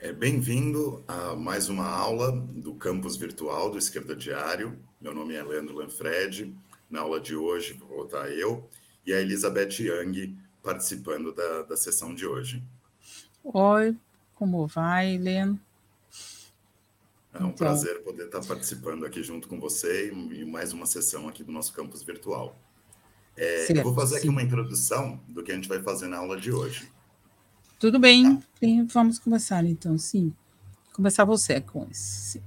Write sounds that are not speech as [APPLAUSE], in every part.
É, Bem-vindo a mais uma aula do campus virtual do Esquerda Diário. Meu nome é Leandro Lanfred. Na aula de hoje vou estar eu e a Elizabeth Young participando da, da sessão de hoje. Oi, como vai, Helena? É um então. prazer poder estar participando aqui junto com você em mais uma sessão aqui do nosso campus virtual. É, vou fazer aqui uma introdução do que a gente vai fazer na aula de hoje. Tudo bem, vamos começar então, sim. Começar você com isso.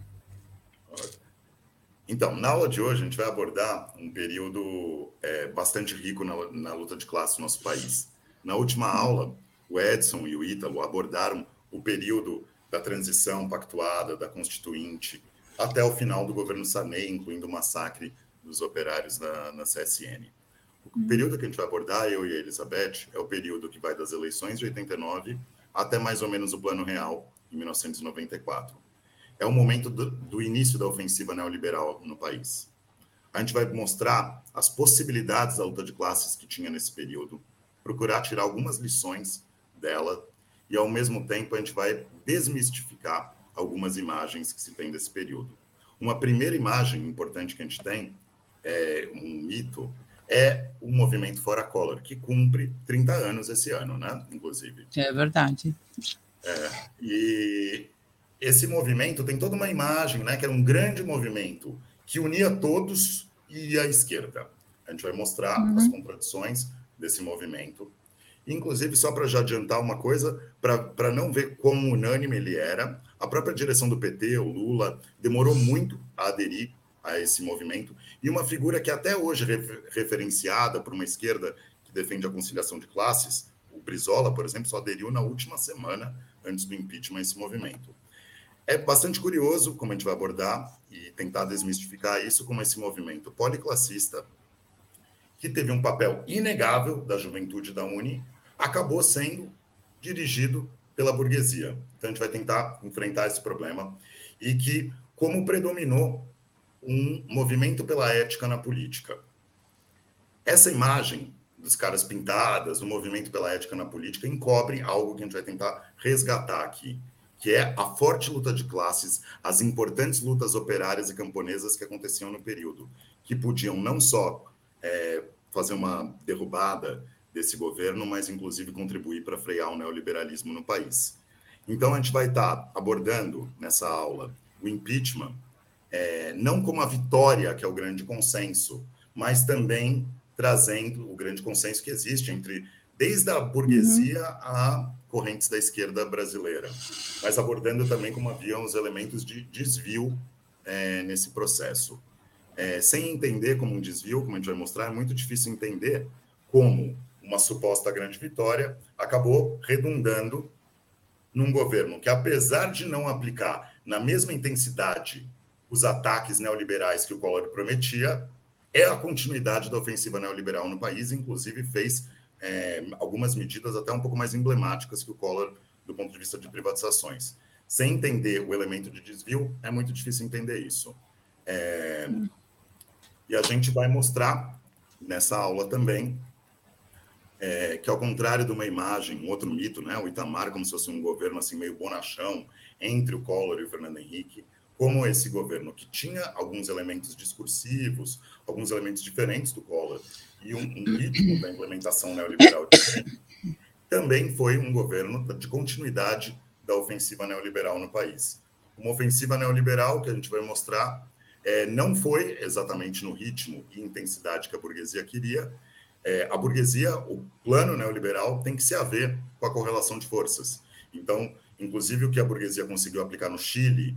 Então, na aula de hoje, a gente vai abordar um período é, bastante rico na, na, luta de classe no nosso país. Na última aula, o Edson e o Ítalo abordaram o período da transição pactuada, da Constituinte, até o final do governo Sarney, incluindo o massacre dos operários na, na CSN. O uhum. período que a gente vai abordar, eu e a Elizabeth, é o período que vai das eleições de 89 até mais ou menos o Plano Real, em 1994. É o momento do, do início da ofensiva neoliberal no país. A gente vai mostrar as possibilidades da luta de classes que tinha nesse período, procurar tirar algumas lições dela e, ao mesmo tempo, a gente vai desmistificar algumas imagens que se tem desse período. Uma primeira imagem importante que a gente tem é um mito é o movimento Fora Color, que cumpre 30 anos esse ano, né? Inclusive. É verdade. É, e esse movimento tem toda uma imagem, né? Que era um grande movimento que unia todos e a esquerda. A gente vai mostrar uhum. as contradições desse movimento. Inclusive, só para já adiantar uma coisa, para não ver quão unânime ele era, a própria direção do PT, o Lula, demorou muito a aderir a esse movimento. E uma figura que até hoje é referenciada por uma esquerda que defende a conciliação de classes, o Brizola, por exemplo, só aderiu na última semana antes do impeachment esse movimento. É bastante curioso como a gente vai abordar e tentar desmistificar isso como esse movimento policlassista, que teve um papel inegável da juventude da Uni, acabou sendo dirigido pela burguesia. Então a gente vai tentar enfrentar esse problema e que como predominou um movimento pela ética na política. Essa imagem dos caras pintadas, do movimento pela ética na política, encobre algo que a gente vai tentar resgatar aqui, que é a forte luta de classes, as importantes lutas operárias e camponesas que aconteciam no período, que podiam não só é, fazer uma derrubada desse governo, mas inclusive contribuir para frear o neoliberalismo no país. Então, a gente vai estar abordando nessa aula o impeachment é, não como a vitória, que é o grande consenso, mas também trazendo o grande consenso que existe entre desde a burguesia uhum. a correntes da esquerda brasileira, mas abordando também como haviam os elementos de desvio é, nesse processo. É, sem entender como um desvio, como a gente vai mostrar, é muito difícil entender como uma suposta grande vitória acabou redundando num governo que, apesar de não aplicar na mesma intensidade os ataques neoliberais que o Collor prometia, é a continuidade da ofensiva neoliberal no país, inclusive fez é, algumas medidas até um pouco mais emblemáticas que o Collor do ponto de vista de privatizações. Sem entender o elemento de desvio, é muito difícil entender isso. É, e a gente vai mostrar nessa aula também é, que, ao contrário de uma imagem, um outro mito, né, o Itamar como se fosse um governo assim meio bonachão entre o Collor e o Fernando Henrique, como esse governo, que tinha alguns elementos discursivos, alguns elementos diferentes do Collor, e um, um ritmo da implementação neoliberal também foi um governo de continuidade da ofensiva neoliberal no país. Uma ofensiva neoliberal que a gente vai mostrar é, não foi exatamente no ritmo e intensidade que a burguesia queria. É, a burguesia, o plano neoliberal, tem que se haver com a correlação de forças. Então, Inclusive, o que a burguesia conseguiu aplicar no Chile,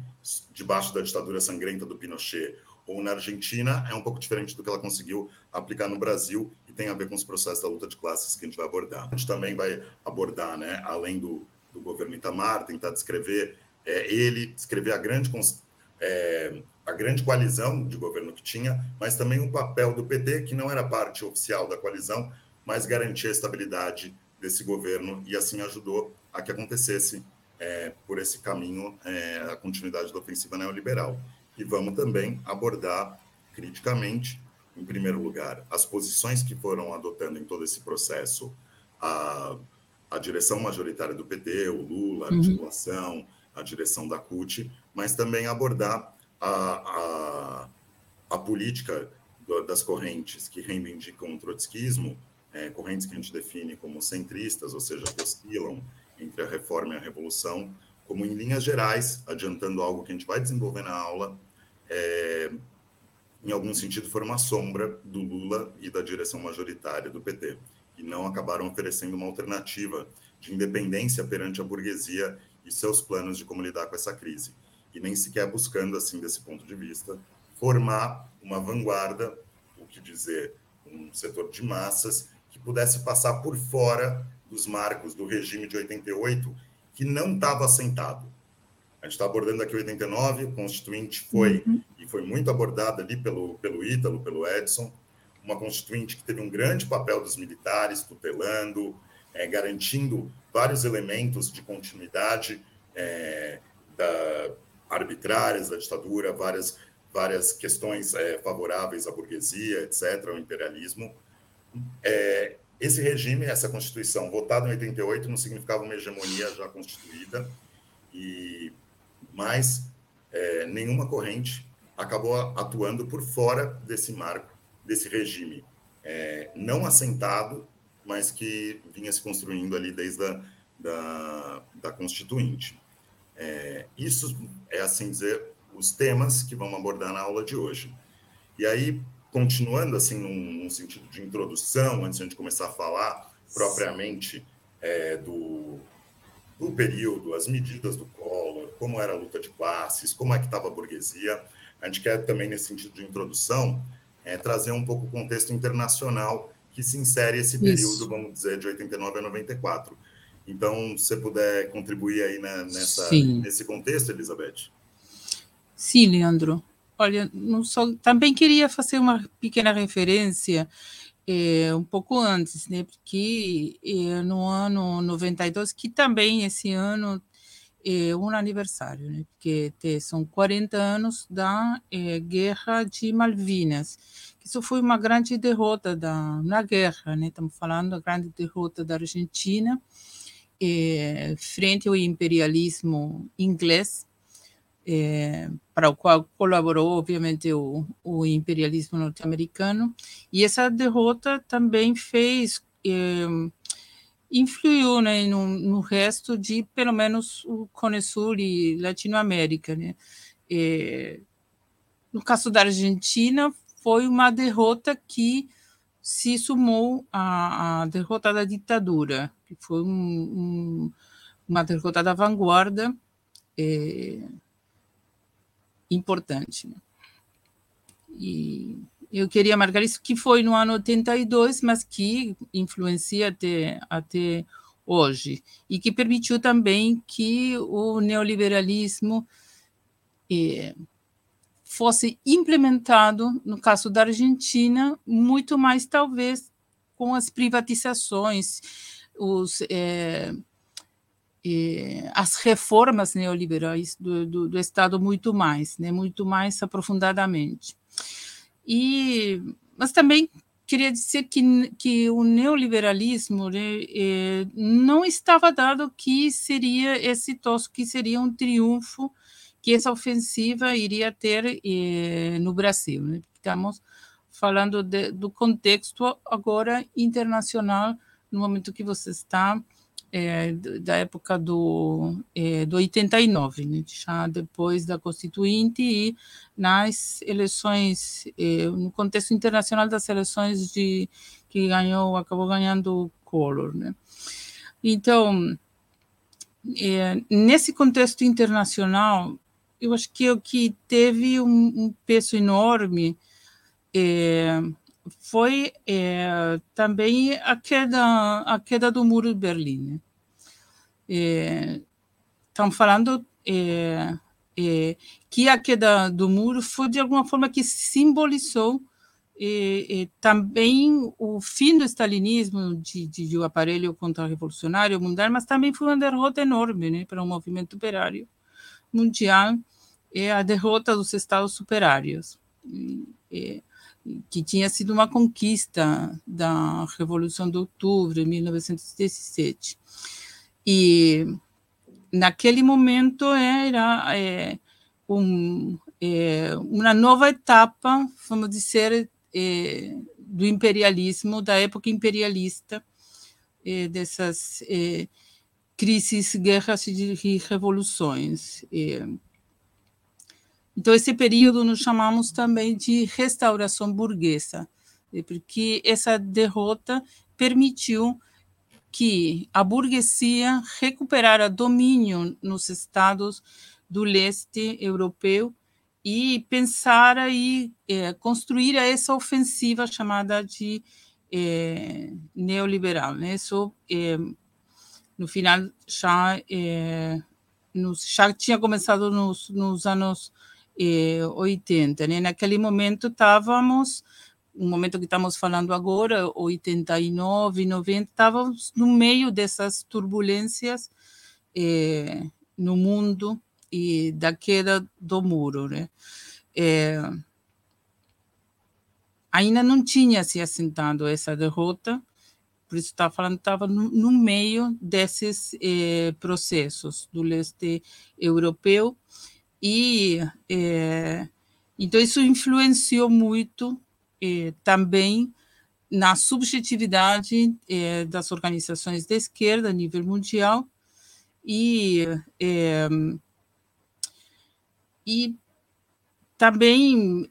debaixo da ditadura sangrenta do Pinochet, ou na Argentina, é um pouco diferente do que ela conseguiu aplicar no Brasil e tem a ver com os processos da luta de classes que a gente vai abordar. A gente também vai abordar, né, além do, do governo Itamar, tentar descrever é, ele, descrever a grande, é, a grande coalizão de governo que tinha, mas também o papel do PT, que não era parte oficial da coalizão, mas garantia a estabilidade desse governo e assim ajudou a que acontecesse é, por esse caminho é, a continuidade da ofensiva neoliberal. E vamos também abordar criticamente, em primeiro lugar, as posições que foram adotando em todo esse processo a, a direção majoritária do PT, o Lula, a uhum. articulação, a direção da CUT, mas também abordar a, a, a política das correntes que reivindicam o trotskismo, é, correntes que a gente define como centristas, ou seja, que oscilam entre a reforma e a revolução, como em linhas gerais, adiantando algo que a gente vai desenvolver na aula, é, em algum sentido foram uma sombra do Lula e da direção majoritária do PT, e não acabaram oferecendo uma alternativa de independência perante a burguesia e seus planos de como lidar com essa crise, e nem sequer buscando, assim, desse ponto de vista, formar uma vanguarda, o que dizer, um setor de massas que pudesse passar por fora dos marcos do regime de 88, que não estava assentado. A gente está abordando aqui 89, o Constituinte foi, uhum. e foi muito abordado ali pelo, pelo Ítalo, pelo Edson, uma Constituinte que teve um grande papel dos militares, tutelando, é, garantindo vários elementos de continuidade é, da, arbitrárias da ditadura, várias, várias questões é, favoráveis à burguesia, etc., ao imperialismo. É, esse regime, essa Constituição, votada em 88, não significava uma hegemonia já constituída, e mas é, nenhuma corrente acabou atuando por fora desse marco, desse regime é, não assentado, mas que vinha se construindo ali desde a da, da Constituinte. É, isso é, assim dizer, os temas que vamos abordar na aula de hoje. E aí, continuando assim num, num sentido de introdução, antes de começar a falar propriamente é, do, do período, as medidas do Collor, como era a luta de classes, como é que estava a burguesia, a gente quer também, nesse sentido de introdução, é, trazer um pouco o contexto internacional que se insere esse período, Isso. vamos dizer, de 89 a 94. Então, se você puder contribuir aí né, nessa, nesse contexto, Elizabeth. Sim, Leandro. Olha, também queria fazer uma pequena referência é, um pouco antes, né? Porque é, no ano 92, que também esse ano é um aniversário, né? Porque são 40 anos da é, Guerra de Malvinas. Isso foi uma grande derrota da, na guerra, né? Estamos falando da grande derrota da Argentina frente ao imperialismo inglês é, para o qual colaborou, obviamente, o, o imperialismo norte-americano. E essa derrota também fez, é, influiu né, no, no, resto de, pelo menos, o Cone Sul e Latinoamérica. Né? É, no caso da Argentina, foi uma derrota que se sumou à, à derrota da ditadura, que foi um, um, uma derrota da vanguarda. É, importante. Né? E eu queria marcar isso, que foi no ano 82, mas que influencia até, até hoje, e que permitiu também que o neoliberalismo eh, fosse implementado, no caso da Argentina, muito mais, talvez, com as privatizações, os. Eh, as reformas neoliberais do, do, do, Estado muito mais, né, muito mais aprofundadamente. E, mas também queria dizer que, que o neoliberalismo né, eh, não estava dado que seria exitoso, que seria um triunfo que essa ofensiva iria ter eh, no Brasil. Né? Estamos falando de, do contexto agora internacional, no momento que você está é, da época do, é, do 89, né, já depois da Constituinte e nas eleições, é, no contexto internacional das eleições de, que ganhou, acabou ganhando o Collor. Né. Então, é, nesse contexto internacional, eu acho que o que teve um, um peso enorme é, foi é, também a queda, a queda do muro de Berlim. Né? É, estamos falando é, é, que a queda do muro foi de alguma forma que simbolizou é, é, também o fim do stalinismo, de, de, de aparelho contra-revolucionário mundial, mas também foi uma derrota enorme né, para o movimento operário mundial, é a derrota dos estados superários. Que tinha sido uma conquista da Revolução de Outubro, de 1917. E naquele momento era é, um, é, uma nova etapa, vamos dizer, é, do imperialismo, da época imperialista, é, dessas é, crises, guerras e revoluções. É. Então, esse período nós chamamos também de restauração burguesa, porque essa derrota permitiu que a burguesia recuperara domínio nos estados do leste europeu e pensara e é, construir essa ofensiva chamada de é, neoliberal. Né? Isso, é, no final, já, nos, já tinha começado nos, nos anos 80. Né? Naquele momento, estávamos o momento que estamos falando agora, 89, 90, estávamos no meio dessas turbulências eh, no mundo e da queda do muro. Né? Eh, ainda não tinha se assentado essa derrota, por isso está falando estava no, no, meio desses eh, processos do leste europeu e então isso influenciou muito eh, também na subjetividade eh, das organizações de esquerda a nível mundial e, eh, e também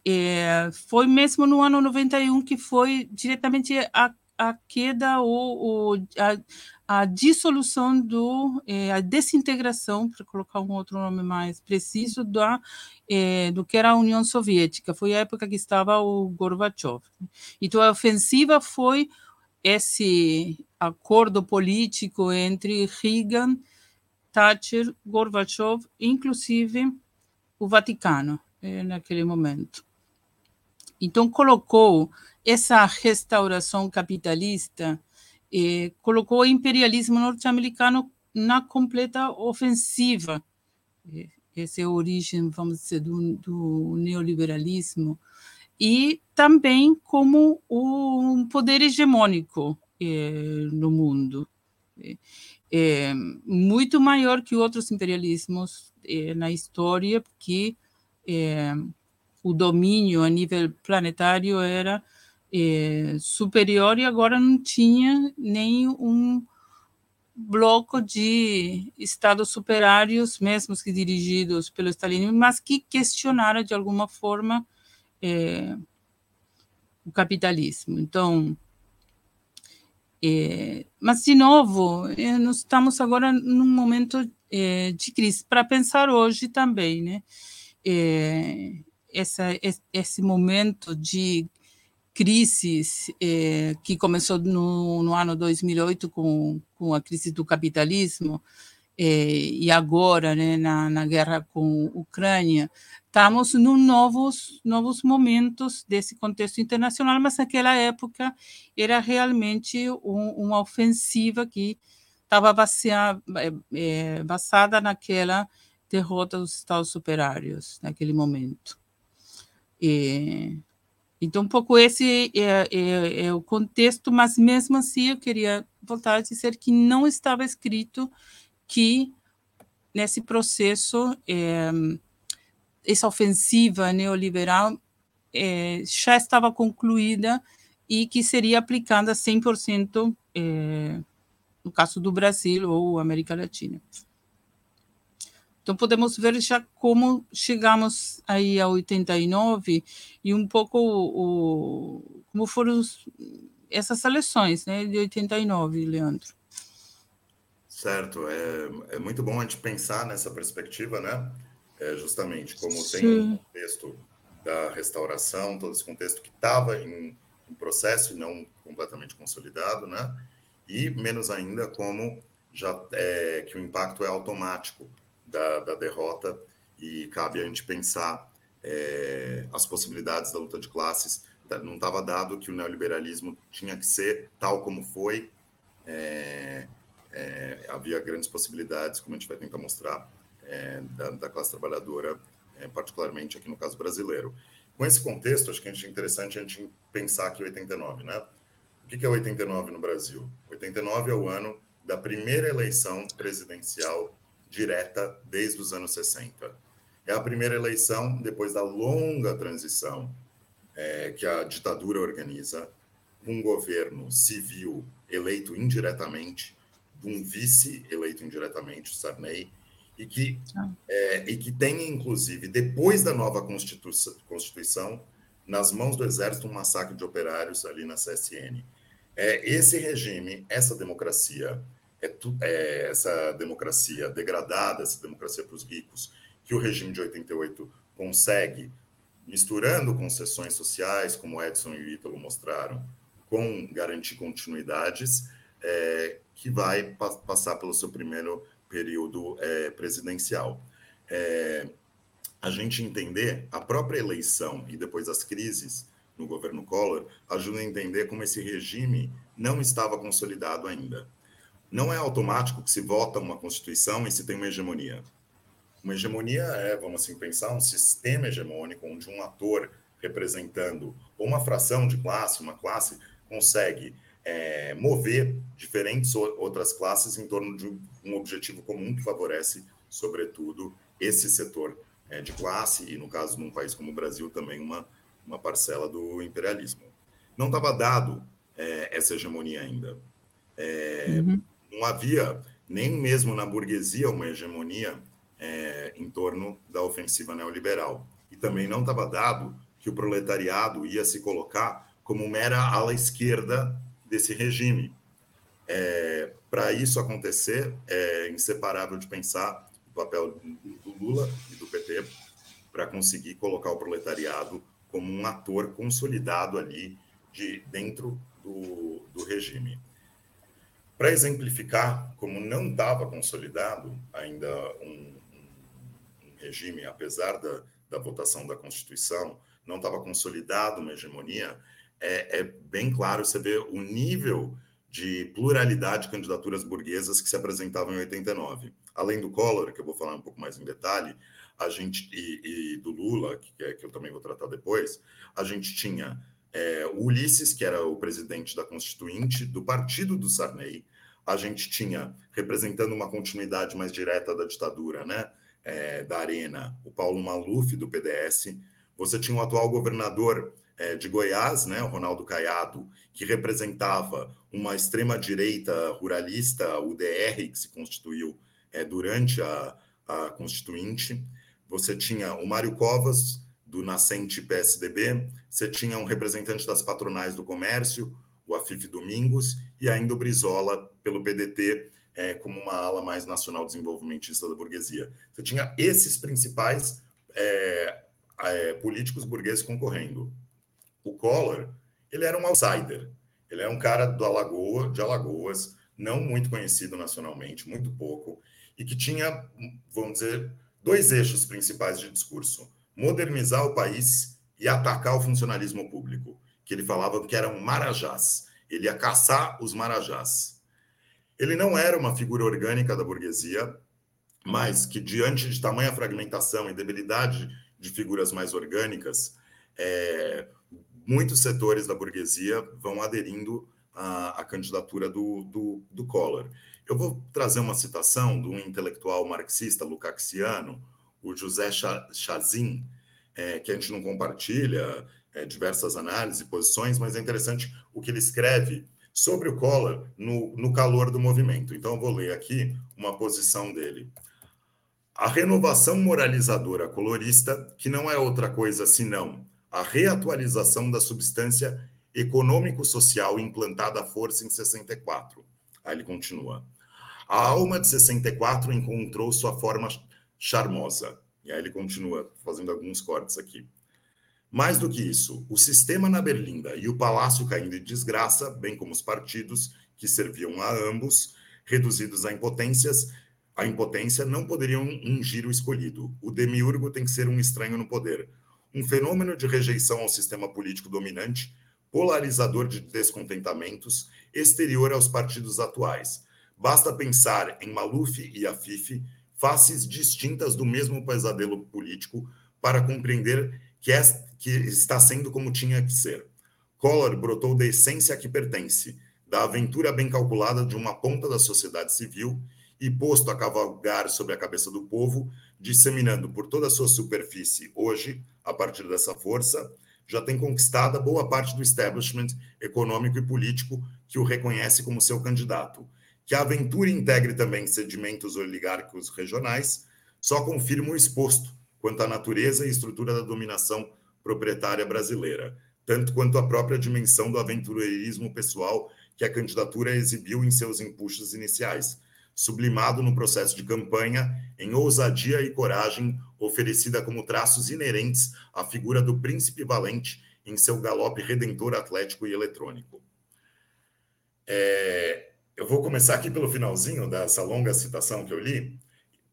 foi mesmo no ano 91 que foi diretamente a, a queda ou, ou a, a dissolução do é, a desintegração para colocar um outro nome mais preciso da é, do que era a União Soviética. Foi a época que estava o Gorbachev. Então a ofensiva foi esse acordo político entre Reagan Thatcher Gorbachev inclusive o Vaticano é, naquele momento. Então colocou essa restauração capitalista colocou o imperialismo norte-americano na completa ofensiva. Essa é a origem, vamos dizer, do, do neoliberalismo. E também como um poder hegemônico eh, no mundo. É, muito maior que outros imperialismos eh, na história, porque eh, o domínio a nível planetário era é, superior e agora não tinha nem um bloco de estados superários, mesmo que dirigidos pelo stalinismo, mas que questionaram de alguma forma é, o capitalismo. Então, é, mas de novo, nós estamos agora num momento de crise para pensar hoje também, né? Essa, esse momento de crises eh, que começou no, no, ano 2008 com, com a crise do capitalismo eh, e agora né, na, na, guerra com a Ucrânia, estamos em novos, novos momentos desse contexto internacional, mas naquela época era realmente um, uma ofensiva que estava baseada, eh, naquela derrota dos Estados Superários, naquele momento. E, então, um pouco esse é, é, é, o contexto, mas mesmo assim eu queria voltar a dizer que não estava escrito que nesse processo é, essa ofensiva neoliberal é, já estava concluída e que seria aplicada 100% é, no caso do Brasil ou América Latina. Então, podemos ver já como chegamos aí a 89 e um pouco o, como foram os, essas seleções né, de 89, Leandro. Certo, é, é muito bom a gente pensar nessa perspectiva, né? É justamente como Sim. tem um contexto da restauração, todo esse contexto que estava em, em processo e não completamente consolidado, né? E menos ainda como já é, que o impacto é automático da, da derrota e cabe a gente pensar é, as possibilidades da luta de classes. Não estava dado que o neoliberalismo tinha que ser tal como foi. É, é, havia grandes possibilidades, como a gente vai tentar mostrar, é, da, da, classe trabalhadora, é, particularmente aqui no caso brasileiro. Com esse contexto, acho que é interessante a gente pensar aqui 89, né? O que é 89 no Brasil? 89 é o ano da primeira eleição presidencial direta desde os anos 60. É a primeira eleição depois da longa transição é, que a ditadura organiza, um governo civil eleito indiretamente, um vice eleito indiretamente, o Sarney, e que, é, e que tem, inclusive, depois da nova Constituição, Constituição, nas mãos do Exército, um massacre de operários ali na CSN. É, esse regime, essa democracia, é, tu, é essa democracia degradada, essa democracia para os ricos, que o regime de 88 consegue, misturando concessões sociais, como Edson e o Ítalo mostraram, com garantir continuidades, é, que vai pa passar pelo seu primeiro período é, presidencial. É, a gente entender a própria eleição e depois as crises no governo Collor ajuda a entender como esse regime não estava consolidado ainda. Não é automático que se vota uma constituição e se tem uma hegemonia. Uma hegemonia é, vamos assim pensar, um sistema hegemônico onde um ator representando uma fração de classe, uma classe, consegue é, mover diferentes outras classes em torno de um objetivo comum que favorece, sobretudo, esse setor é, de classe e, no caso, num país como o Brasil, também uma, uma parcela do imperialismo. Não estava dado é, essa hegemonia ainda. É, uhum. Não havia, nem mesmo na burguesia, uma hegemonia é, em torno da ofensiva neoliberal. E também não estava dado que o proletariado ia se colocar como mera ala esquerda desse regime. É, Para isso acontecer, é inseparável de pensar o papel do Lula e do PT para conseguir colocar o proletariado como um ator consolidado ali de dentro do, do regime. Para exemplificar como não estava consolidado ainda um, regime, apesar da, da votação da Constituição, não estava consolidado uma hegemonia, é, é, bem claro você ver o nível de pluralidade de candidaturas burguesas que se apresentavam em 89. Além do Collor, que eu vou falar um pouco mais em detalhe, a gente e, e do Lula, que, é, que eu também vou tratar depois, a gente tinha é, Ulisses, que era o presidente da Constituinte do partido do Sarney, a gente tinha representando uma continuidade mais direta da ditadura, né? é, da Arena, o Paulo Maluf, do PDS. Você tinha o atual governador é, de Goiás, né, o Ronaldo Caiado, que representava uma extrema-direita ruralista, o DR, que se constituiu é, durante a, a Constituinte. Você tinha o Mário Covas, do nascente PSDB, você tinha um representante das patronais do comércio, o Afif Domingos, e ainda o Brizola, pelo PDT, é, como uma ala mais nacional desenvolvimentista da burguesia. Você tinha esses principais é, é, políticos burgueses concorrendo. O Collor, ele era um outsider. Ele era um cara do Alagoa, de Alagoas, não muito conhecido nacionalmente, muito pouco, e que tinha, vamos dizer, dois eixos principais de discurso: modernizar o país e atacar o funcionalismo público, que ele falava que eram marajás. Ele ia caçar os marajás. Ele não era uma figura orgânica da burguesia, mas que, diante de tamanha fragmentação e debilidade de figuras mais orgânicas, é, muitos setores da burguesia vão aderindo à, à candidatura do, do, do, Collor. Eu vou trazer uma citação de um intelectual marxista lucaxiano, o José Chazin, é, que a gente não compartilha é, diversas análises e posições, mas é interessante o que ele escreve sobre o Collor no, no calor do movimento. Então, eu vou ler aqui uma posição dele. A renovação moralizadora colorista, que não é outra coisa senão a reatualização da substância econômico-social implantada à força em 64. Aí ele continua. A alma de 64 encontrou sua forma charmosa. E aí ele continua fazendo alguns cortes aqui. Mais do que isso, o sistema na Berlinda e o palácio caindo em desgraça, bem como os partidos que serviam a ambos, reduzidos a impotências, a impotência não poderiam ungir o escolhido. O demiurgo tem que ser um estranho no poder, um fenômeno de rejeição ao sistema político dominante, polarizador de descontentamentos, exterior aos partidos atuais. Basta pensar em Maluf e Afif, faces distintas do mesmo pesadelo político, para compreender que, é, que está sendo como tinha que ser. Collor brotou da essência a que pertence, da aventura bem calculada de uma ponta da sociedade civil e posto a cavalgar sobre a cabeça do povo, disseminando por toda a sua superfície, hoje, a partir dessa força, já tem conquistado boa parte do establishment econômico e político que o reconhece como seu candidato. Que a aventura integre também sedimentos oligárquicos regionais só confirma o exposto quanto à natureza e estrutura da dominação proprietária brasileira, tanto quanto a própria dimensão do aventureirismo pessoal que a candidatura exibiu em seus empuxos iniciais, sublimado no processo de campanha em ousadia e coragem oferecida como traços inerentes à figura do príncipe valente em seu galope redentor atlético e eletrônico. É, eu vou começar aqui pelo finalzinho dessa longa citação que eu li.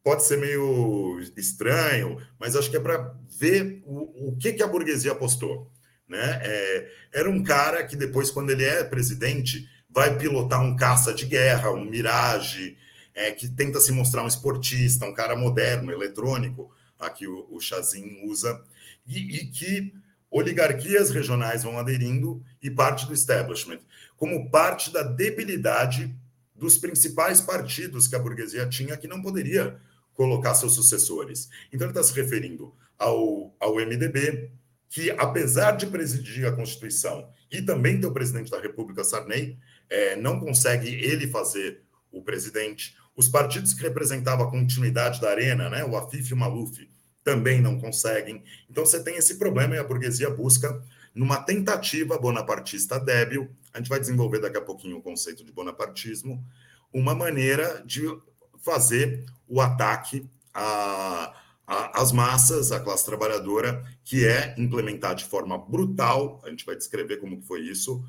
Pode ser meio estranho, mas acho que é para ver o, o que, que a burguesia apostou. Né? É, era um cara que depois, quando ele é presidente, vai pilotar um caça de guerra, um Mirage, é, que tenta se mostrar um esportista, um cara moderno, eletrônico, aqui o, o Chazin usa, e, e que oligarquias regionais vão aderindo e parte do establishment, como parte da debilidade dos principais partidos que a burguesia tinha, que não poderia colocar seus sucessores. Então, ele está se referindo ao, ao MDB, que, apesar de presidir a Constituição e também ter o presidente da República, Sarney, é, não consegue ele fazer o presidente. Os partidos que representavam a continuidade da arena, né, o Afif e o Maluf, também não conseguem. Então você tem esse problema e a burguesia busca, numa tentativa bonapartista débil, a gente vai desenvolver daqui a pouquinho o conceito de bonapartismo, uma maneira de fazer o ataque às massas, à classe trabalhadora, que é implementar de forma brutal, a gente vai descrever como foi isso,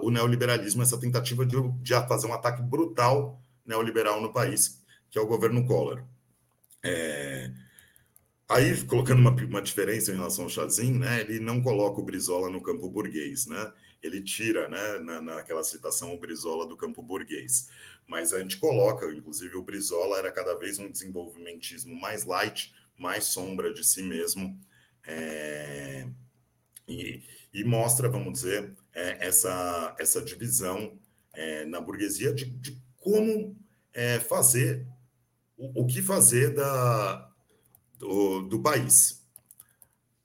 o neoliberalismo, essa tentativa de, de fazer um ataque brutal neoliberal no país, que é o governo Collor. É... Aí, colocando uma, uma diferença em relação ao Chazin, né, ele não coloca o Brizola no campo burguês, né? Ele tira, né, na, naquela citação, o Brizola do campo burguês. Mas a gente coloca, inclusive, o Brizola era cada vez um desenvolvimentismo mais light, mais sombra de si mesmo, é... e, e, mostra, vamos dizer, é, essa, essa divisão é, na burguesia de, de como é, fazer, o, o, que fazer da, do, do país.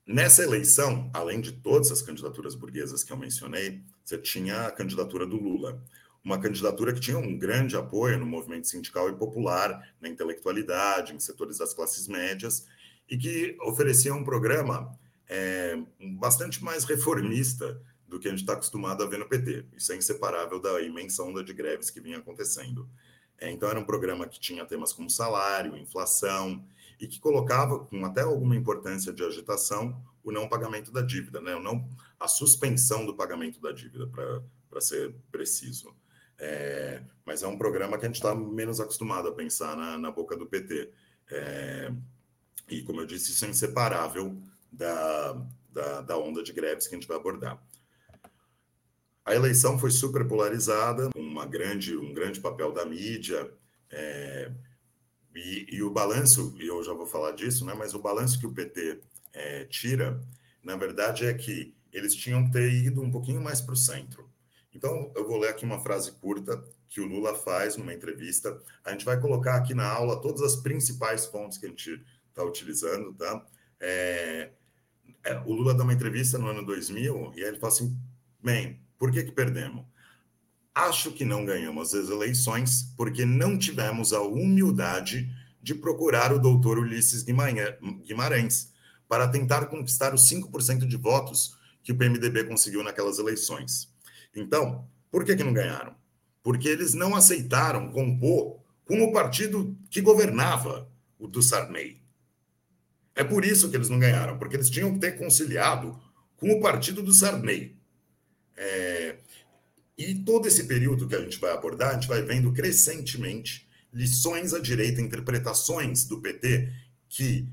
Nessa eleição, além de todas as candidaturas burguesas que eu mencionei, você tinha a candidatura do Lula. Uma candidatura que tinha um grande apoio no movimento sindical e popular, na intelectualidade, em setores das classes médias, e que oferecia um programa é, bastante mais reformista do que a gente está acostumado a ver no PT. Isso é inseparável da imensa onda de greves que vinha acontecendo. É, então, era um programa que tinha temas como salário, inflação, e que colocava, com até alguma importância de agitação, o não pagamento da dívida, né? o não, a suspensão do pagamento da dívida, para ser preciso. É, mas é um programa que a gente está menos acostumado a pensar na, na boca do PT. É, e, como eu disse, isso é inseparável da, da, da onda de greves que a gente vai abordar. A eleição foi super polarizada, uma grande, um grande papel da mídia, é, e, e, o balanço, e eu já vou falar disso, né, mas o balanço que o PT é, tira, na verdade, é que eles tinham que ter ido um pouquinho mais para o centro. Então, eu vou ler aqui uma frase curta que o Lula faz numa entrevista. A gente vai colocar aqui na aula todas as principais fontes que a gente está utilizando, tá? É, é, o Lula dá uma entrevista no ano 2000 e aí ele fala assim: bem, por que, que perdemos? Acho que não ganhamos as eleições porque não tivemos a humildade de procurar o doutor Ulisses Guimarães para tentar conquistar os 5% de votos que o PMDB conseguiu naquelas eleições. Então, por que, que não ganharam? Porque eles não aceitaram compor com o partido que governava, o do Sarney. É por isso que eles não ganharam, porque eles tinham que ter conciliado com o partido do Sarney. É, e todo esse período que a gente vai abordar, a gente vai vendo crescentemente lições à direita, interpretações do PT que,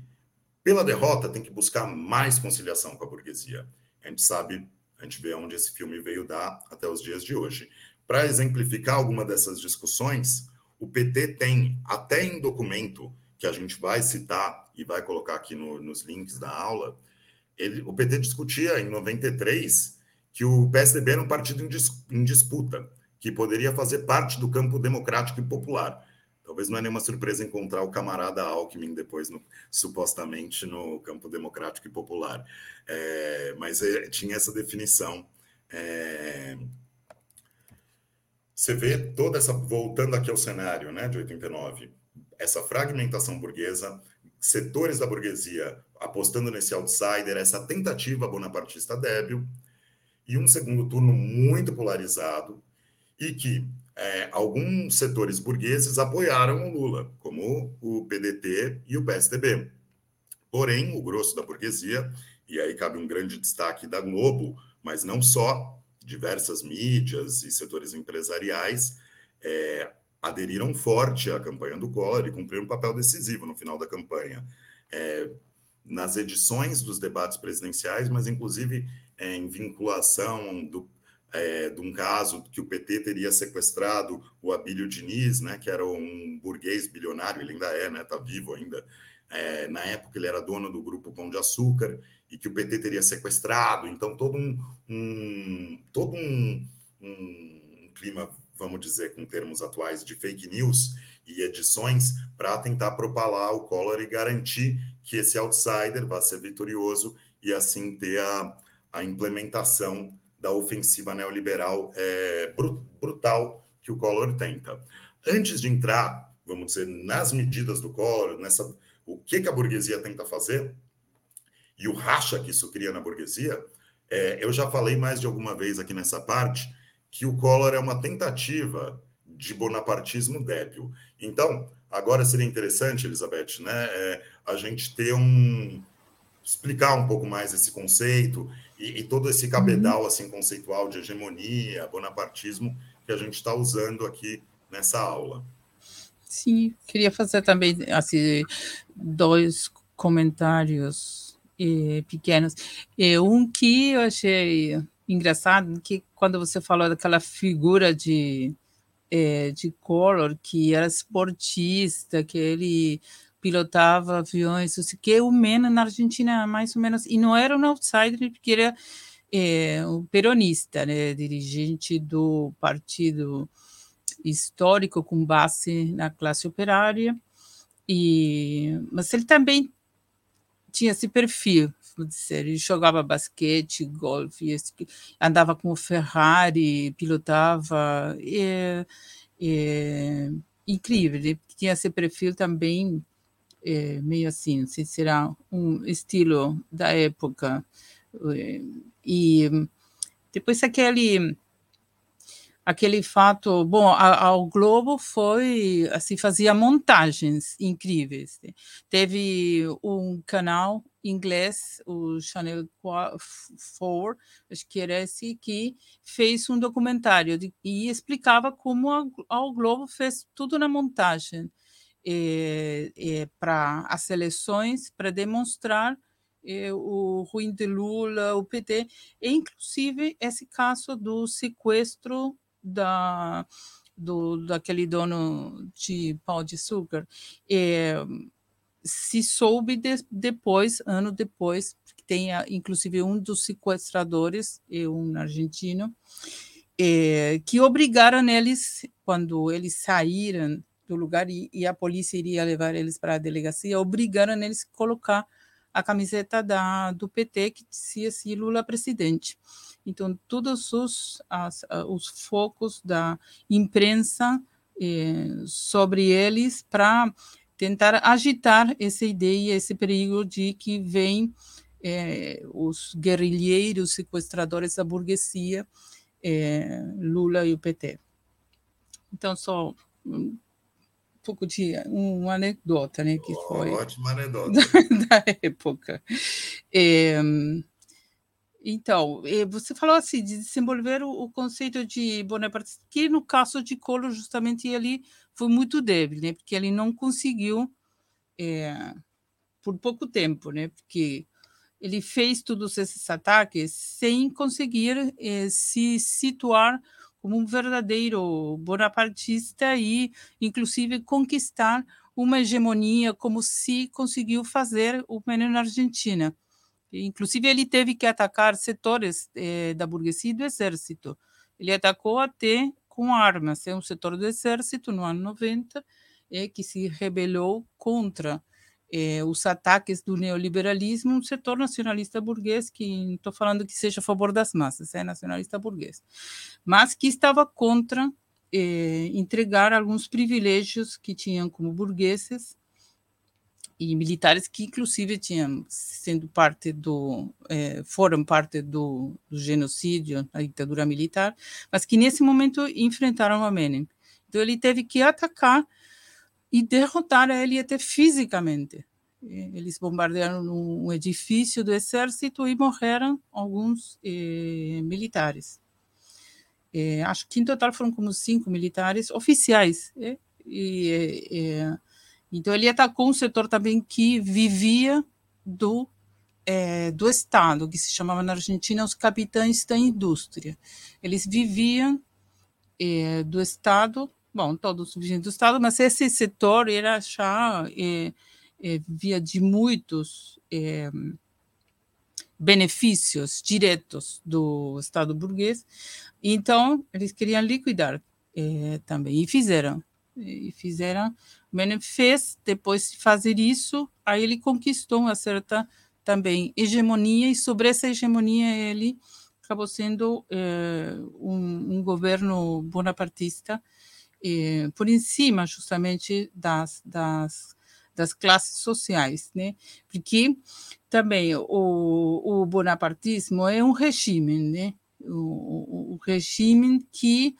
pela derrota, tem que buscar mais conciliação com a burguesia. A gente sabe, a gente vê onde esse filme veio dar até os dias de hoje. Para exemplificar alguma dessas discussões, o PT tem, até em documento que a gente vai citar e vai colocar aqui no, nos links da aula, ele, o PT discutia em 93 que o PSDB era um partido em, dis, em disputa, que poderia fazer parte do campo democrático e popular. Talvez não é nenhuma surpresa encontrar o camarada Alckmin depois, no, supostamente, no campo democrático e popular. É, mas é, tinha essa definição. É, você vê toda essa, voltando aqui ao cenário né, de 89, essa fragmentação burguesa, setores da burguesia apostando nesse outsider, essa tentativa bonapartista débil, e um segundo turno muito polarizado, e que é, alguns setores burgueses apoiaram o Lula, como o PDT e o PSDB. Porém, o grosso da burguesia, e aí cabe um grande destaque da Globo, mas não só, diversas mídias e setores empresariais é, aderiram forte à campanha do Collor e cumpriram um papel decisivo no final da campanha. É, nas edições dos debates presidenciais, mas inclusive em vinculação do é, de um caso que o PT teria sequestrado o Abílio Diniz, né, que era um burguês bilionário, ele ainda é, né, está vivo ainda. É, na época ele era dono do grupo Pão de Açúcar e que o PT teria sequestrado. Então todo um, um todo um, um clima, vamos dizer, com termos atuais de fake news e edições para tentar propalar o Collor e garantir que esse outsider vá ser vitorioso e assim ter a, a implementação da ofensiva neoliberal é, brutal que o Collor tenta. Antes de entrar, vamos dizer, nas medidas do Collor, nessa, o que, que a burguesia tenta fazer e o racha que isso cria na burguesia, é, eu já falei mais de alguma vez aqui nessa parte que o Collor é uma tentativa de bonapartismo débil. Então, agora seria interessante, Elizabeth, né, é, a gente ter um explicar um pouco mais esse conceito e, e todo esse cabedal uhum. assim conceitual de hegemonia, bonapartismo que a gente está usando aqui nessa aula. Sim, queria fazer também assim dois comentários eh, pequenos. Eh, um que eu achei engraçado que quando você falou daquela figura de eh, de Collor que era esportista, que ele pilotava aviões, o que o Mena na Argentina mais ou menos, e não era um outsider, porque era é, um peronista, né, dirigente do partido histórico com base na classe operária, e, mas ele também tinha esse perfil, dizer, ele jogava basquete, golfe, andava com o Ferrari, pilotava, é, é, incrível, ele tinha esse perfil também é, meio assim, se será um estilo da época. É, e depois aquele aquele fato, bom, ao Globo foi assim fazia montagens incríveis. Teve um canal inglês, o Channel 4, acho que era esse que fez um documentário de, e explicava como ao Globo fez tudo na montagem para as eleições, para demonstrar é, o ruim de Lula, o PT, e inclusive esse caso do sequestro da, do, daquele dono de pau de açúcar. se soube de, depois, ano depois, que tem inclusive um dos sequestradores, um argentino, que obrigaram eles, quando eles saíram do lugar e, e a polícia iria levar eles para a delegacia, obrigaram eles a colocar a camiseta da, do PT que dizia assim, Lula presidente. Então, todos os, as, os focos da imprensa eh, sobre eles para tentar agitar essa ideia, esse perigo de que vem eh, os guerrilheiros, sequestradores da burguesia, eh, Lula e o PT. Então, só pouco de uma anedota, né, que foi ótima anedota [LAUGHS] da, época. É, então, você falou assim de desenvolver o, conceito de Bonaparte, que no caso de Collor justamente ele foi muito débil, né, porque ele não conseguiu é, por pouco tempo, né, porque ele fez todos esses ataques sem conseguir é, se situar como um verdadeiro bonapartista e, inclusive, conquistar uma hegemonia, como se conseguiu fazer o Menem na Argentina. Inclusive, ele teve que atacar setores eh, da burguesia e do exército. Ele atacou até com armas, é um setor do exército no ano 90, é, que se rebelou contra é, os ataques do neoliberalismo, um setor nacionalista burguês, que não estou falando que seja a favor das massas, é nacionalista burguês, mas que estava contra é, entregar alguns privilégios que tinham como burgueses e militares que inclusive tinham sendo parte do é, foram parte do, do, genocídio da ditadura militar mas que nesse momento enfrentaram a Menem. Então ele teve que atacar e derrotar ele até fisicamente eles bombardearam um edifício do exército e morreram alguns eh, militares eh, acho que em total foram como cinco militares oficiais eh, e então, ele atacou um setor também que vivia do, do Estado, que se chamava na Argentina os capitães da indústria. Eles viviam do Estado, bom, todos viviam do Estado, mas esse setor era já é, é via de muitos é, benefícios diretos do Estado burguês, então eles queriam liquidar é, também, e fizeram. E fizeram Menem fez, depois de fazer isso, aí ele conquistou uma certa também hegemonia, e sobre essa hegemonia ele acabou sendo eh, um, um, governo bonapartista, eh, por cima justamente das, das, das classes sociais, né? Porque também o, o bonapartismo é um regime, né? O, o, o regime que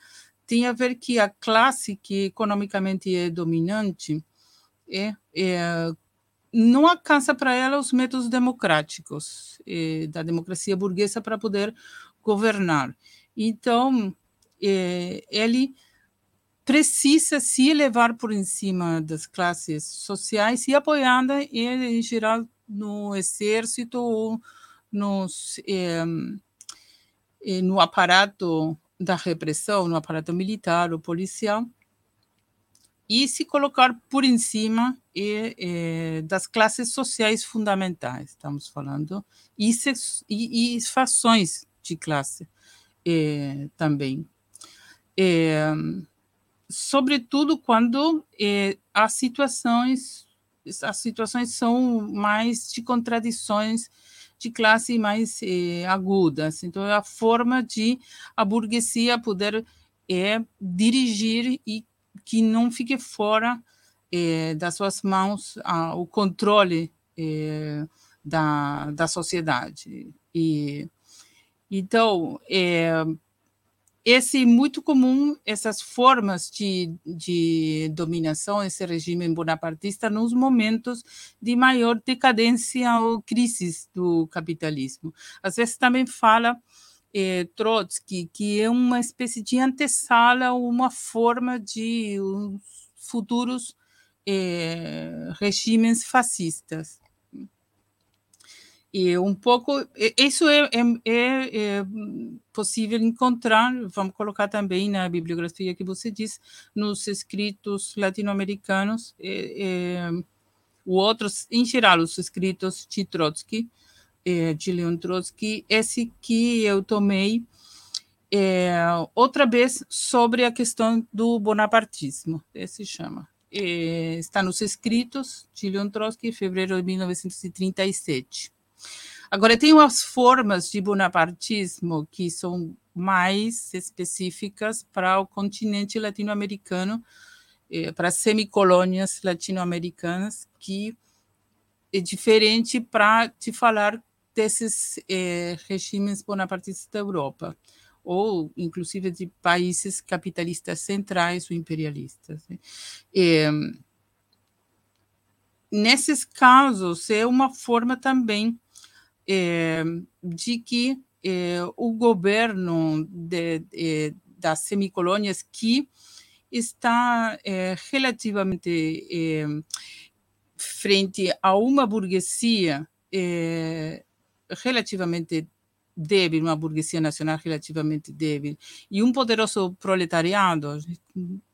tem a ver que a classe que economicamente é dominante é, é não alcança para ela os métodos democráticos é, da democracia burguesa para poder governar. Então, é, ele precisa se elevar por em cima das classes sociais e apoiada, em geral, no exército ou nos, é, é no aparato da repressão no aparato militar ou policial e se colocar por em cima e, e, das classes sociais fundamentais, estamos falando, e, e, e fações de classe e, também. E, sobretudo quando as situações as situações são mais de contradições de classe mais eh, agudas. Então, é a forma de a burguesia poder é, dirigir e que não fique fora eh, das suas mãos ah, o controle eh, da, da sociedade. E, então, é, esse é muito comum, essas formas de, de dominação, esse regime bonapartista, nos momentos de maior decadência ou crise do capitalismo. Às vezes também fala eh, Trotsky que é uma espécie de antessala, uma forma de futuros eh, regimes fascistas. E um pouco, isso é, é, é, é, possível encontrar, vamos colocar também na bibliografia que você diz, nos escritos latino-americanos, é, é, outros, em geral, os escritos de Trotsky, é, de Leon Trotsky, esse que eu tomei é, outra vez sobre a questão do bonapartismo, esse chama. É, está nos escritos de Leon Trotsky, fevereiro de 1937. Agora, tem umas formas de bonapartismo que são mais específicas para o continente latino-americano, eh, para semicolônias latino-americanas, que é diferente para te falar desses eh, regimes bonapartistas da Europa, ou inclusive de países capitalistas centrais ou imperialistas. Né? Eh, nesses casos, é uma forma também é, de que é, o governo de, é, das semicolônias que está relativamente frente a uma burguesia relativamente débil, uma burguesia nacional relativamente débil, e um poderoso proletariado,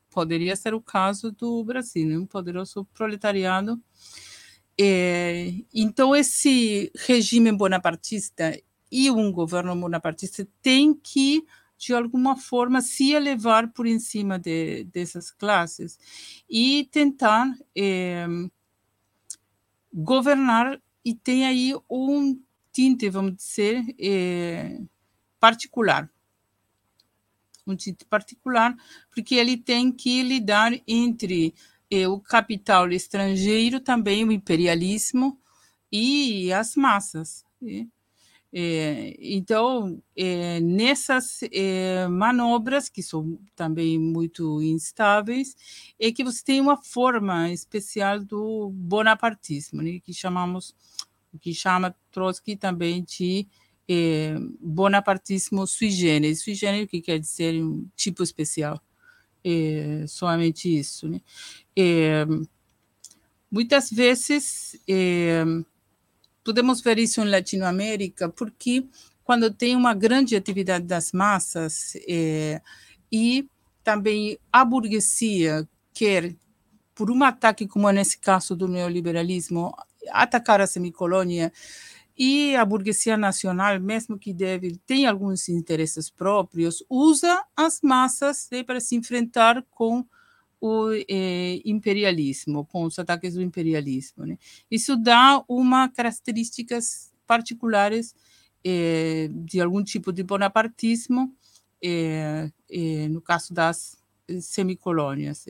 poderia ser o caso do Brasil, né? um poderoso proletariado é, então, esse regime bonapartista e um governo bonapartista tem que de alguma forma, se elevar por em cima de, dessas classes e tentar é, governar, e tem aí um tinte, vamos dizer, é, particular. Um tinte particular, porque ele tem que lidar entre o capital estrangeiro, também o imperialismo e as massas. Né? É, então, é, nessas é, manobras, que são também muito instáveis, é que você tem uma forma especial do bonapartismo, né, que chamamos, que chama Trotsky também de é, bonapartismo sui generis. Sui generis, que quer dizer um tipo especial, é, somente isso. Né? É, muitas vezes podemos ver isso em Latinoamérica, porque quando tem uma grande atividade das massas é, e também a burguesia quer, por um ataque como é nesse caso do neoliberalismo, atacar a semicolônia, e a burguesia nacional, mesmo que deve, tem alguns interesses próprios, usa as massas né, para se enfrentar com o eh, imperialismo, com os ataques do imperialismo. Né? Isso dá uma características particulares eh, de algum tipo de bonapartismo, eh, no caso das semicolônias.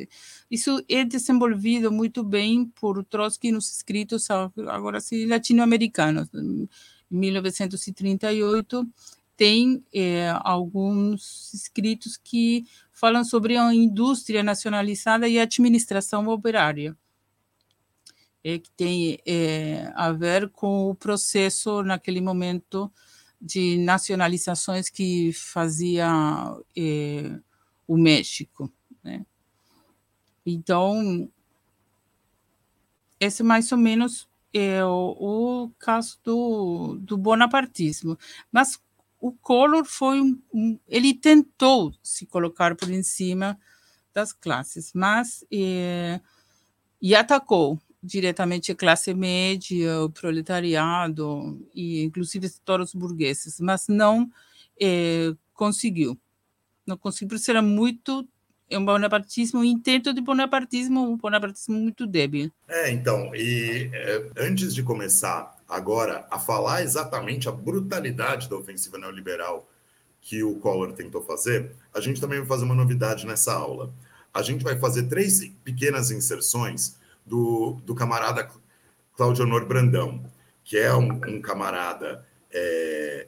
Isso é desenvolvido muito bem por Trotsky nos escritos, agora sim, latino-americanos. Em 1938, tem alguns escritos que falam sobre a indústria nacionalizada e a administração operária, é, que tem é, a ver com o processo, naquele momento, de nacionalizações que fazia é, o México. Né? Então, esse mais ou menos é o, o caso do, do bonapartismo. Mas o Collor foi um, um, ele tentou se colocar por em cima das classes, mas eh, e atacou diretamente a classe média, o proletariado e inclusive todos os burgueses, mas não eh, conseguiu. Não conseguiu, porque era muito é um bonapartismo, um intento de bonapartismo, um bonapartismo muito débil. É, então, e é, antes de começar agora a falar exatamente a brutalidade da ofensiva neoliberal que o Collor tentou fazer, a gente também vai fazer uma novidade nessa aula. A gente vai fazer três pequenas inserções do, do camarada Claudio Honor Brandão, que é um, um camarada é,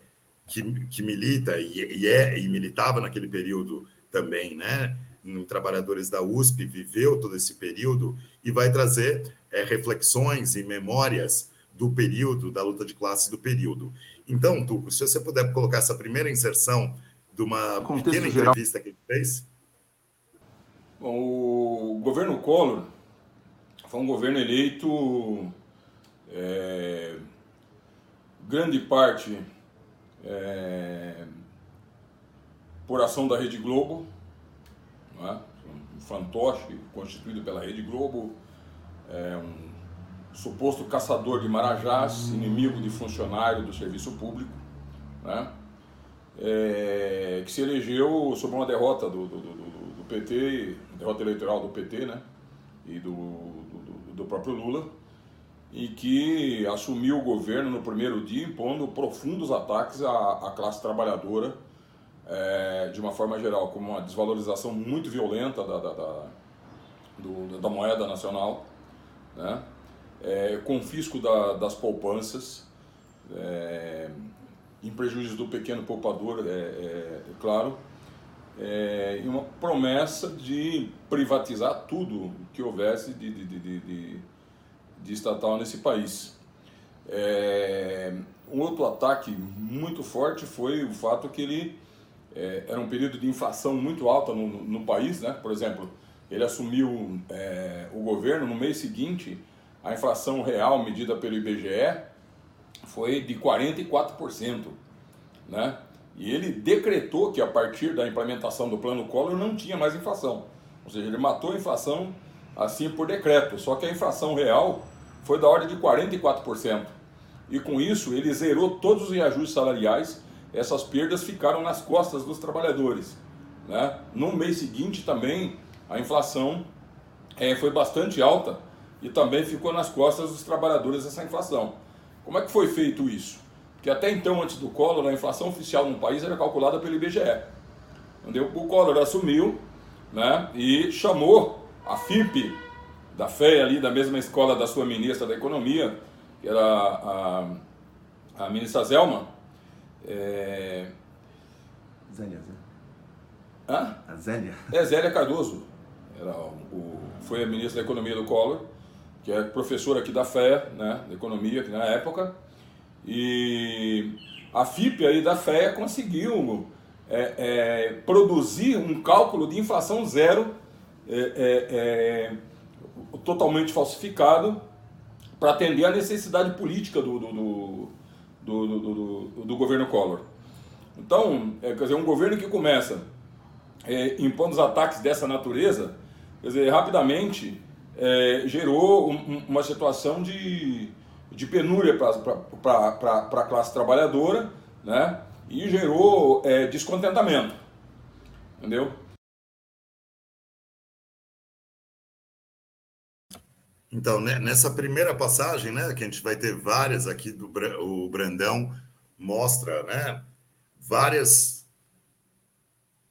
que, que milita e, e, é, e militava naquele período também, né? em Trabalhadores da USP, viveu todo esse período e vai trazer é, reflexões e memórias do período, da luta de classes do período. Então, Tuco, se você puder colocar essa primeira inserção de uma Contexto pequena geral. entrevista que ele fez. Bom, o governo Collor foi um governo eleito, é, grande parte é, por ação da Rede Globo, né? um fantoche constituído pela Rede Globo, é um suposto caçador de marajás, inimigo de funcionário do serviço público, né? É, que se elegeu sob uma derrota do, do, do, do, PT, derrota eleitoral do PT né? e do, do, próprio Lula, e que assumiu o governo no primeiro dia impondo profundos ataques à, à classe trabalhadora é, de uma forma geral, com uma desvalorização muito violenta da, da, da, do, da moeda nacional, né? É, confisco da, das poupanças, é, em prejuízo do pequeno poupador, é, claro, e uma promessa de privatizar tudo que houvesse de, de, de, de, de estatal nesse país. É, um outro ataque muito forte foi o fato que ele é, era um período de inflação muito alta no, no, país, né? Por exemplo, ele assumiu é, o governo no mês seguinte, a inflação real medida pelo IBGE foi de 44%, né? E ele decretou que a partir da implementação do plano Collor não tinha mais inflação. Ou seja, ele matou a inflação assim por decreto, só que a inflação real foi da ordem de 44%. E com isso ele zerou todos os reajustes salariais essas perdas ficaram nas costas dos trabalhadores. Né? No mês seguinte também a inflação é, foi bastante alta e também ficou nas costas dos trabalhadores essa inflação. Como é que foi feito isso? Que até então, antes do Collor, a inflação oficial no país era calculada pelo IBGE. Entendeu? O Collor assumiu né, e chamou a FIP da FEA ali, da mesma escola da sua ministra da Economia, que era a, a ministra Zelma. É... Zélia, Zélia. Hã? A Zélia. É, Zélia Cardoso. Era o, foi a ministra da Economia do Collor, que é professora aqui da FEA, né, de Economia, aqui na época. E a FIP aí da FEA conseguiu é, é, produzir um cálculo de inflação zero é, é, é totalmente falsificado para atender à necessidade política do, do, do, do, governo Collor. Então, é, quer dizer, um governo que começa é, impondo os ataques dessa natureza, quer dizer, rapidamente é, gerou um, uma situação de, de penúria para a classe trabalhadora, né? E gerou é, descontentamento, entendeu? Então, né, nessa primeira passagem, né, que a gente vai ter várias aqui do o Brandão mostra, né, várias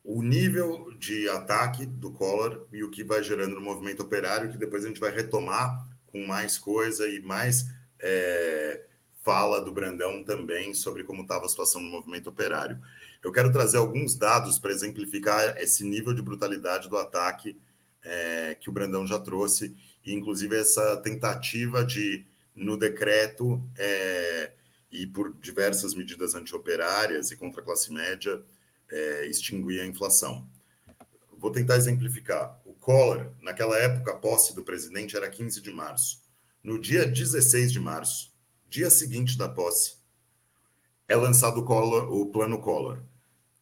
o nível de ataque do Collor e o que vai gerando no movimento operário, que depois a gente vai retomar com mais coisa e mais é, fala do Brandão também sobre como estava a situação no movimento operário. Eu quero trazer alguns dados para exemplificar esse nível de brutalidade do ataque é, que o Brandão já trouxe inclusive essa tentativa de, no decreto, é, e por diversas medidas antioperárias e contra a classe média, é, extinguir a inflação. Vou tentar exemplificar. O Collor, naquela época, a posse do presidente era 15 de março. No dia 16 de março, dia seguinte da posse, é lançado o, Collor, o plano Collor.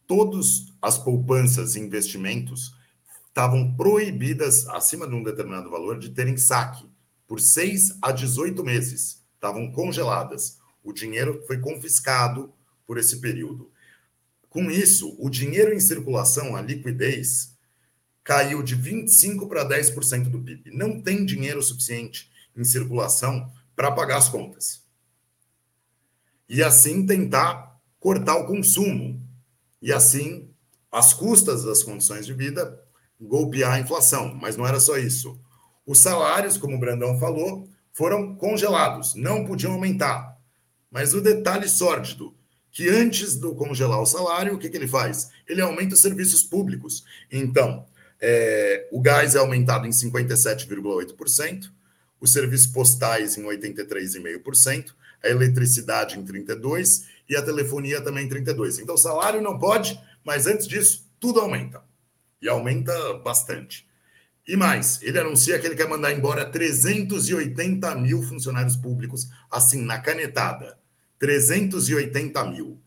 Todas as poupanças e investimentos estavam proibidas, acima de um determinado valor, de terem saque por 6 a 18 meses. Estavam congeladas. O dinheiro foi confiscado por esse período. Com isso, o dinheiro em circulação, a liquidez, caiu de 25% para 10% do PIB. Não tem dinheiro suficiente em circulação para pagar as contas. E assim tentar cortar o consumo. E assim, as custas das condições de vida golpear a inflação, mas não era só isso. Os salários, como o Brandão falou, foram congelados, não podiam aumentar. Mas o detalhe sórdido, que antes do congelar o salário, o que, que ele faz? Ele aumenta os serviços públicos. Então, é, o gás é aumentado em 57,8%, os serviços postais em 83,5%, a eletricidade em 32% e a telefonia também em 32%. Então, o salário não pode, mas antes disso, tudo aumenta e aumenta bastante. E mais, ele anuncia que ele quer mandar embora 380 mil funcionários públicos, assim, na canetada. 380 mil.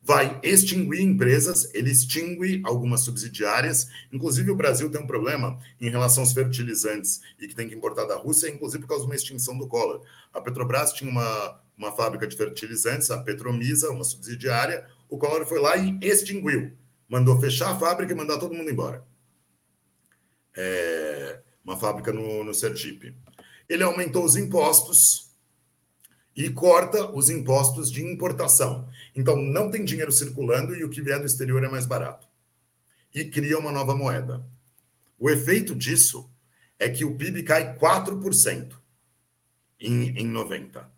Vai extinguir empresas, ele extingue algumas subsidiárias. Inclusive, o Brasil tem um problema em relação aos fertilizantes e que tem que importar da Rússia, inclusive por causa de uma extinção do Collor. A Petrobras tinha uma, uma fábrica de fertilizantes, a Petromisa, uma subsidiária. O Collor foi lá e extinguiu mandou fechar a fábrica e mandar todo mundo embora. É, uma fábrica no, no Sergipe. Ele aumentou os impostos e corta os impostos de importação. Então, não tem dinheiro circulando e o que vier do exterior é mais barato. E cria uma nova moeda. O efeito disso é que o PIB cai 4% em, em 90.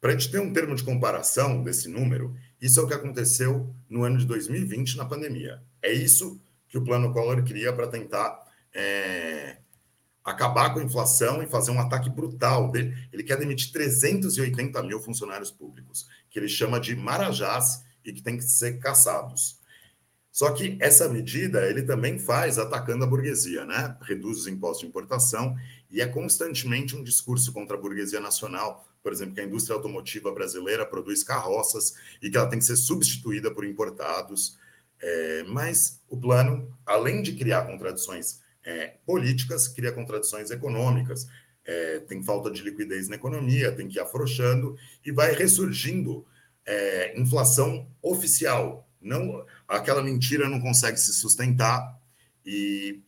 Para a gente ter um termo de comparação desse número, isso é o que aconteceu no ano de 2020 na pandemia. É isso que o Plano Collor cria para tentar é, acabar com a inflação e fazer um ataque brutal. Dele. Ele quer demitir 380 mil funcionários públicos, que ele chama de marajás e que tem que ser caçados. Só que essa medida ele também faz atacando a burguesia, né? Reduz os impostos de importação e é constantemente um discurso contra a burguesia nacional, por exemplo, que a indústria automotiva brasileira produz carroças e que ela tem que ser substituída por importados. É, mas o plano, além de criar contradições é, políticas, cria contradições econômicas. É, tem falta de liquidez na economia, tem que ir afrouxando e vai ressurgindo é, inflação oficial. Não, aquela mentira não consegue se sustentar e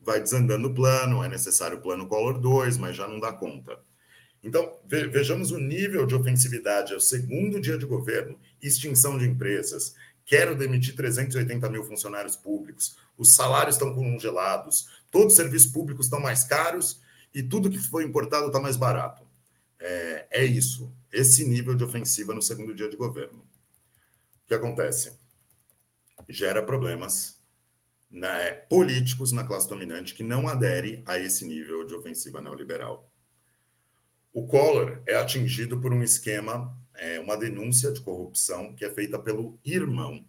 vai desandando o plano. É necessário o plano Collor 2, mas já não dá conta. Então, vejamos o nível de ofensividade. É o segundo dia de governo, extinção de empresas. Quero demitir 380 mil funcionários públicos. Os salários estão congelados. Todos os serviços públicos estão mais caros e tudo que foi importado está mais barato. É, é isso. Esse nível de ofensiva no segundo dia de governo. O que acontece? Gera problemas né, políticos na classe dominante que não adere a esse nível de ofensiva neoliberal. O Collor é atingido por um esquema, é, uma denúncia de corrupção que é feita pelo irmão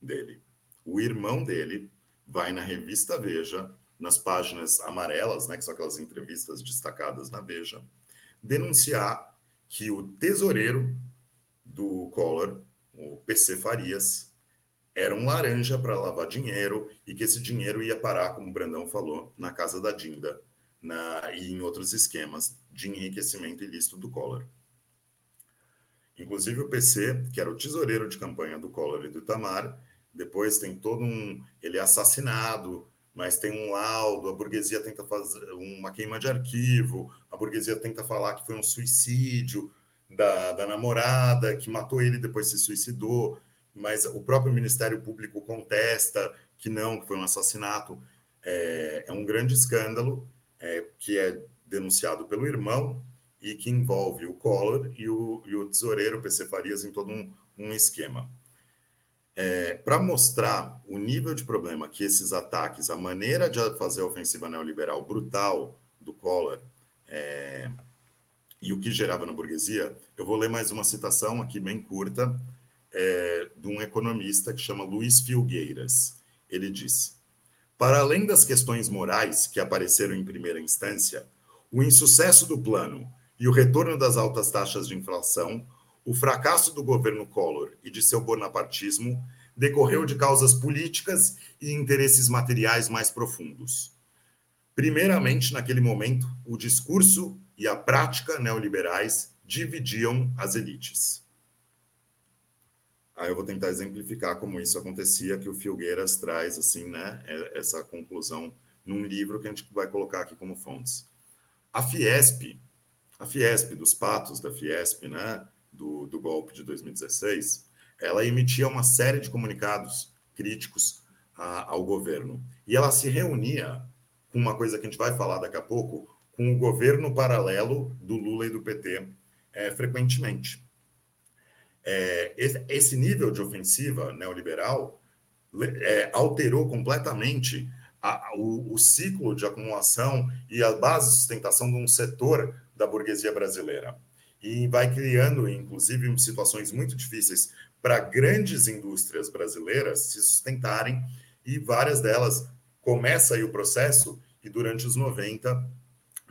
dele. O irmão dele vai na revista Veja, nas páginas amarelas, né, que são aquelas entrevistas destacadas na Veja, denunciar que o tesoureiro do Collor, o PC Farias, era um laranja para lavar dinheiro e que esse dinheiro ia parar, como o Brandão falou, na casa da Dinda na, e em outros esquemas de enriquecimento ilícito do Collor. Inclusive o PC, que era o tesoureiro de campanha do Collor e do Itamar, depois tem todo um. Ele é assassinado, mas tem um laudo, a burguesia tenta fazer uma queima de arquivo, a burguesia tenta falar que foi um suicídio da, da namorada, que matou ele depois se suicidou, mas o próprio Ministério Público contesta que não, que foi um assassinato. É, é um grande escândalo é, que é denunciado pelo irmão e que envolve o Collor e o, e o tesoureiro PC Farias em todo um, um esquema. É, Para mostrar o nível de problema que esses ataques, a maneira de fazer a ofensiva neoliberal brutal do Collor é, e o que gerava na burguesia, eu vou ler mais uma citação aqui bem curta é, de um economista que chama Luiz Filgueiras. Ele diz: para além das questões morais que apareceram em primeira instância, o insucesso do plano e o retorno das altas taxas de inflação, o fracasso do governo Collor e de seu bonapartismo decorreu de causas políticas e interesses materiais mais profundos. Primeiramente, naquele momento, o discurso e a prática neoliberais dividiam as elites. Aí eu vou tentar exemplificar como isso acontecia, que o Filgueiras traz, assim, né, é, essa conclusão num livro que a gente vai colocar aqui como fontes. A Fiesp, a Fiesp, dos patos da Fiesp, né, do, do golpe de 2016, ela emitia uma série de comunicados críticos a, ao governo. E ela se reunia com uma coisa que a gente vai falar daqui a pouco, com o governo paralelo do Lula e do PT, é, frequentemente é, esse nível de ofensiva neoliberal é, alterou completamente a, o, o, ciclo de acumulação e a base de sustentação de um setor da burguesia brasileira. E vai criando, inclusive, situações muito difíceis para grandes indústrias brasileiras se sustentarem, e várias delas começa aí o processo e durante os 90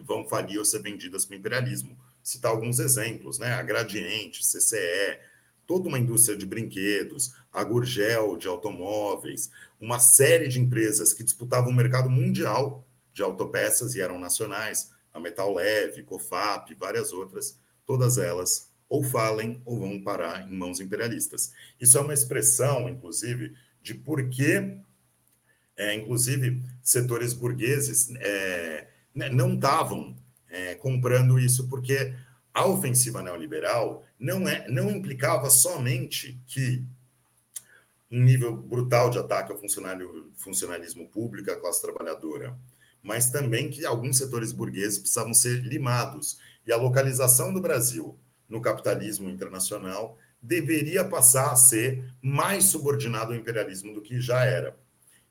vão falir ou ser vendidas para o imperialismo. Citar alguns exemplos, né? A Gradiente, CCE, toda uma indústria de brinquedos, a Gurgel de automóveis, uma série de empresas que disputavam o mercado mundial de autopeças e eram nacionais, a Metal Leve, Cofap, várias outras, todas elas ou falem ou vão parar em mãos imperialistas. Isso é uma expressão, inclusive, de por que, é, inclusive, setores burgueses é, né, não estavam é, comprando isso, porque a ofensiva neoliberal não, é, não implicava somente que um nível brutal de ataque ao funcionário, funcionalismo público, à classe trabalhadora, mas também que alguns setores burgueses precisavam ser limados. E a localização do Brasil no capitalismo internacional deveria passar a ser mais subordinado ao imperialismo do que já era.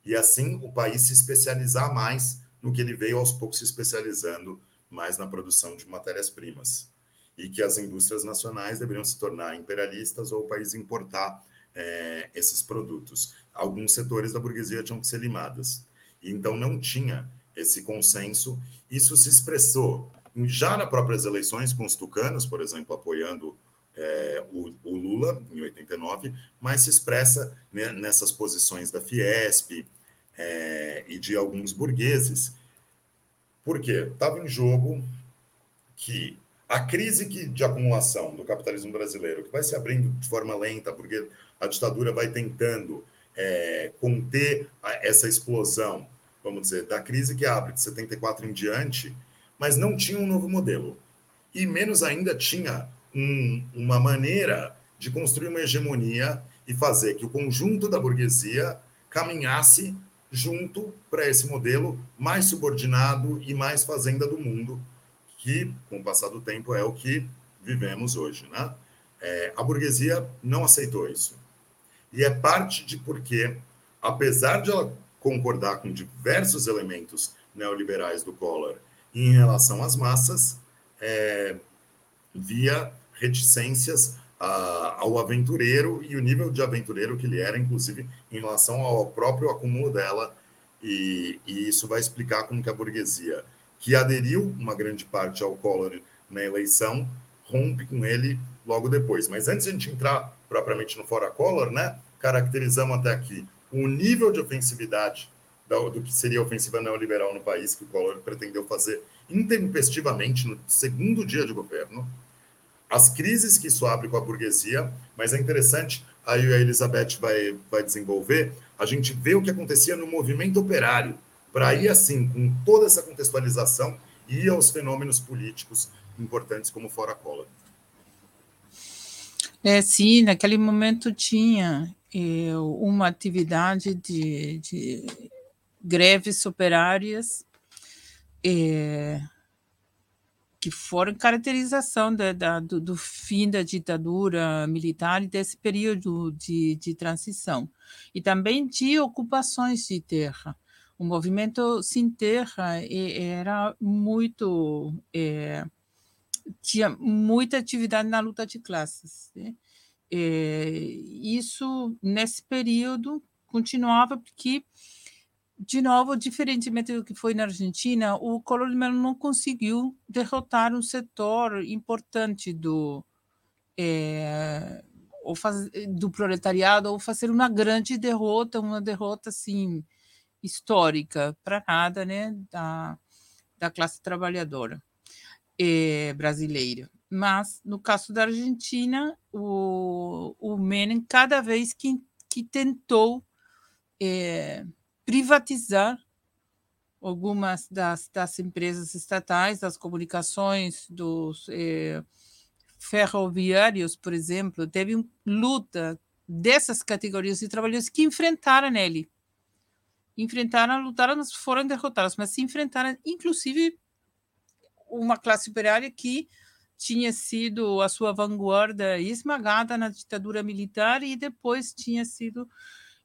E assim o país se especializar mais no que ele veio aos poucos se especializando mais na produção de matérias-primas e que as indústrias nacionais deveriam se tornar imperialistas ou o país importar é, esses produtos. Alguns setores da burguesia tinham que ser limadas. Então não tinha esse consenso. Isso se expressou já nas próprias eleições, com os tucanos, por exemplo, apoiando é, o, o, Lula em 89, mas se expressa né, nessas posições da Fiesp é, e de alguns burgueses. Por quê? Estava em jogo que A crise de acumulação do capitalismo brasileiro, que vai se abrindo de forma lenta, porque a ditadura vai tentando é, conter essa explosão, vamos dizer, da crise que abre de 74 em diante, mas não tinha um novo modelo. E menos ainda tinha um, uma maneira de construir uma hegemonia e fazer que o conjunto da burguesia caminhasse junto para esse modelo mais subordinado e mais fazenda do mundo, que, com o passar do tempo, é o que vivemos hoje. Né? É, a burguesia não aceitou isso. E é parte de porque, apesar de ela concordar com diversos elementos neoliberais do Collor em relação às massas, é, via reticências a, ao aventureiro e o nível de aventureiro que ele era, inclusive em relação ao próprio acúmulo dela, e, e isso vai explicar como que a burguesia, que aderiu uma grande parte ao Collor na eleição, rompe com ele logo depois. Mas antes de a gente entrar propriamente no Fora Collor, né, caracterizamos até aqui o nível de ofensividade do que seria a ofensiva neoliberal no país, que o Collor pretendeu fazer intempestivamente no segundo dia de governo, as crises que isso abre com a burguesia, mas é interessante, aí a Elizabeth vai, vai desenvolver, a gente vê o que acontecia no movimento operário, para ir assim, com toda essa contextualização, ir aos fenômenos políticos importantes como fora cola. É, sim, naquele momento tinha é, uma atividade de, de greves operárias é, que foram caracterização da, da, do, do, fim da ditadura militar e desse período de, de transição, e também de ocupações de terra. O movimento sem terra era muito. É, tinha muita atividade na luta de classes. Né? É, isso, nesse período, continuava porque de novo, diferentemente do que foi na Argentina, o Collor não conseguiu derrotar um setor importante do, é, ou faz, do proletariado ou fazer uma grande derrota, uma derrota assim histórica para nada, né, da, da classe trabalhadora é, brasileira. Mas no caso da Argentina, o, o Menem cada vez que, que tentou é, privatizar algumas das, das empresas estatais, das comunicações, dos eh, ferroviários, por exemplo, teve luta dessas categorias de trabalhadores que enfrentaram ele. Enfrentaram, lutaram, foram derrotados, mas se enfrentaram, inclusive, uma classe operária que tinha sido a sua vanguarda esmagada na ditadura militar e depois tinha sido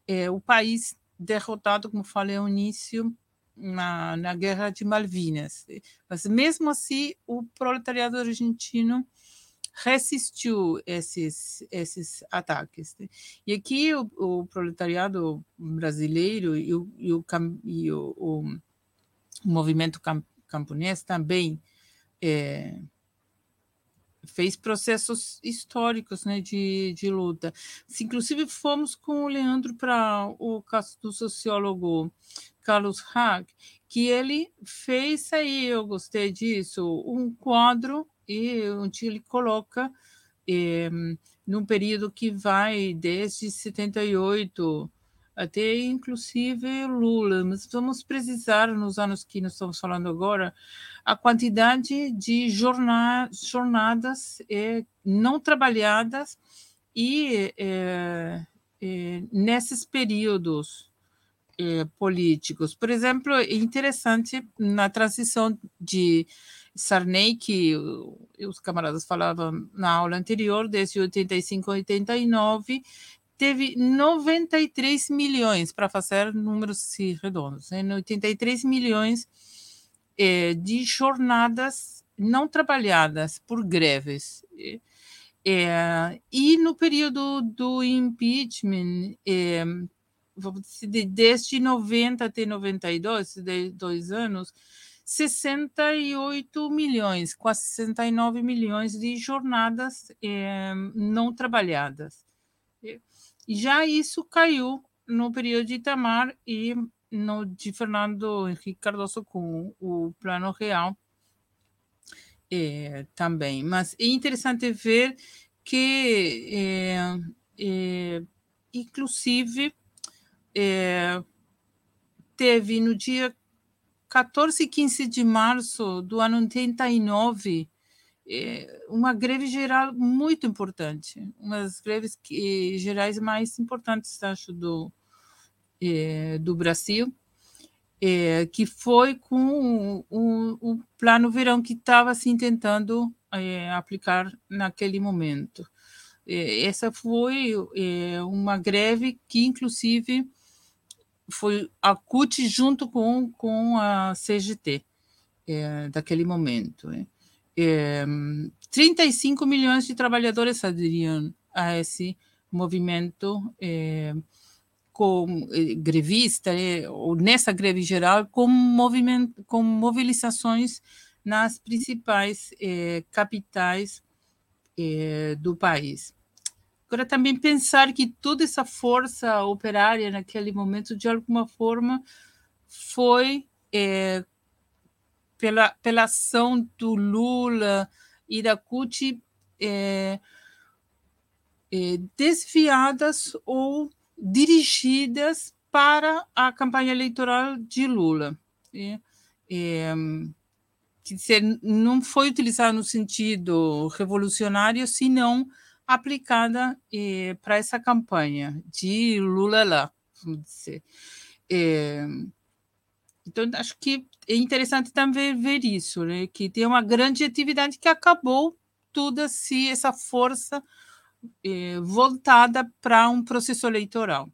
é, o país derrotado, como falei ao início, na, na Guerra de Malvinas. Mas, mesmo assim, o proletariado argentino resistiu esses esses ataques. E aqui o, o proletariado brasileiro e o, e o, e o, o movimento camponês também é, fez processos históricos né, de, de luta. Inclusive, fomos com o Leandro para o caso do sociólogo Carlos Haag, que ele fez aí, eu gostei disso, um quadro e onde ele coloca eh, num período que vai desde 78 até inclusive Lula, mas vamos precisar, nos anos que nós estamos falando agora, a quantidade de jornadas é, não trabalhadas e é, é, nesses períodos é, políticos. Por exemplo, é interessante na transição de Sarney, que os camaradas falavam na aula anterior, desde 85 a 89, teve 93 milhões, para fazer números redondos, né? 83 milhões é, de jornadas não trabalhadas por greves. É, e no período do impeachment, é, desde 90 até 92, de dois anos, 68 milhões, quase 69 milhões de jornadas é, não trabalhadas. Já isso caiu no período de Itamar e no de Fernando Henrique Cardoso com o Plano Real. é, também. Mas é interessante ver que, é, inclusive, teve no dia 14 e 15 de março do ano 89 é, uma greve geral muito importante, uma das greves que, gerais mais importantes, acho, do, é, do Brasil, é, que foi com o, o, plano verão que estava assim tentando aplicar naquele momento. Essa foi uma greve que, inclusive, foi a CUT junto com, com a CGT é, daquele momento. É, 35 milhões de trabalhadores aderiam a esse movimento é, com eh, grevista, eh, ou nessa greve geral, com, movimento, com mobilizações nas principais eh, capitais eh, do país. Agora, também pensar que toda essa força operária naquele momento, de alguma forma, foi é, pela, pela ação do Lula e da CUT é, é, desviadas ou dirigidas para a campanha eleitoral de Lula. É, é, dizer, não foi utilizada no sentido revolucionário, senão aplicada eh, para essa campanha de Lula lá, vamos dizer. Eh, então, acho que é interessante também ver isso, né? que tem uma grande atividade que acabou toda se essa força eh, voltada para um processo eleitoral.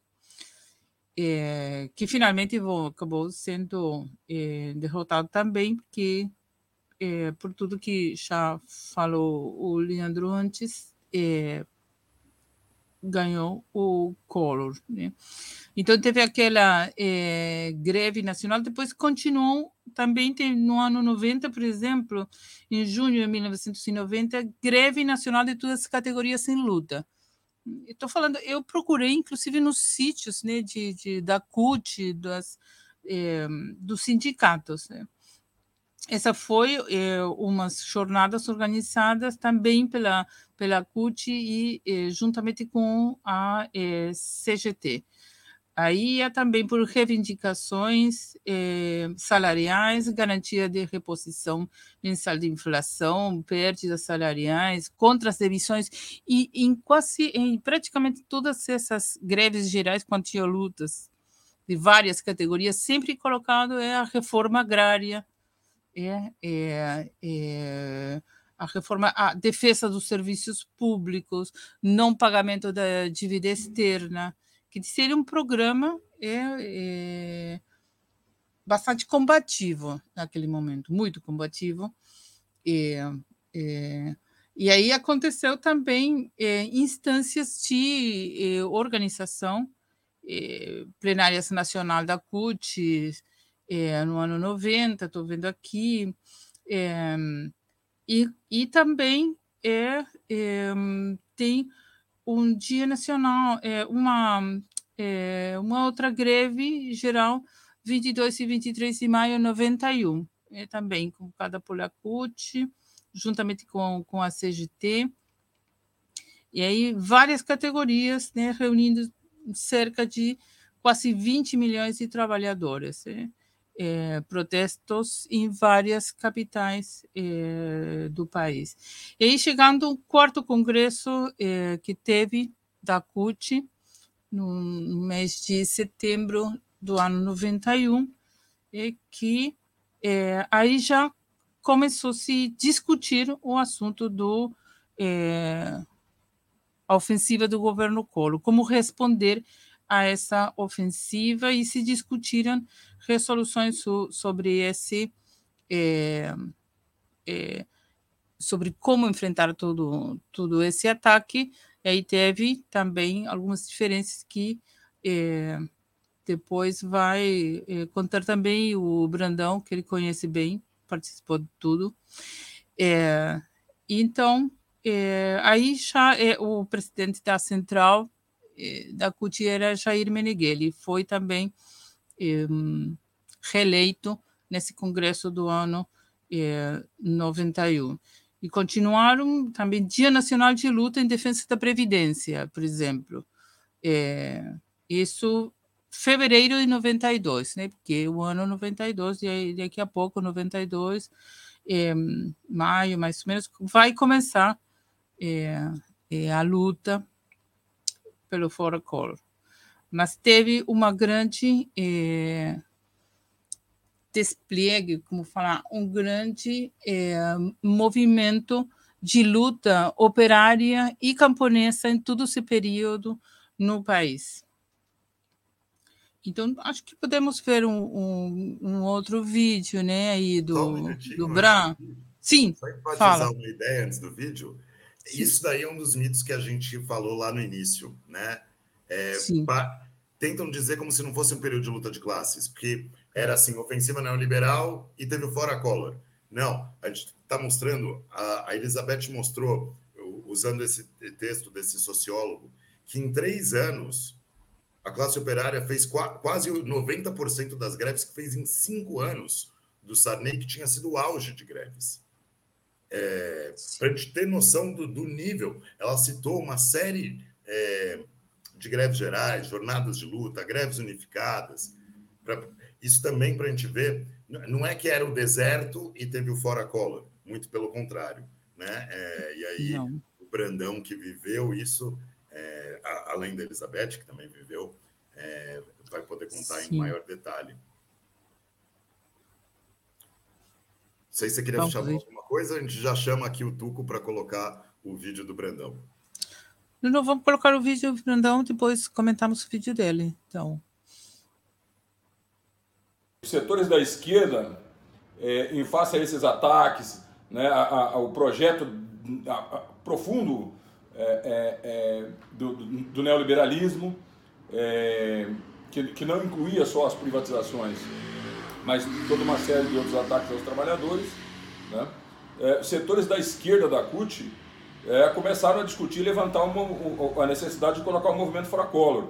Eh, que finalmente vou, acabou sendo eh, derrotado também, porque, eh, por tudo que já falou o Leandro antes, é, ganhou o Collor. Né? Então, teve aquela é, greve nacional, depois continuou, também tem, no ano 90, por exemplo, em junho de 1990, greve nacional de todas as categorias em luta. Estou falando, eu procurei, inclusive, nos sítios né, de, de da CUT, das, é, dos sindicatos. Né? Essa foi é, umas jornadas organizadas também pela pela CUT e é, juntamente com a é, CGT. Aí é também por reivindicações salariais, garantia de reposição mensal de inflação, perdas salariais, contra as demissões e em quase em praticamente todas essas greves gerais tinha lutas de várias categorias, sempre colocado é a reforma agrária é, é, é, a reforma, a defesa dos serviços públicos, não pagamento da dívida externa, que seria um programa é, é, bastante combativo naquele momento, muito combativo. É, é, e aí aconteceu também é, instâncias de é, organização, é, plenárias nacional da CUT, é, no ano 90, estou vendo aqui, é, e, e também é, é, tem um dia nacional, é, uma, é, uma outra greve geral, 22 e 23 de maio de 91, é, também convocada por a CUT, juntamente com, com a CGT, e aí várias categorias, né, reunindo cerca de quase 20 milhões de trabalhadores. Né? É, protestos em várias capitais é, do país. E aí, chegando o quarto congresso é, que teve da CUT, no mês de setembro do ano 91, é que aí já começou a se discutir o assunto do a ofensiva do governo Colo, como responder a essa ofensiva e se discutiram resoluções so, sobre esse é, é, sobre como enfrentar todo, todo esse ataque. E aí teve também algumas diferenças que é, depois vai é, contar também o Brandão, que ele conhece bem, participou de tudo. É, então, é, aí já o presidente da central da CUT era Jair Meneghelli, foi também reeleito nesse congresso do ano é, 91. E continuaram também Dia Nacional de Luta em Defesa da Previdência, por exemplo. É, isso fevereiro de 92, né? Porque o ano 92, e daqui a pouco, 92, é, maio, mais ou menos, vai começar é, é, a luta pelo Fora Collor. Mas teve uma grande é, despliegue, como falar, um grande é, movimento de luta operária e camponesa em todo esse período no país. Então, acho que podemos ver um, um, um outro vídeo, né, aí do, um do Bran. Sim, Só fala. uma ideia antes do vídeo? Sim. Isso daí é um dos mitos que a gente falou lá no inío, né? É, tentam dizer como se não fosse um período de luta de classes, porque era assim, ofensiva neoliberal e teve o fora Collor. Não, a gente está mostrando, a, a Elizabeth mostrou, usando esse texto desse sociólogo, que em três anos a classe operária fez quase 90% das greves que fez em cinco anos do Sarney, que tinha sido o auge de greves. É, Para a gente ter noção do, do, nível, ela citou uma série é, de greves gerais, jornadas de luta, greves unificadas. Pra, isso também para a gente ver, não é que era o deserto e teve o fora Collor, muito pelo contrário. Né? É, e aí, não. o Brandão que viveu isso, é, a, além da Elizabeth, que também viveu, é, vai poder contar Sim. em maior detalhe. Não sei se você queria chamar alguma coisa, a gente já chama aqui o Tuco para colocar o vídeo do Brandão. Não, vamos colocar o vídeo do Brandão, depois comentamos o vídeo dele. Então setores da esquerda, é, em face a esses ataques, né, a, a, o projeto a, profundo é, é, é, do, do, neoliberalismo, é, que, que não incluía só as privatizações, mas toda uma série de outros ataques aos trabalhadores, né, é, setores da esquerda da CUT começaram a discutir levantar uma, a necessidade de colocar o movimento fora Collor,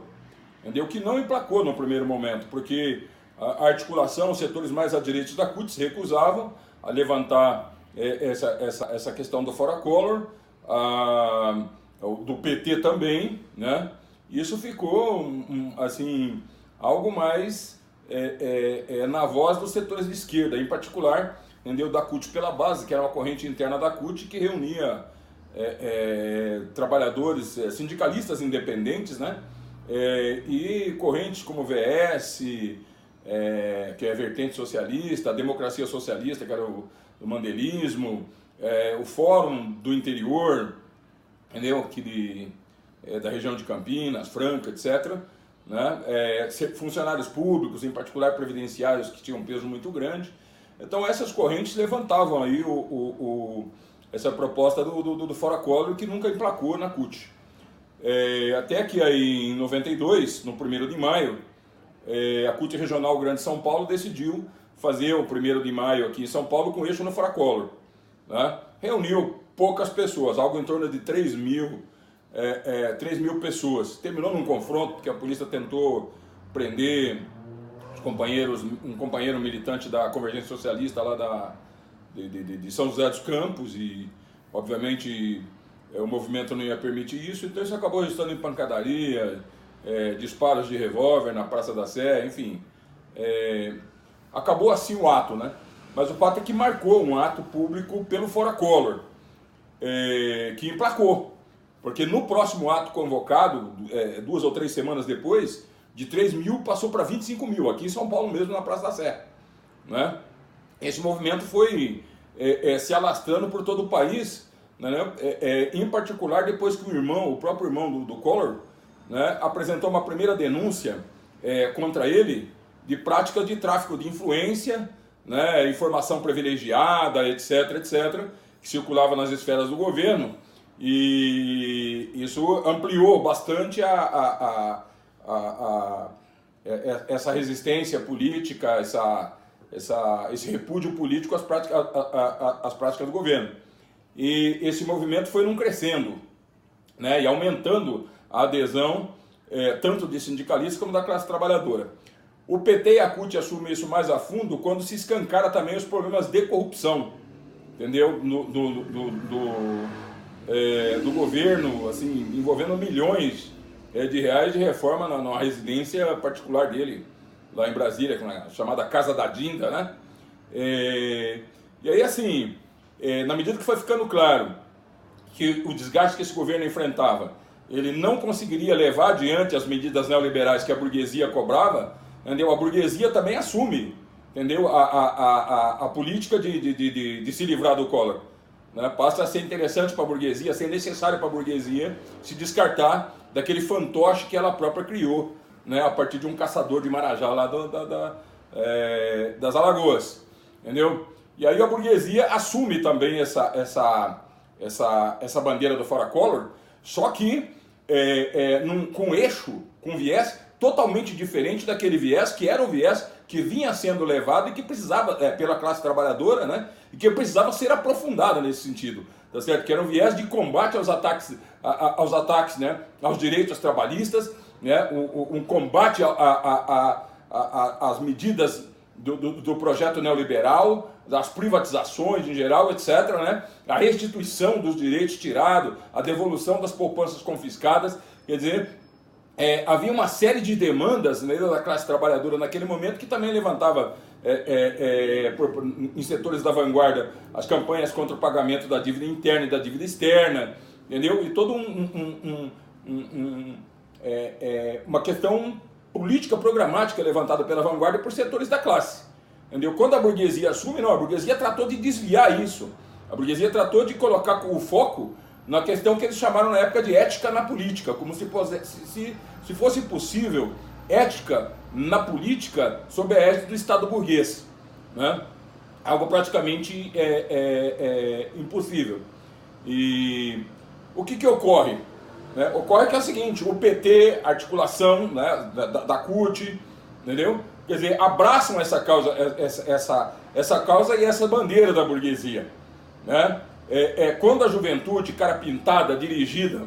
entendeu? que não emplacou no primeiro momento, porque a articulação, os setores mais aderidos da CUT se recusavam a levantar é, essa, essa, essa questão do Fora Collor, a, do PT também, né? Isso ficou, um, assim, algo mais é, é, é, na voz dos setores de esquerda, em particular, entendeu, da CUT pela base, que era uma corrente interna da CUT que reunia é, é, trabalhadores, é, sindicalistas independentes, né? e correntes como VS, é, que é a vertente socialista, a democracia socialista, que era o, o mandelismo, é, o Fórum do Interior, entendeu? Que de, é, da região de Campinas, Franca, etc. Né? É, funcionários públicos, em particular previdenciários, que tinham um peso muito grande. Então essas correntes levantavam aí o, o essa proposta do, do, do Fora Collor que nunca emplacou na CUT. É, até que aí em 92, no 1 de maio, é, a CUT Regional Grande São Paulo decidiu fazer o primeiro de maio aqui em São Paulo com eixo no Fracolor. Né? Reuniu poucas pessoas, algo em torno de 3 mil, é, é, 3 mil pessoas. Terminou num confronto, porque a polícia tentou prender os companheiros, um companheiro militante da Convergência Socialista lá da, de, de, de São José dos Campos e, obviamente, é, o movimento não ia permitir isso, então isso acabou resultando em pancadaria, é, disparos de revólver na Praça da Sé, enfim. É, acabou assim o ato, né? Mas o fato é que marcou um ato público pelo Fora Collor, é, que emplacou. Porque no próximo ato convocado, é, duas ou três semanas depois, de 3 mil passou para 25 mil, aqui em São Paulo mesmo, na Praça da Sé. Né? Esse movimento foi é, é, se alastrando por todo o país, né? em particular depois que o irmão, o próprio irmão do, do Collor, né, apresentou uma primeira denúncia é, contra ele de prática de tráfico de influência, né, informação privilegiada, etc, etc, que circulava nas esferas do governo. E isso ampliou bastante a, a, a, a é, é, essa resistência política, essa, essa, esse repúdio político às práticas, às práticas do governo. E esse movimento foi num crescendo né, e aumentando a adesão é, tanto de sindicalistas como da classe trabalhadora. o PT e a CUT assumem isso mais a fundo quando se escancara também os problemas de corrupção, entendeu? No, do, do, do, é, do governo, assim, envolvendo milhões é, de reais de reforma na, na, residência particular dele, lá em Brasília, é chamada Casa da Dinda, né? É, e aí, assim, é, na medida que foi ficando claro que o desgaste que esse governo enfrentava, ele não conseguiria levar adiante as medidas neoliberais que a burguesia cobrava, entendeu? A burguesia também assume, entendeu? A, a, a, a política de, de, de, de se livrar do Collor. Né? Passa a ser interessante para a burguesia, a ser necessário para a burguesia se descartar daquele fantoche que ela própria criou, né? a partir de um caçador de Marajá lá da, da é, das Alagoas. Entendeu? E aí a burguesia assume também essa, essa, essa, essa bandeira do Fora Collor, só que é, é, num, com eixo, com viés totalmente diferente daquele viés que era o viés que vinha sendo levado e que precisava, é, pela classe trabalhadora, né, e que precisava ser aprofundado nesse sentido, tá certo? Que era um viés de combate aos ataques, a, a, aos ataques, né, aos direitos trabalhistas, né, um, um combate às medidas do, do, do, projeto neoliberal, das privatizações em geral, etc., né, a restituição dos direitos tirados, a devolução das poupanças confiscadas, quer dizer, é, havia uma série de demandas né, da classe trabalhadora naquele momento que também levantava é, é, é por, em setores da vanguarda as campanhas contra o pagamento da dívida interna e da dívida externa, entendeu? E todo um, um, um, um é, é, uma questão política programática levantada pela vanguarda por setores da classe, entendeu? Quando a burguesia assume, não, a burguesia tratou de desviar isso, a burguesia tratou de colocar o foco na questão que eles chamaram na época de ética na política, como se, se, se fosse possível ética na política sob a égide do Estado burguês. Né? Algo praticamente é, é, é impossível. E o que, que ocorre? Né? Ocorre que é o seguinte, o PT, articulação né, da, da CUT, entendeu? Quer dizer, abraçam essa causa, essa, essa, essa causa e essa bandeira da burguesia. Né? é, é, quando a juventude, cara pintada, dirigida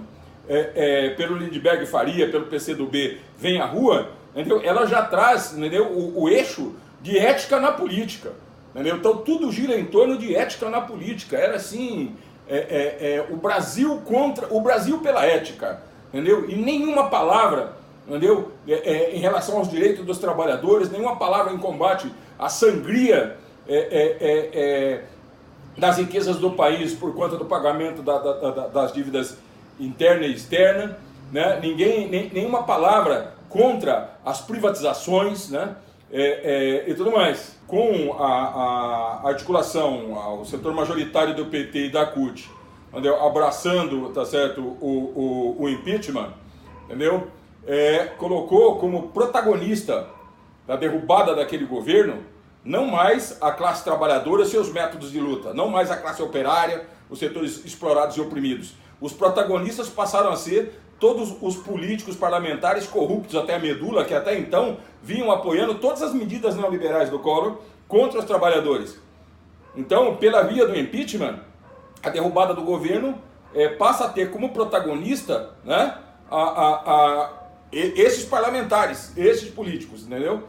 é, é, pelo Lindbergh Faria, pelo PCdoB, vem à rua, entendeu? ela já traz entendeu? O, o eixo de ética na política. Entendeu? Então tudo gira em torno de ética na política. Era assim, é, é, é, o Brasil contra o Brasil pela ética, entendeu? E nenhuma palavra, entendeu? É, é, em relação aos direitos dos trabalhadores, nenhuma palavra em combate à sangria das riquezas do país por conta do pagamento da, da, da, das dívidas interna e externa, né? Ninguém, nem, nenhuma palavra contra as privatizações, né? É, é, e tudo mais. Com a, a, articulação ao setor majoritário do PT e da CUT, entendeu? abraçando tá certo, o, o, o impeachment, entendeu? É, colocou como protagonista da derrubada daquele governo não mais a classe trabalhadora seus métodos de luta, não mais a classe operária, os setores explorados e oprimidos. Os protagonistas passaram a ser todos os políticos parlamentares corruptos até a medula, que até então vinham apoiando todas as medidas neoliberais do Collor contra os trabalhadores. Então, pela via do impeachment, a derrubada do governo é, passa a ter como protagonista né, a, a, a, esses parlamentares, esses políticos, entendeu?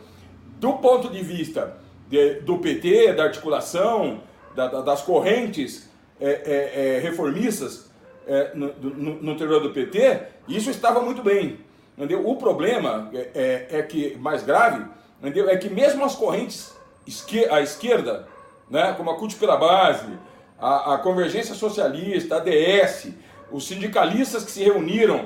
Do ponto de vista de, do PT, da articulação, da, da, das correntes é, é, reformistas é, no, no, no, interior do PT, isso estava muito bem. Entendeu? O problema é, é, é que, mais grave, entendeu? é que mesmo as correntes esquer, à esquerda, né, como a CUT pela base, a, a Convergência Socialista, a DS, os sindicalistas que se reuniram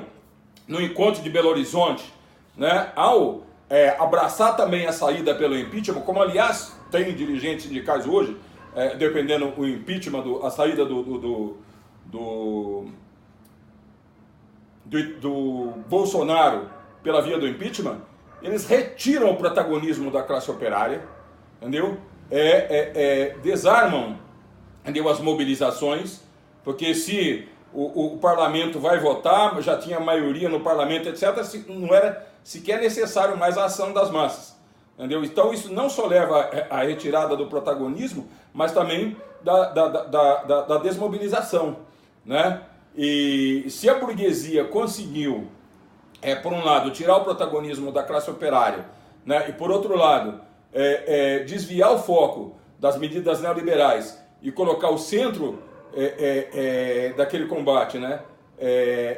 no encontro de Belo Horizonte, né, ao é, abraçar também a saída pelo impeachment, como aliás tem dirigentes sindicais hoje, é, dependendo o impeachment, do, a saída do, do, do, do, do, do Bolsonaro pela via do impeachment, eles retiram o protagonismo da classe operária, entendeu? É, é, é, desarmam entendeu? as mobilizações, porque se o, o, parlamento vai votar, já tinha maioria no parlamento, etc., não era sequer necessário mais a ação das massas. Entendeu? Então isso não só leva à retirada do protagonismo, mas também da, da, da, da, da desmobilização. Né? E se a burguesia conseguiu, é, por um lado, tirar o protagonismo da classe operária, né? e por outro lado, é, é, desviar o foco das medidas neoliberais e colocar o centro é, é, é daquele combate, né?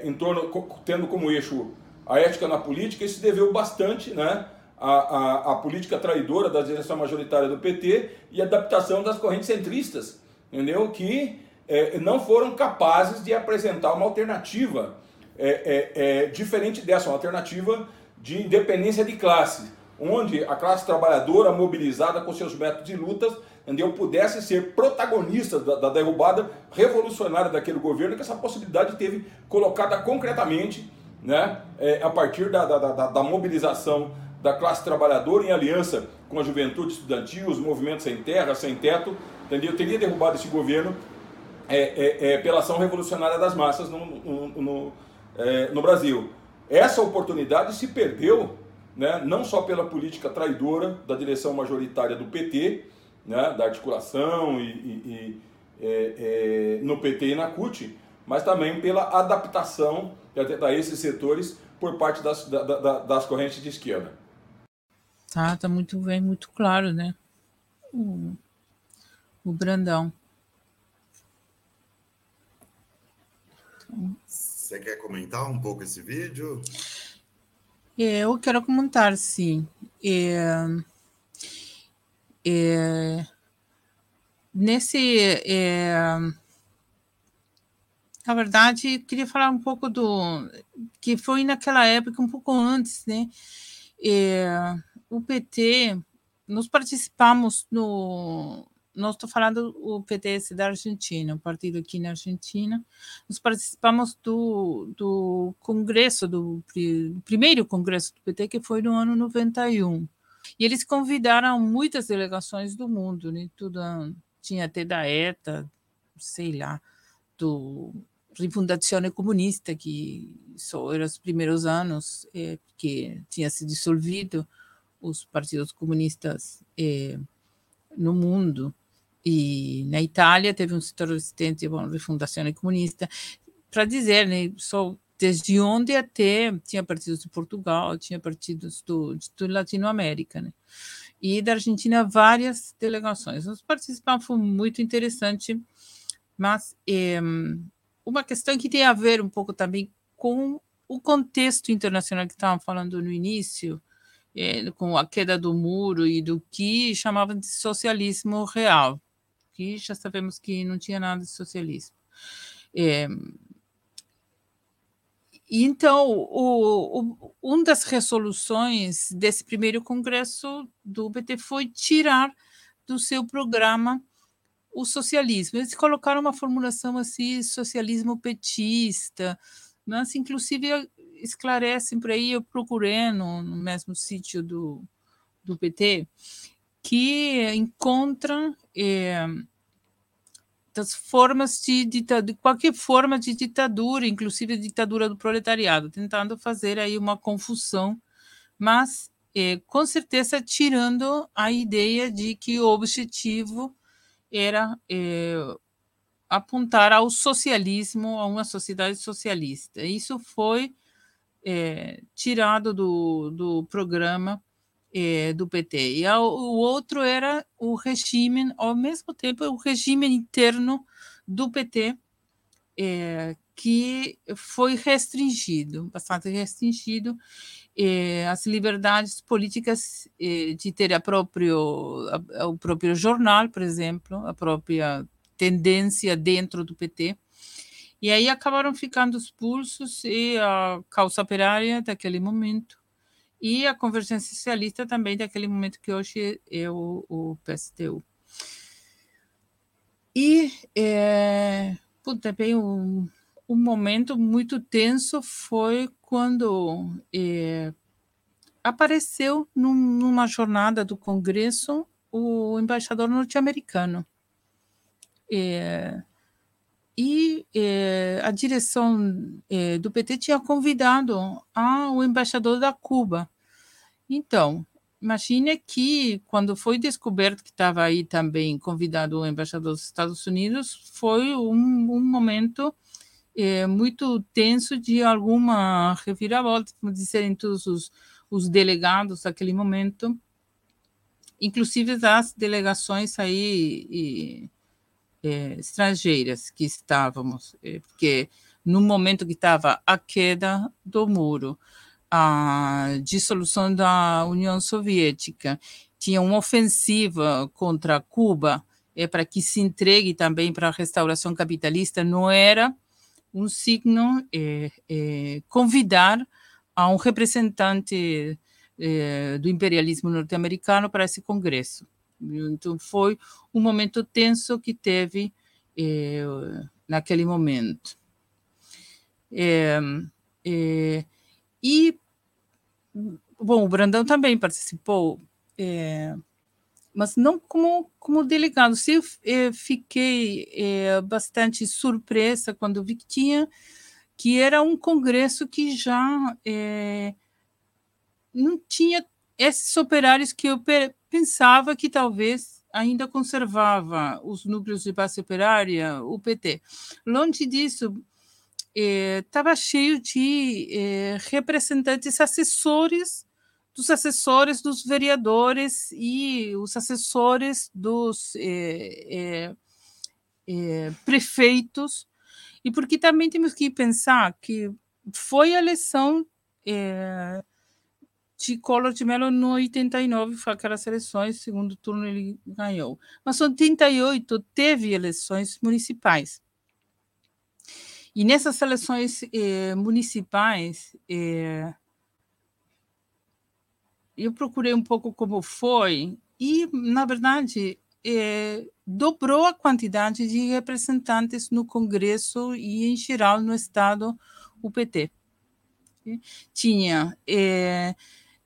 Em torno, tendo como eixo a ética na política, isso deveu bastante né, à, à, à política traidora da direção majoritária do PT e a adaptação das correntes centristas, entendeu? que é, não foram capazes de apresentar uma alternativa diferente dessa, uma alternativa de independência de classe, onde a classe trabalhadora mobilizada com seus métodos de lutas entendeu, pudesse ser protagonista da, da, derrubada revolucionária daquele governo, que essa possibilidade teve colocada concretamente né, é, a partir da, da, da, mobilização da classe trabalhadora em aliança com a juventude estudantil, os movimentos sem terra, sem teto, entendeu? teria derrubado esse governo é, é, é pela ação revolucionária das massas no, no, no, é, no Brasil. Essa oportunidade se perdeu né, não só pela política traidora da direção majoritária do PT, né, da articulação e, e, e é, no PT e na CUT, mas também pela adaptação a esses setores por parte das, da, da, das correntes de esquerda. Tá, tá muito bem, muito claro, né? O, o Brandão. Você quer comentar um pouco esse vídeo? Eu quero comentar, sim. É, é, nesse. É, na verdade, queria falar um pouco do. que foi naquela época, um pouco antes, né? É, o PT, nós participamos no, nós estou falando o PTS da Argentina, o partido aqui na Argentina, nós participamos do, do congresso, do, do primeiro congresso do PT, que foi no ano 91. E eles convidaram muitas delegações do mundo, né? Tudo, tinha até da ETA, sei lá, do Rifundazione Comunista, que só eram os primeiros anos é, que tinha se dissolvido os partidos comunistas é, no mundo. E na Itália teve um setor resistente, bom, refundação comunista, para dizer, né, só desde onde até tinha partidos de Portugal, tinha partidos do, de, do Latinoamérica, né? E da Argentina várias delegações. Os participantes foi muito interessante, mas é, uma questão que tem a ver um pouco também com o contexto internacional que estavam falando no início, é, com a queda do muro e do que chamavam de socialismo real já sabemos que não tinha nada de socialismo. É, então, o, o, uma das resoluções desse primeiro congresso do PT foi tirar do seu programa o socialismo. Eles colocaram uma formulação assim, socialismo petista, mas inclusive esclarecem por aí, eu procurei no, no mesmo sítio do, do PT, que encontram é, das formas de de qualquer forma de ditadura, inclusive a ditadura do proletariado, tentando fazer aí uma confusão, mas é, com certeza tirando a ideia de que o objetivo era é, apontar ao socialismo, a uma sociedade socialista. Isso foi tirado do, do programa é, do PT. E o outro era o regime, ao mesmo tempo, o regime interno do PT, é, que foi restringido, bastante restringido, é, as liberdades políticas de ter a próprio, a, o próprio jornal, por exemplo, a própria tendência dentro do PT. E aí acabaram ficando expulsos e a causa operária daquele momento e a Convergência Socialista também daquele momento que hoje é o, o PSTU. E é, também um, um momento muito tenso foi quando é, apareceu num, numa jornada do Congresso o embaixador norte-americano. É, e eh, a direção eh, do PT tinha convidado o embaixador da Cuba. Então, imagine que quando foi descoberto que estava aí também convidado o embaixador dos Estados Unidos, foi um, um momento é, muito tenso de alguma reviravolta, como disserem todos os, os delegados naquele momento, inclusive das delegações aí e, é, estrangeiras que estávamos, é, porque no momento que estava a queda do muro, a dissolução da União Soviética, tinha uma ofensiva contra Cuba, é para que se entregue também para a restauração capitalista, não era um signo é, é, convidar a um representante é, do imperialismo norte-americano para esse congresso. Então, foi um momento tenso que teve é, naquele momento. É, é, e, bom, o Brandão também participou, é, mas não como, como delegado. Se fiquei bastante surpresa quando vi que tinha que era um congresso que já não tinha esses operários que eu pensava que talvez ainda conservava os núcleos de base operária, o PT. Longe disso, estava é, cheio de é, representantes assessores dos assessores dos vereadores e os assessores dos é, prefeitos, e porque também temos que pensar que foi a eleição de Collor de Mello no 89, foi aquelas eleições, segundo turno ele ganhou. Mas em 88 teve eleições municipais. E nessas eleições eh, municipais, eh, eu procurei um pouco como foi, e, na verdade, eh, dobrou a quantidade de representantes no Congresso e, em geral, no Estado, o PT. Tinha eh,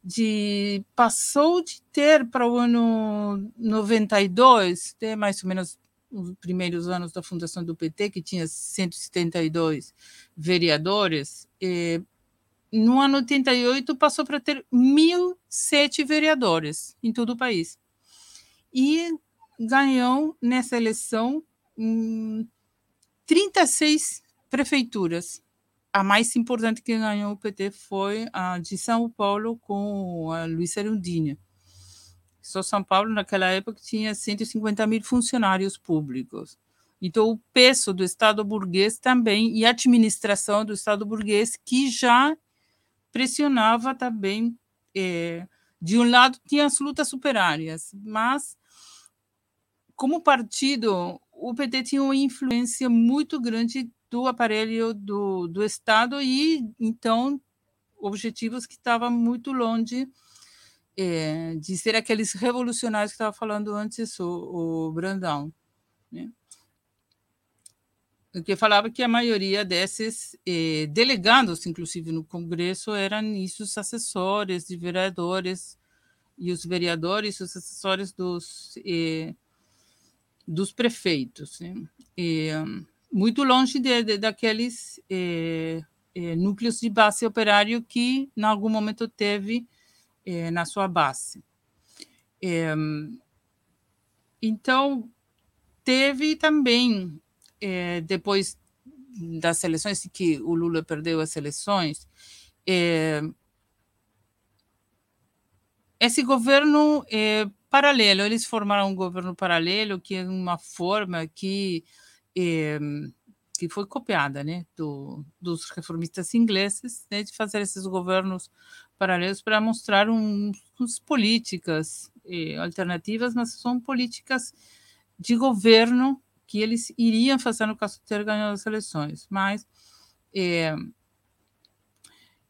de passou de ter para o ano 92, ter mais ou menos os primeiros anos da fundação do PT, que tinha 172 vereadores, eh, no ano 88 passou para ter 1.007 vereadores em todo o país. E ganhou nessa eleição hum, 36 prefeituras a mais importante que ganhou o PT foi a de São Paulo com a Luiz Erundina. Só São Paulo, naquela época, tinha 150 mil funcionários públicos. Então, o peso do Estado burguês também, e a administração do Estado burguês, que já pressionava também. É, de um lado, tinha as lutas superárias, mas, como partido, o PT tinha uma influência muito grande do aparelho do, do Estado e, então, objetivos que estavam muito longe é, de ser aqueles revolucionários que estava falando antes o, o Brandão. Né? que falava que a maioria desses eh, delegados, inclusive no Congresso, eram isso, os assessores de vereadores e os vereadores, os assessores dos, eh, dos prefeitos. Né? E, muito longe de, de daqueles eh, eh, núcleos de base operário que, em algum momento, teve eh, na sua base. então, teve também, depois das eleições, que o Lula perdeu as eleições, esse governo paralelo, eles formaram um governo paralelo, que é uma forma que eh, que foi copiada né, do, dos reformistas ingleses, né, de fazer esses governos paralelos para mostrar um, uns políticas eh, alternativas, mas são políticas de governo que eles iriam fazer no caso de ter ganhado as eleições. Mas, eh,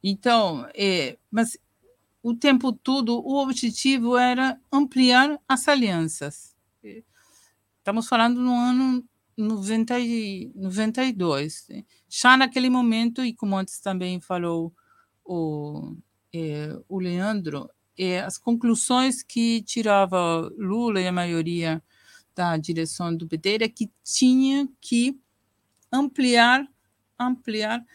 então, mas o tempo todo o objetivo era ampliar as alianças. Estamos falando no ano 90 e 92. Né? Já naquele momento, e como antes também falou o, é, o Leandro, é, as conclusões que tirava Lula e a maioria da direção do PT era que tinha que ampliar, ampliar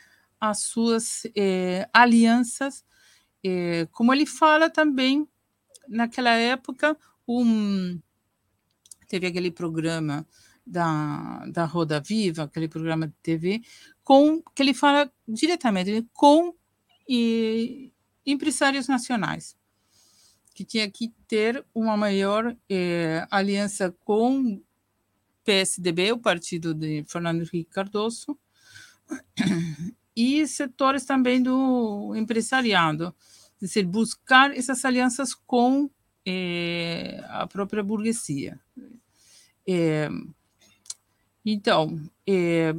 as suas é, alianças, é, como ele fala também naquela época, um, teve aquele programa da, da Roda Viva, aquele programa de TV, com que ele fala diretamente com e, empresários nacionais, que tinha que ter uma maior eh, aliança com PSDB, o partido de Fernando Henrique Cardoso, [COUGHS] e setores também do empresariado, é dizer, buscar essas alianças com eh, a própria burguesia. Eh, então, eh,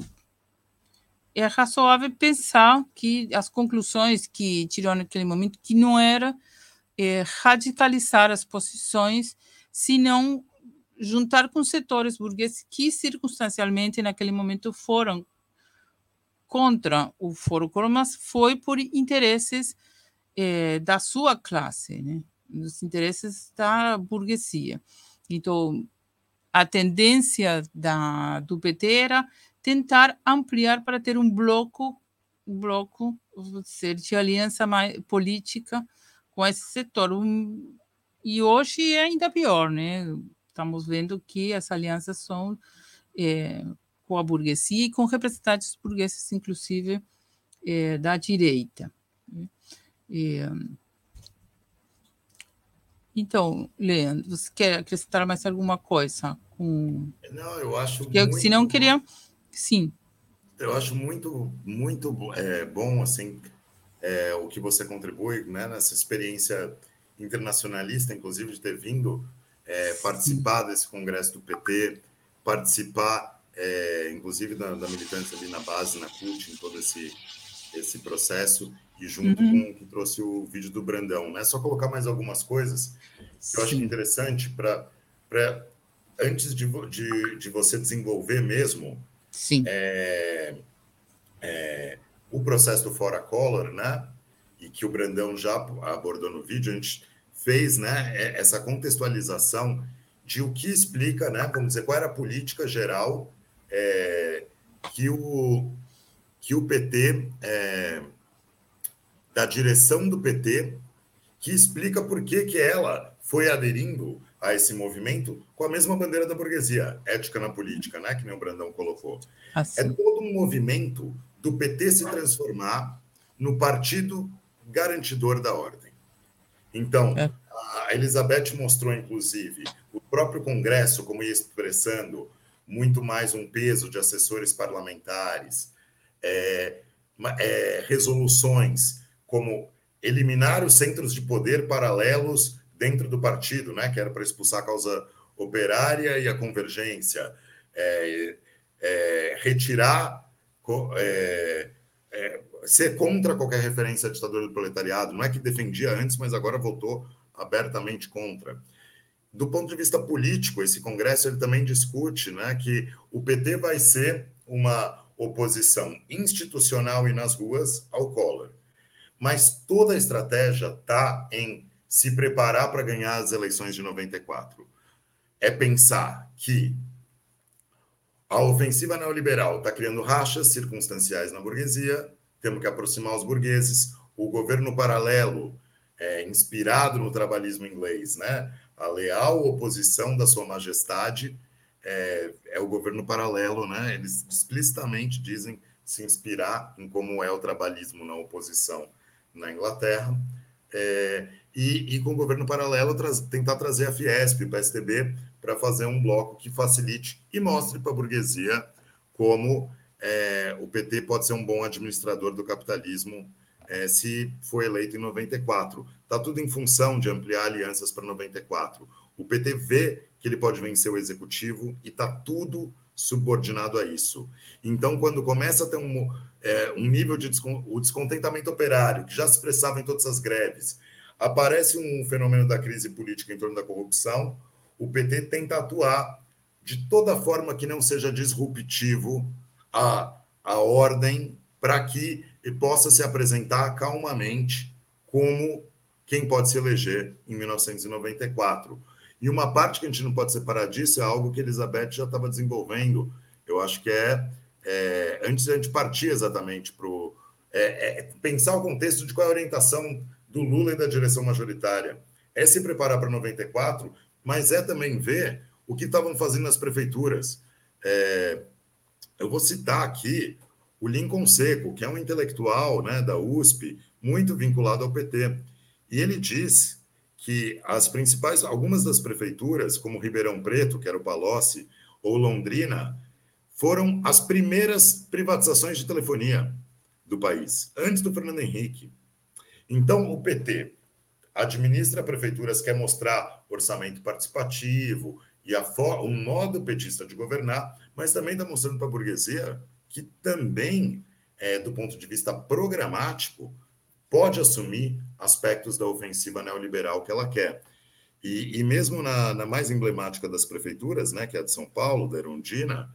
é razoável pensar que as conclusões que tirou naquele momento que não era é, radicalizar as posições, senão juntar com setores burgueses que circunstancialmente naquele momento foram contra o Foro Coro, mas foi por interesses é, da sua classe, né? dos interesses da burguesia. Então, a tendência da, do PT era tentar ampliar para ter um bloco, um bloco ser de aliança mais política com esse setor. Um, e hoje é ainda pior, né? Estamos vendo que as alianças são é, com a burguesia e com representantes burgueses, inclusive é, da direita. Né? Então, Leandro, você quer acrescentar mais alguma coisa? Não, eu acho. Porque, muito... Se não, queria Sim. Eu acho muito, muito é, bom assim é, o que você contribui né, nessa experiência internacionalista, inclusive de ter vindo é, participar desse congresso do PT, participar, é, inclusive da, da, militância ali na base, na CUT, em todo esse, esse processo, e junto uhum. com o que trouxe o vídeo do Brandão. Né? Só colocar mais algumas coisas que eu acho interessante para antes de, de, de você desenvolver mesmo Sim. É, é, o processo do Fora Color, né? E que o Brandão já abordou no vídeo, a gente fez né, é, essa contextualização de o que explica, né? Vamos dizer, qual era a política geral é, que, o, que o PT, é, da direção do PT, que explica por que, que ela foi aderindo a esse movimento com a mesma bandeira da burguesia, ética na política, né? Que nem o Brandão colocou. Assim. É todo um movimento do PT se transformar no partido garantidor da ordem. Então, é. a Elizabeth mostrou, inclusive, o próprio Congresso como ia expressando muito mais um peso de assessores parlamentares, é, é, resoluções como eliminar os centros de poder paralelos dentro do partido, né, que era para expulsar a causa operária e a convergência, é, é, retirar, é, é, ser contra qualquer referência à ditadura do proletariado. Não é que defendia antes, mas agora voltou abertamente contra. Do ponto de vista político, esse congresso ele também discute né, que o PT vai ser uma oposição institucional e nas ruas ao Collor. Mas toda a estratégia está em se preparar para ganhar as eleições de 94 é pensar que a ofensiva neoliberal está criando rachas circunstanciais na burguesia, temos que aproximar os burgueses, o governo paralelo, é, inspirado no trabalhismo inglês, né? a leal oposição da sua majestade é, é, o governo paralelo, né? eles explicitamente dizem se inspirar em como é o trabalhismo na oposição na Inglaterra. É, e, e, com o governo paralelo tentar trazer a Fiesp, o PSDB, para fazer um bloco que facilite e mostre para a burguesia como é, o PT pode ser um bom administrador do capitalismo é, se for eleito em 94. Está tudo em função de ampliar alianças para 94. O PT vê que ele pode vencer o executivo e está tudo subordinado a isso. Então, quando começa a ter um, é, um nível de o descontentamento operário, que já se expressava em todas as greves, Aparece um fenômeno da crise política em torno da corrupção, o PT tenta atuar de toda forma que não seja disruptivo a, a ordem para que possa se apresentar calmamente como quem pode se eleger em 1994. E uma parte que a gente não pode separar disso é algo que Elizabeth já estava desenvolvendo. Eu acho que é, é antes de a gente partir exatamente para é, é, pensar o contexto de qual é a orientação do Lula e da direção majoritária. É se preparar para 94, mas é também ver o que estavam fazendo nas prefeituras. É, eu vou citar aqui o Lincoln Seco, que é um intelectual né, da USP, muito vinculado ao PT. E ele diz que as principais, algumas das prefeituras, como Ribeirão Preto, que era o Palocci, ou Londrina, foram as primeiras privatizações de telefonia do país, antes do Fernando Henrique. Então, o PT administra prefeituras, quer mostrar orçamento participativo e a um modo petista de governar, mas também está mostrando para a burguesia que também, é, do ponto de vista programático, pode assumir aspectos da ofensiva neoliberal que ela quer. E, e mesmo na, na, mais emblemática das prefeituras, né, que é a de São Paulo, da Erundina,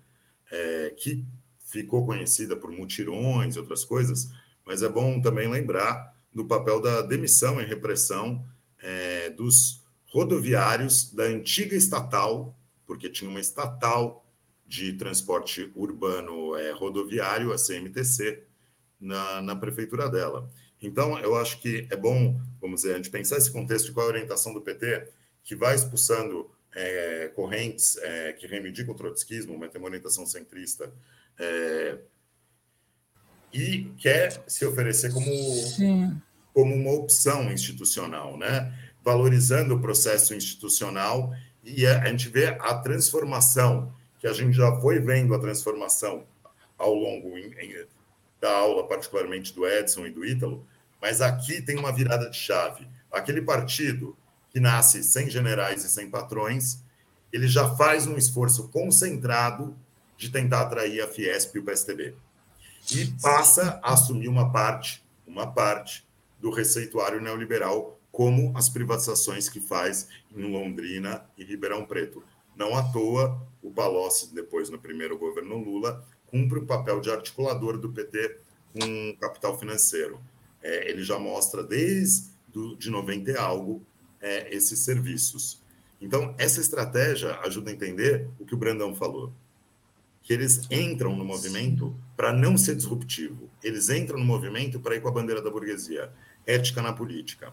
é, que ficou conhecida por mutirões e outras coisas, mas é bom também lembrar do papel da demissão e repressão é, dos rodoviários da antiga estatal, porque tinha uma estatal de transporte urbano é, rodoviário, a CMTC, na, na prefeitura dela. Então, eu acho que é bom, vamos dizer, a gente pensar esse contexto de qual é a orientação do PT, que vai expulsando é, correntes é, que reivindicam o trotskismo, mas tem uma orientação centrista, é, e quer se oferecer como, como uma opção institucional, né? valorizando o processo institucional e a, a gente vê a transformação, que a gente já foi vendo a transformação ao longo em, em, da aula, particularmente do Edson e do Ítalo, mas aqui tem uma virada de chave. Aquele partido que nasce sem generais e sem patrões, ele já faz um esforço concentrado de tentar atrair a Fiesp e o PSTB. E passa a assumir uma parte, uma parte do receituário neoliberal, como as privatizações que faz em Londrina e Ribeirão Preto. Não à toa, o Palocci, depois no primeiro governo Lula, cumpre o papel de articulador do PT com capital financeiro. É, ele já mostra desde do, de 90 e algo é, esses serviços. Então, essa estratégia ajuda a entender o que o Brandão falou que eles entram no movimento para não ser disruptivo. Eles entram no movimento para ir com a bandeira da burguesia. Ética na política.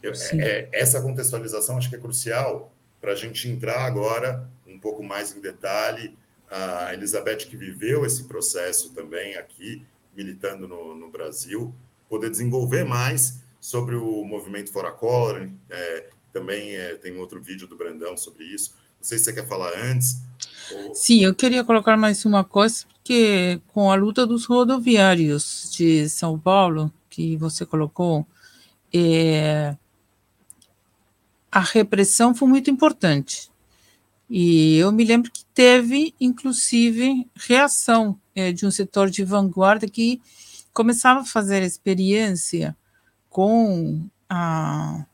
Eu, é, essa contextualização acho que é crucial para a gente entrar agora um pouco mais em detalhe. A Elizabeth, que viveu esse processo também aqui, militando no, no Brasil, poder desenvolver mais sobre o movimento Fora Color. É, também é, tem outro vídeo do Brandão sobre isso. Não sei se você quer falar antes. Ou... Sim, eu queria colocar mais uma coisa, porque com a luta dos rodoviários de São Paulo, que você colocou, é, a repressão foi muito importante. E eu me lembro que teve, inclusive, reação é, de um setor de vanguarda que começava a fazer experiência com a,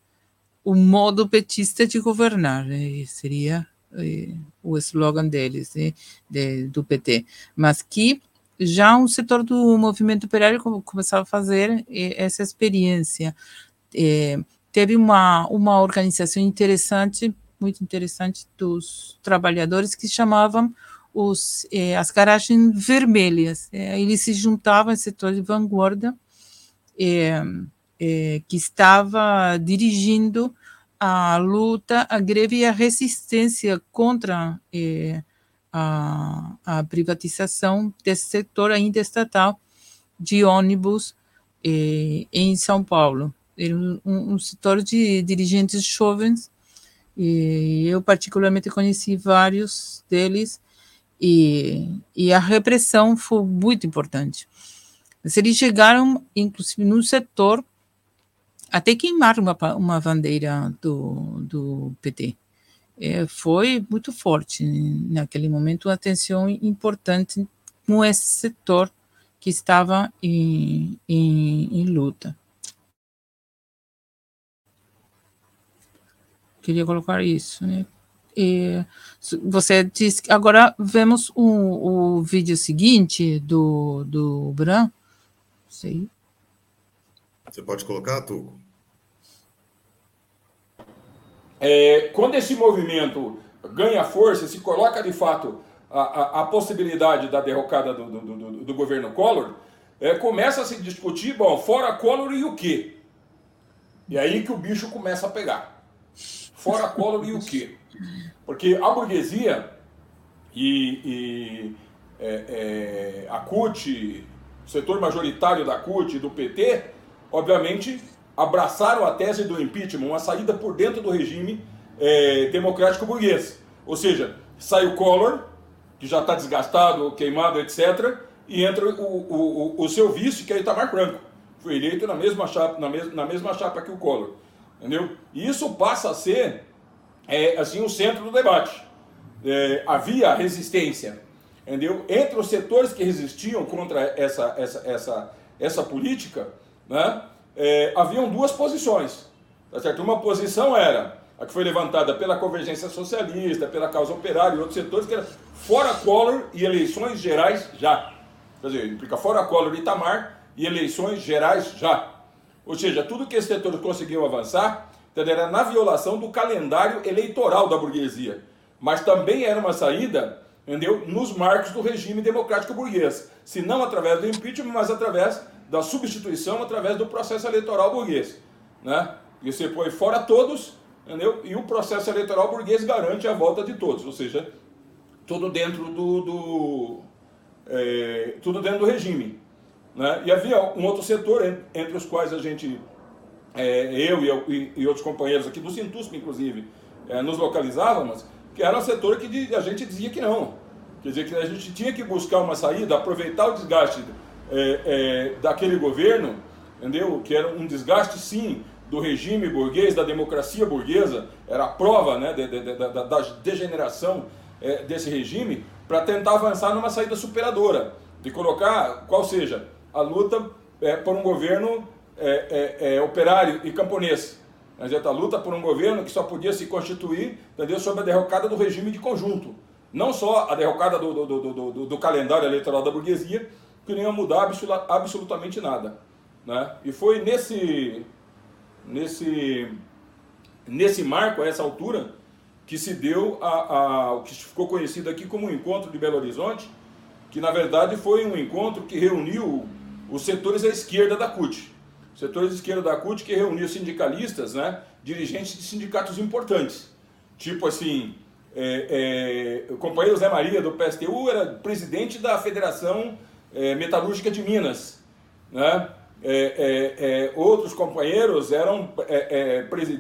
o modo petista de governar. E seria o slogan deles, né, de, do PT, mas que já um setor do movimento operário começava a fazer essa experiência. É, teve uma, uma organização interessante, muito interessante, dos trabalhadores que chamavam os, é, as garagens vermelhas. É, eles se juntavam ao setor de vanguarda, é, que estava dirigindo a luta, a greve e a resistência contra eh, a, a, privatização desse setor ainda estatal de ônibus eh, em São Paulo. Era um, um, setor de dirigentes jovens, e eu particularmente conheci vários deles, e, e a repressão foi muito importante. Eles chegaram, inclusive, no setor até queimar uma, uma bandeira do, do PT. É, foi muito forte naquele momento, uma tensão importante com esse setor que estava em, em, em luta. Queria colocar isso, né? E você que agora vemos o, o vídeo seguinte do, do Bran. Sei. Você pode colocar, Tuco? É, quando esse movimento ganha força, se coloca de fato a, a, a possibilidade da derrocada do, do, do, do governo Collor, é, começa a se discutir, bom, fora Collor e o quê? E aí que o bicho começa a pegar. Fora Collor e o quê? Porque a burguesia e, e é, é, a CUT o setor majoritário da CUT e do PT, obviamente abraçaram a tese do impeachment, uma saída por dentro do regime é, democrático burguês. Ou seja, sai o Collor, que já está desgastado, queimado, etc., e entra o, o, o, o seu vice, que é Itamar Franco. Foi eleito na mesma chapa, na, mes, na mesma chapa que o Collor. Entendeu? E isso passa a ser é, assim, o centro do debate. É, havia resistência entendeu? entre os setores que resistiam contra essa, essa, essa, essa política, né? é, haviam duas posições. Tá certo? Uma posição era a que foi levantada pela Convergência Socialista, pela Causa Operária e outros setores, que era fora Collor e eleições gerais já. Quer dizer, implica fora Collor e Itamar e eleições gerais já. Ou seja, tudo que esses setores conseguiam avançar era na violação do calendário eleitoral da burguesia. Mas também era uma saída, entendeu? Nos marcos do regime democrático burguês. Se não através do impeachment, mas através da substituição através do processo eleitoral burguês. Né? E você põe fora todos, entendeu? E o processo eleitoral burguês garante a volta de todos, ou seja, tudo dentro do, do é, tudo dentro do regime. Né? E havia um outro setor, entre os quais a gente, é, eu e, e, outros companheiros aqui do Sintusp, inclusive, é, nos localizávamos, que era um setor que a gente dizia que não. Quer dizer, que a gente tinha que buscar uma saída, aproveitar o desgaste é, é, daquele governo, entendeu? Que era um desgaste, sim, do regime burguês, da democracia burguesa, era a prova né, de, de, de, da, da, degeneração é, desse regime, para tentar avançar numa saída superadora, de colocar, qual seja, a luta é, por um governo é, é, operário e camponês. A luta por um governo que só podia se constituir entendeu, sob a derrocada do regime de conjunto. Não só a derrocada do, do, do, do calendário eleitoral da burguesia, que não ia mudar absolutamente nada. Né? E foi nesse, nesse, nesse marco, a essa altura, que se deu o que ficou conhecido aqui como o Encontro de Belo Horizonte, que na verdade foi um encontro que reuniu os setores à esquerda da CUT. Os setores à esquerda da CUT que reuniu sindicalistas, né, dirigentes de sindicatos importantes. Tipo assim, é, é, o companheiro Zé Maria do PSTU era presidente da Federação é, Metalúrgica de Minas. Né? É, outros companheiros eram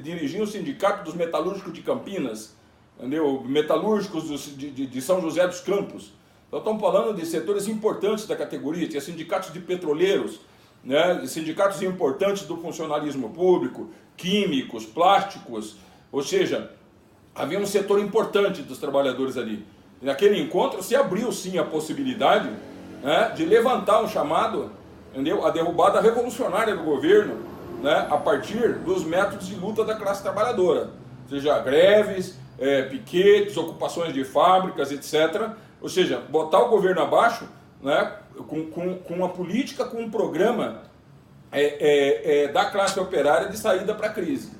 dirigiam o sindicato dos metalúrgicos de Campinas, entendeu? metalúrgicos de, de, de, São José dos Campos. Então estamos falando de setores importantes da categoria, tinha sindicatos de petroleiros, né? sindicatos importantes do funcionalismo público, químicos, plásticos, ou seja, havia um setor importante dos trabalhadores ali. Naquele encontro se abriu sim a possibilidade né, de levantar um chamado, entendeu? A derrubada revolucionária do governo, né, a partir dos métodos de luta da classe trabalhadora, seja greves, é, piquetes, ocupações de fábricas, etc. Ou seja, botar o governo abaixo, né, com, com, com uma política, com um programa é, é, é da classe operária de saída para a crise.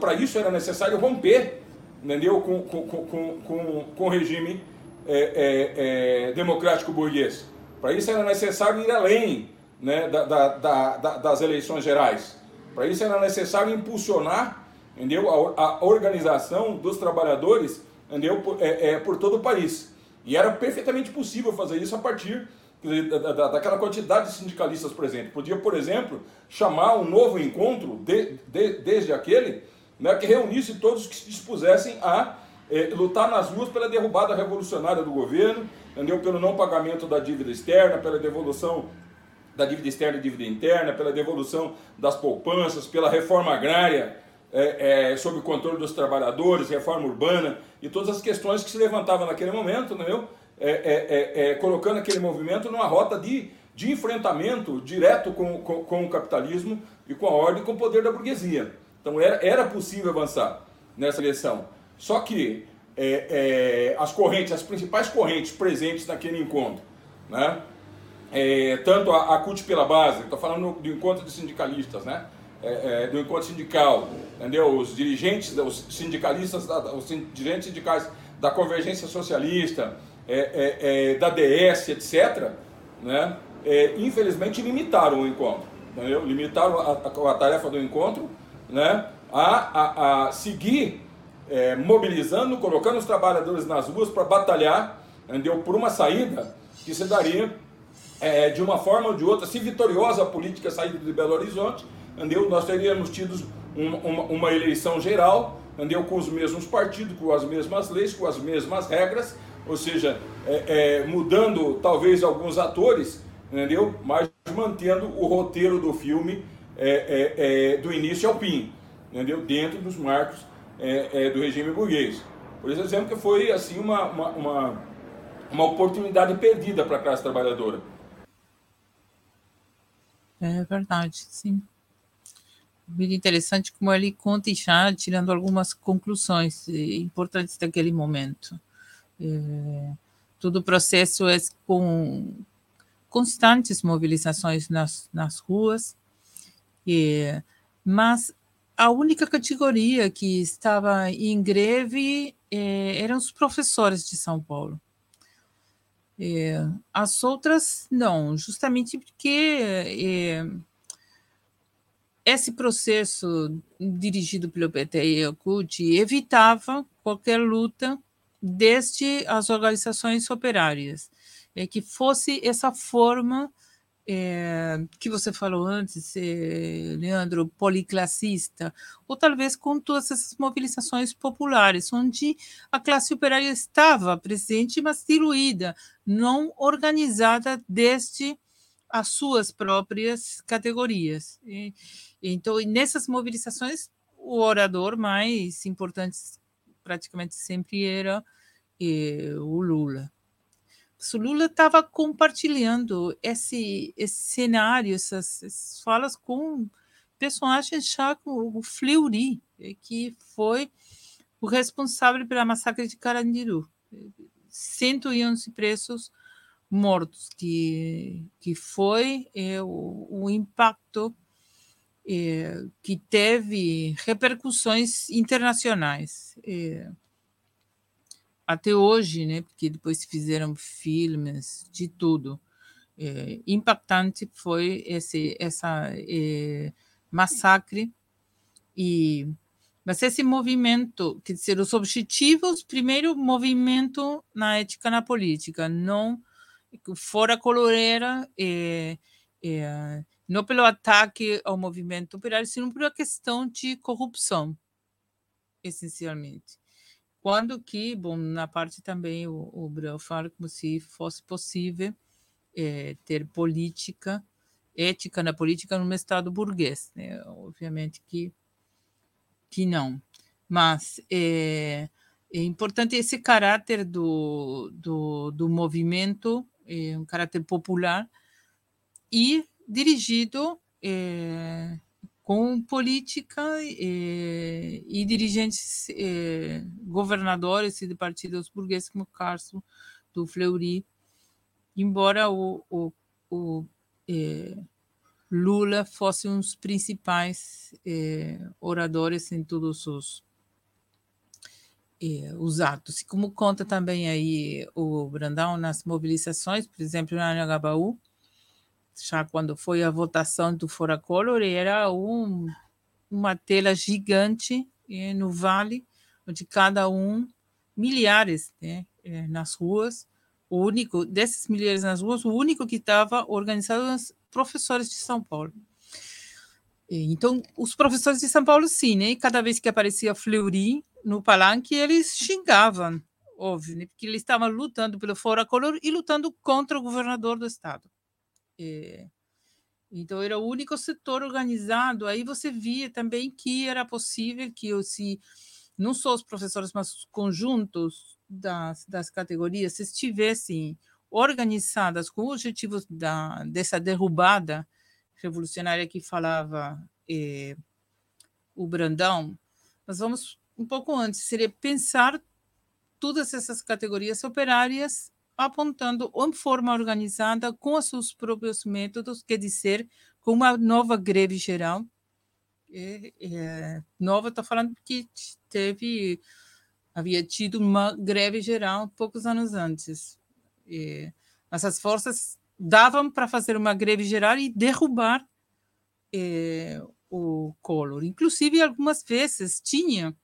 Para isso era necessário romper entendeu? com, com, com, com, com o regime é, é, é, democrático burguês. Para isso era necessário ir além né, da, da, da, das eleições gerais. Para isso era necessário impulsionar entendeu, a, a organização dos trabalhadores entendeu, por, é, é, por todo o país. E era perfeitamente possível fazer isso a partir da, daquela quantidade de sindicalistas presentes. Podia, por exemplo, chamar um novo encontro, de, de, desde aquele, né, que reunisse todos que se dispusessem a é, lutar nas ruas pela derrubada revolucionária do governo, entendeu? pelo não pagamento da dívida externa, pela devolução da dívida externa e dívida interna, pela devolução das poupanças, pela reforma agrária é, é, sob o controle dos trabalhadores, reforma urbana e todas as questões que se levantavam naquele momento, entendeu? É, é, é, colocando aquele movimento numa rota de, de enfrentamento direto com, com, com, o capitalismo e com a ordem e com o poder da burguesia. Então era, era possível avançar nessa eleição. Só que é, é, as correntes, as principais correntes presentes naquele encontro, né? É, tanto a, a CUT pela base, estou falando do encontro de sindicalistas, né? É, é, do encontro sindical, entendeu? Os dirigentes, os sindicalistas, os dirigentes sindicais da Convergência Socialista, é, da DS, etc., né? infelizmente limitaram o encontro, entendeu? Limitaram a, a, a tarefa do encontro, né? a, a, a seguir é, mobilizando, colocando os trabalhadores nas ruas para batalhar entendeu? por uma saída que se daria é, de uma forma ou de outra, se vitoriosa a política saída de Belo Horizonte, entendeu? nós teríamos tido uma, uma, uma eleição geral entendeu? com os mesmos partidos, com as mesmas leis, com as mesmas regras, ou seja, é, é, mudando talvez alguns atores, entendeu? mas mantendo o roteiro do filme é, é do início ao fim, entendeu? dentro dos marcos é, do regime burguês. Por isso, que foi assim uma, uma, uma, uma oportunidade perdida para a classe trabalhadora. É verdade, sim. Muito interessante como ele conta já tirando algumas conclusões eh, importantes daquele momento. É, todo o processo é com constantes mobilizações nas, nas ruas, é, mas a única categoria que estava em greve é, eram os professores de São Paulo. É, as outras não, justamente porque é, esse processo dirigido pelo PT e o CUT evitava qualquer luta desde as organizações operárias, é que fosse essa forma é, que você falou antes, Leandro, policlassista, ou talvez com todas essas mobilizações populares, onde a classe operária estava presente, mas diluída, não organizada desde as suas próprias categorias. E, então, nessas mobilizações, o orador mais importante praticamente sempre era é, o Lula Lula estava compartilhando esse, esse cenário, essas, essas, falas com personagens como o Fleury, eh, que foi o responsável pela massacre de Carandiru. 111 presos mortos, que, que foi é, o, o impacto é, que teve repercussões internacionais. É, até hoje, né? Porque depois fizeram filmes de tudo. É, impactante foi esse essa é, massacre e mas esse movimento, quer dizer, os objetivos, primeiro, movimento na ética na política, não fora coloreira, é, é, não pelo ataque ao movimento operário, sino pela questão de corrupção, essencialmente. Quando que, bom, na parte também o, o Breu fala como se fosse possível é, ter política, ética na política num Estado burguês. Né? Obviamente que, que não. Mas é, é importante esse caráter do, do, do movimento, é, um caráter popular, e dirigido é, com política eh, e dirigentes eh, governadores de partidos burgueses como Carso do Fleury, embora o, o, o eh, Lula fosse um dos principais oradores em todos os os atos. E como conta também aí o Brandão nas mobilizações, por exemplo, na Anhangabaú, já quando foi a votação do Fora Color, era um, uma tela gigante eh, no vale, onde cada um, milhares né, eh, nas ruas, o único, desses milhares nas ruas, o único que estava organizado eram os professores de São Paulo. Então, os professores de São Paulo, sim, né? Cada vez que aparecia Fleury no palanque, eles xingavam, óbvio, né? Porque eles estavam lutando pelo Fora Color e lutando contra o governador do estado. É, então, era o único setor organizado. Aí você via também que era possível que se não só os professores, mas os conjuntos das, das categorias estivessem organizadas com o objetivo da, dessa derrubada revolucionária que falava é, o Brandão. Mas vamos um pouco antes, seria pensar todas essas categorias operárias apontando uma forma organizada com seus próprios métodos, quer dizer, com uma nova greve geral. É, é, nova, estou falando que teve, havia tido uma greve geral poucos anos antes. É, mas as forças davam para fazer uma greve geral e derrubar é, o Collor. Inclusive, algumas vezes tinha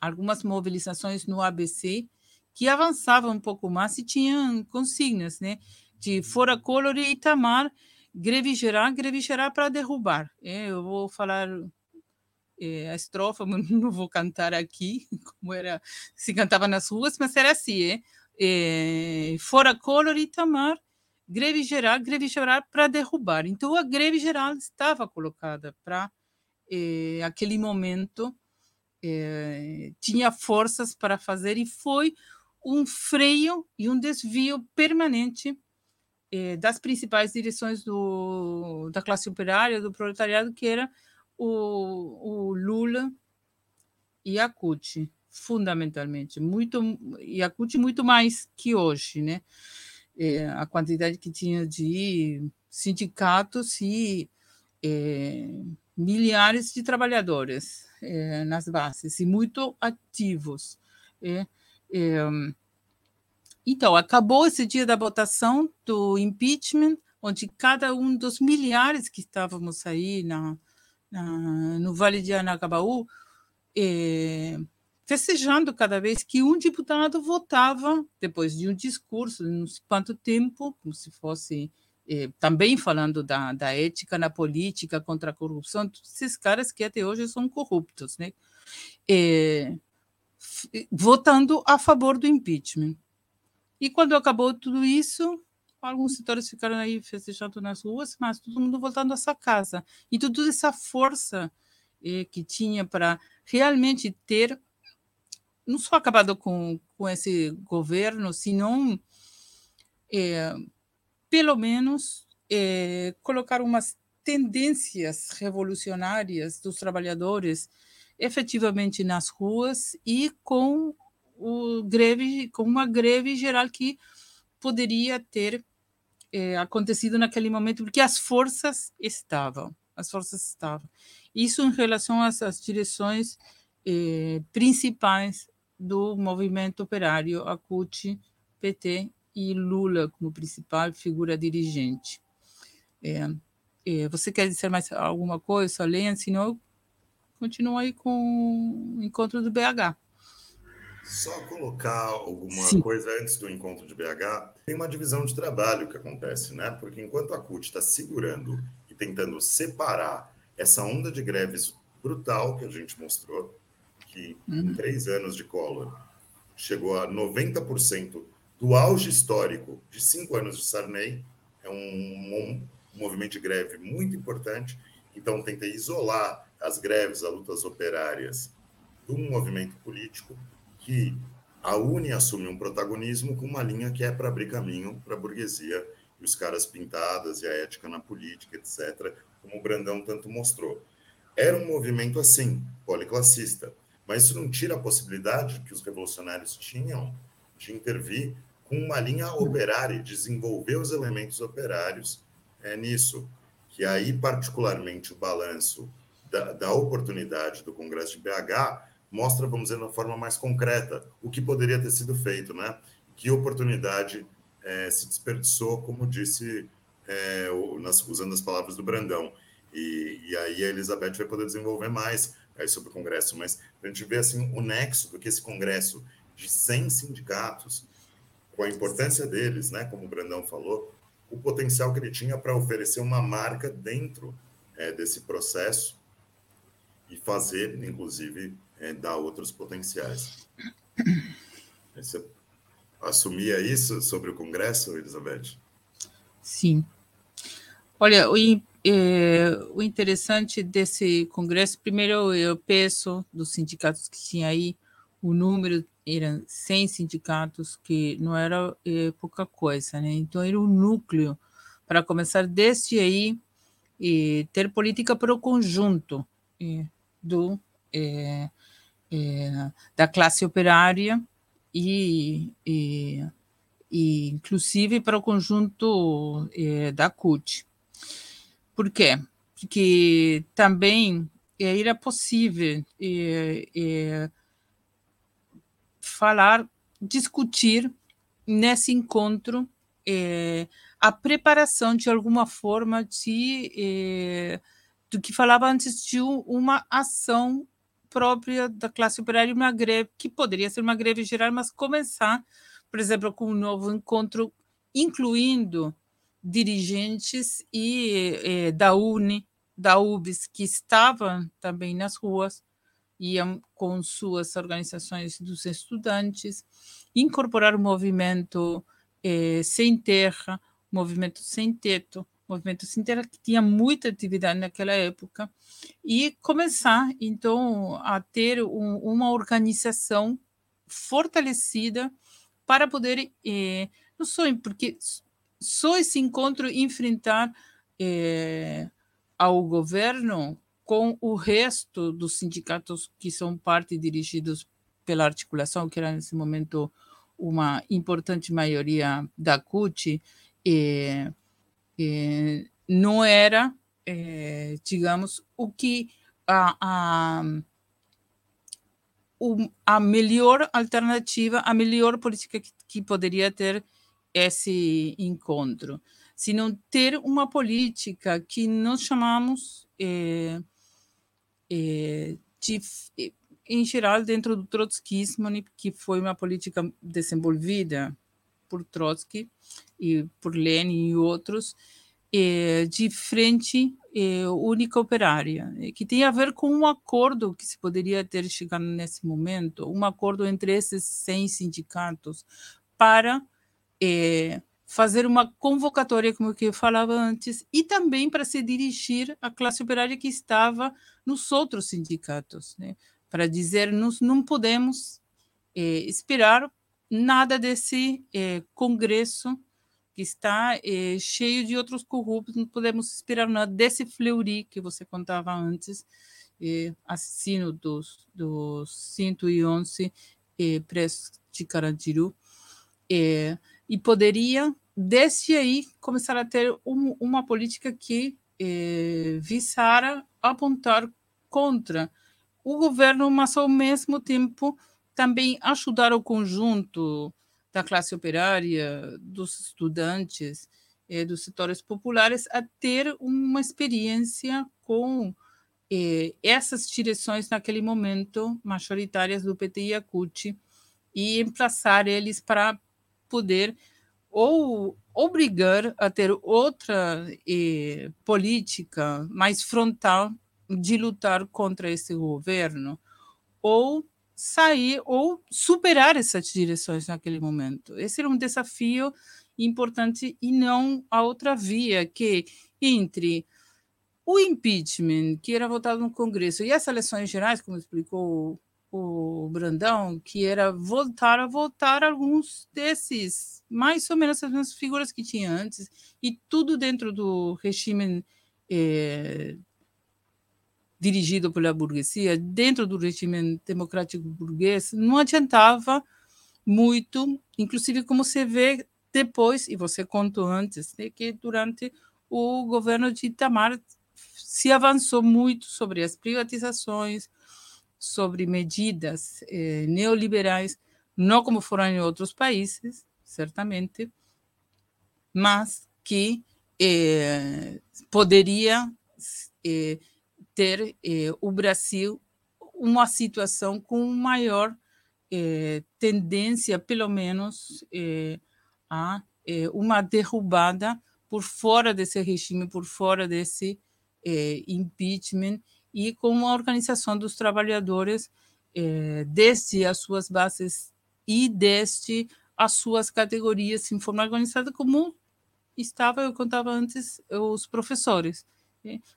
algumas mobilizações no ABC que avançavam um pouco mais e tinham consignas, né? de Fora Collor e Itamar, greve geral, greve geral para derrubar. É, eu vou falar é, a estrofa, [LAUGHS] mas não vou cantar aqui, [LAUGHS] como era, se cantava nas ruas, mas era assim, é, é Fora Collor e Itamar, greve geral, greve geral para derrubar. Então, a greve geral estava colocada para é, aquele momento, é, tinha forças para fazer e foi um freio e um desvio permanente eh, das principais direções do, da classe operária, do proletariado, que era o, o Lula e a CUT, fundamentalmente. Muito, e a CUT muito mais que hoje, né? Eh, a quantidade que tinha de sindicatos e eh, milhares de trabalhadores nas bases, e muito ativos. É, então, acabou esse dia da votação do impeachment, onde cada um dos milhares que estávamos aí na, na no Vale de Anagabaú, é, festejando cada vez que um deputado votava, depois de um discurso, não sei quanto tempo, como se fosse é, também falando da, da ética na política, contra a corrupção, esses caras que até hoje são corruptos, né? É, votando a favor do impeachment. E quando acabou tudo isso, alguns setores ficaram aí festejando nas ruas, mas todo mundo voltando à sua casa. E toda essa força eh, que tinha para realmente ter, não só acabado com, com esse governo, senão, eh, pelo menos, eh, colocar umas tendências revolucionárias dos trabalhadores efetivamente nas ruas e com o greve, com uma greve geral que poderia ter é, acontecido naquele momento, porque as forças estavam, as forças estavam. Isso em relação às, às direções é, principais do movimento operário, a CUT, PT e Lula como principal figura dirigente. É, é, você quer dizer mais alguma coisa, além, senão continua aí com o encontro do BH. Só colocar alguma Sim. coisa antes do encontro de BH, tem uma divisão de trabalho que acontece, né? Porque enquanto a CUT está segurando e tentando separar essa onda de greves brutal que a gente mostrou, que uhum. em três anos de Collor chegou a 90% do auge histórico de cinco anos de Sarney, é um, um, um movimento de greve muito importante, então tenta isolar as greves, as lutas operárias de um movimento político que a UNE assume um protagonismo com uma linha que é para abrir caminho para a burguesia e os caras pintadas e a ética na política, etc., como o Brandão tanto mostrou. Era um movimento assim, policlassista, mas isso não tira a possibilidade que os revolucionários tinham de intervir com uma linha operária, desenvolver os elementos operários é, nisso, que aí, particularmente, o balanço da, da oportunidade do Congresso de BH mostra, vamos dizer, de uma forma mais concreta o que poderia ter sido feito, né? Que oportunidade é, se desperdiçou, como disse, é, o, nas, usando as palavras do Brandão. E, e, aí a Elizabeth vai poder desenvolver mais aí sobre o Congresso, mas a gente vê assim o nexo do que esse Congresso de 100 sindicatos, com a importância deles, né, como o Brandão falou, o potencial que ele tinha para oferecer uma marca dentro é, desse processo e fazer, inclusive, é, dar outros potenciais. Você assumia isso sobre o Congresso, Elizabeth? Sim. Olha, o, é, o interessante desse Congresso, primeiro, eu peço dos sindicatos que tinha aí, o número eram 100 sindicatos, que não era é, pouca coisa, né? Então, era um núcleo para começar desde aí e ter política para o conjunto do, é, é, da classe operária e, e, e, inclusive para o conjunto é, da CUT. Por quê? Porque também é, era possível é, é, falar, discutir nesse encontro é, a preparação de alguma forma de do que falava antes de uma ação própria da classe operária, uma greve que poderia ser uma greve geral, mas começar, por exemplo, com um novo encontro incluindo dirigentes e eh, da UNE, da UBS, que estavam também nas ruas, iam com suas organizações dos estudantes, incorporar o movimento eh, sem terra, movimento sem teto, movimento sem terra que tinha muita atividade naquela época, e começar, então, a ter um, uma organização fortalecida para poder, eh, não só porque só esse encontro enfrentar eh, ao governo com o resto dos sindicatos que são parte dirigidos pela articulação, que era nesse momento uma importante maioria da CUT, eh, eh, não era, eh, digamos, o que a, a, a melhor alternativa, a melhor política que, que poderia ter esse encontro, se não ter uma política que nós chamamos é, é, de, em geral, dentro do trotskismo, que foi uma política desenvolvida por Trotsky e por Lenin e outros, é, de frente é, única operária, que tem a ver com um acordo que se poderia ter chegado nesse momento, um acordo entre esses 100 sindicatos para é, fazer uma convocatória, como eu falava antes, e também para se dirigir à classe operária que estava nos outros sindicatos, né? para dizer nós não podemos é, esperar nada desse é, congresso que está é, cheio de outros corruptos, não podemos esperar nada desse Fleury que você contava antes, é, assassino dos, dos 111 é, presos de Carandiru. É, e poderia, desde aí, começar a ter um, uma política que eh, visara apontar contra o governo, mas ao mesmo tempo também ajudar o conjunto da classe operária, dos estudantes, eh, dos setores populares a ter uma experiência com eh, essas direções naquele momento majoritárias do PT e a CUT e emplaçar eles para poder ou obrigar a ter outra eh, política mais frontal de lutar contra esse governo, ou sair ou superar essas direções naquele momento. Esse era um desafio importante e não a outra via que entre o impeachment que era votado no Congresso e as eleições gerais, como explicou o Brandão, que era voltar a voltar alguns desses, mais ou menos as mesmas figuras que tinha antes, e tudo dentro do regime é, dirigido pela burguesia, dentro do regime democrático burguês, não adiantava muito, inclusive como você vê depois, e você contou antes, né, que durante o governo de Itamar se avançou muito sobre as privatizações, sobre medidas eh, neoliberais, não como foram em outros países, certamente, mas que eh, poderia eh, ter eh, o Brasil uma situação com maior eh, tendência, pelo menos, eh, a uma derrubada por fora desse regime, por fora desse impeachment e com a organização dos trabalhadores eh, desde as suas bases e desde as suas categorias em forma organizada, como estava, eu contava antes, os professores.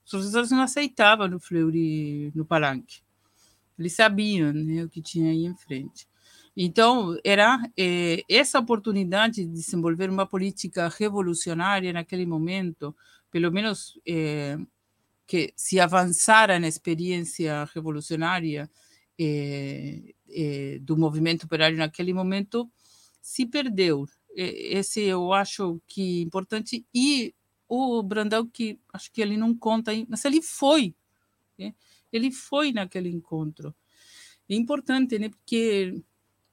Os professores não aceitavam o Fleury no palanque. Eles sabiam né, o que tinha aí em frente. Então, era eh, essa oportunidade de desenvolver uma política revolucionária naquele momento, pelo menos eh, que se avançara na experiência revolucionária eh, do movimento operário naquele momento, se perdeu. Esse eu acho que é importante. E o Brandão, que acho que ele não conta, mas ele foi. Né? Ele foi naquele encontro. É importante, né? porque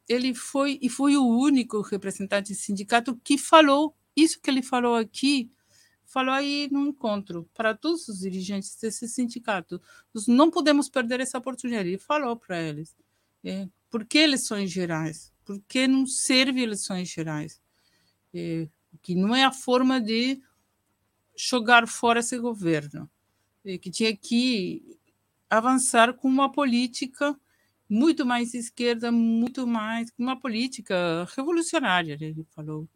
ele foi e foi o único representante do sindicato que falou isso que ele falou aqui falou aí no encontro para todos os dirigentes desse sindicato. Nós não podemos perder essa oportunidade. Ele falou para eles. É, por que eleições gerais? Por que não serve eleições gerais? É, que não é a forma de jogar fora esse governo, que tinha que avançar com uma política muito mais esquerda, muito mais uma política revolucionária, ele falou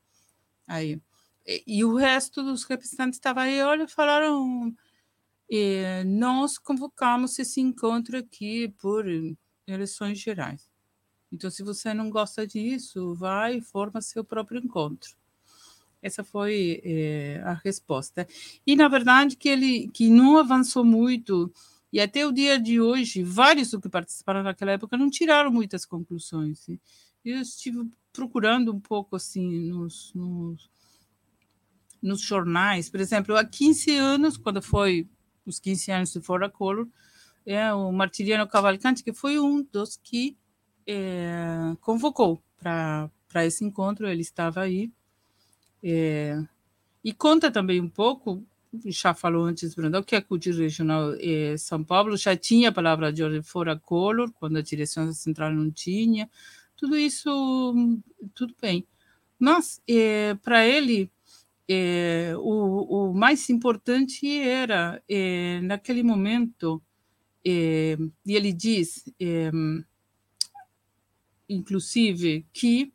aí. E, e o resto dos representantes estava aí, olha, falaram, eh, nós convocamos esse encontro aqui por eleições gerais. Então, se você não gosta disso, vai e forma seu próprio encontro. Essa foi é, a resposta. E, na verdade, que ele que não avançou muito, e até o dia de hoje, vários que participaram naquela época não tiraram muitas conclusões. Eu estive procurando um pouco assim nos, nos, nos jornais. Por exemplo, há 15 anos, quando foi os 15 anos de Fora Color, é, o Martiriano Cavalcante, que foi um dos que é, convocou para esse encontro, ele estava aí. É, e conta também um pouco, já falou antes, Brandão, que a Cultura Regional é, São Paulo já tinha a palavra de ordem fora color, quando a direção central não tinha, tudo isso, tudo bem. Mas, é, para ele, é, o, o, mais importante era, é, naquele momento, é, e ele diz, é, inclusive, que,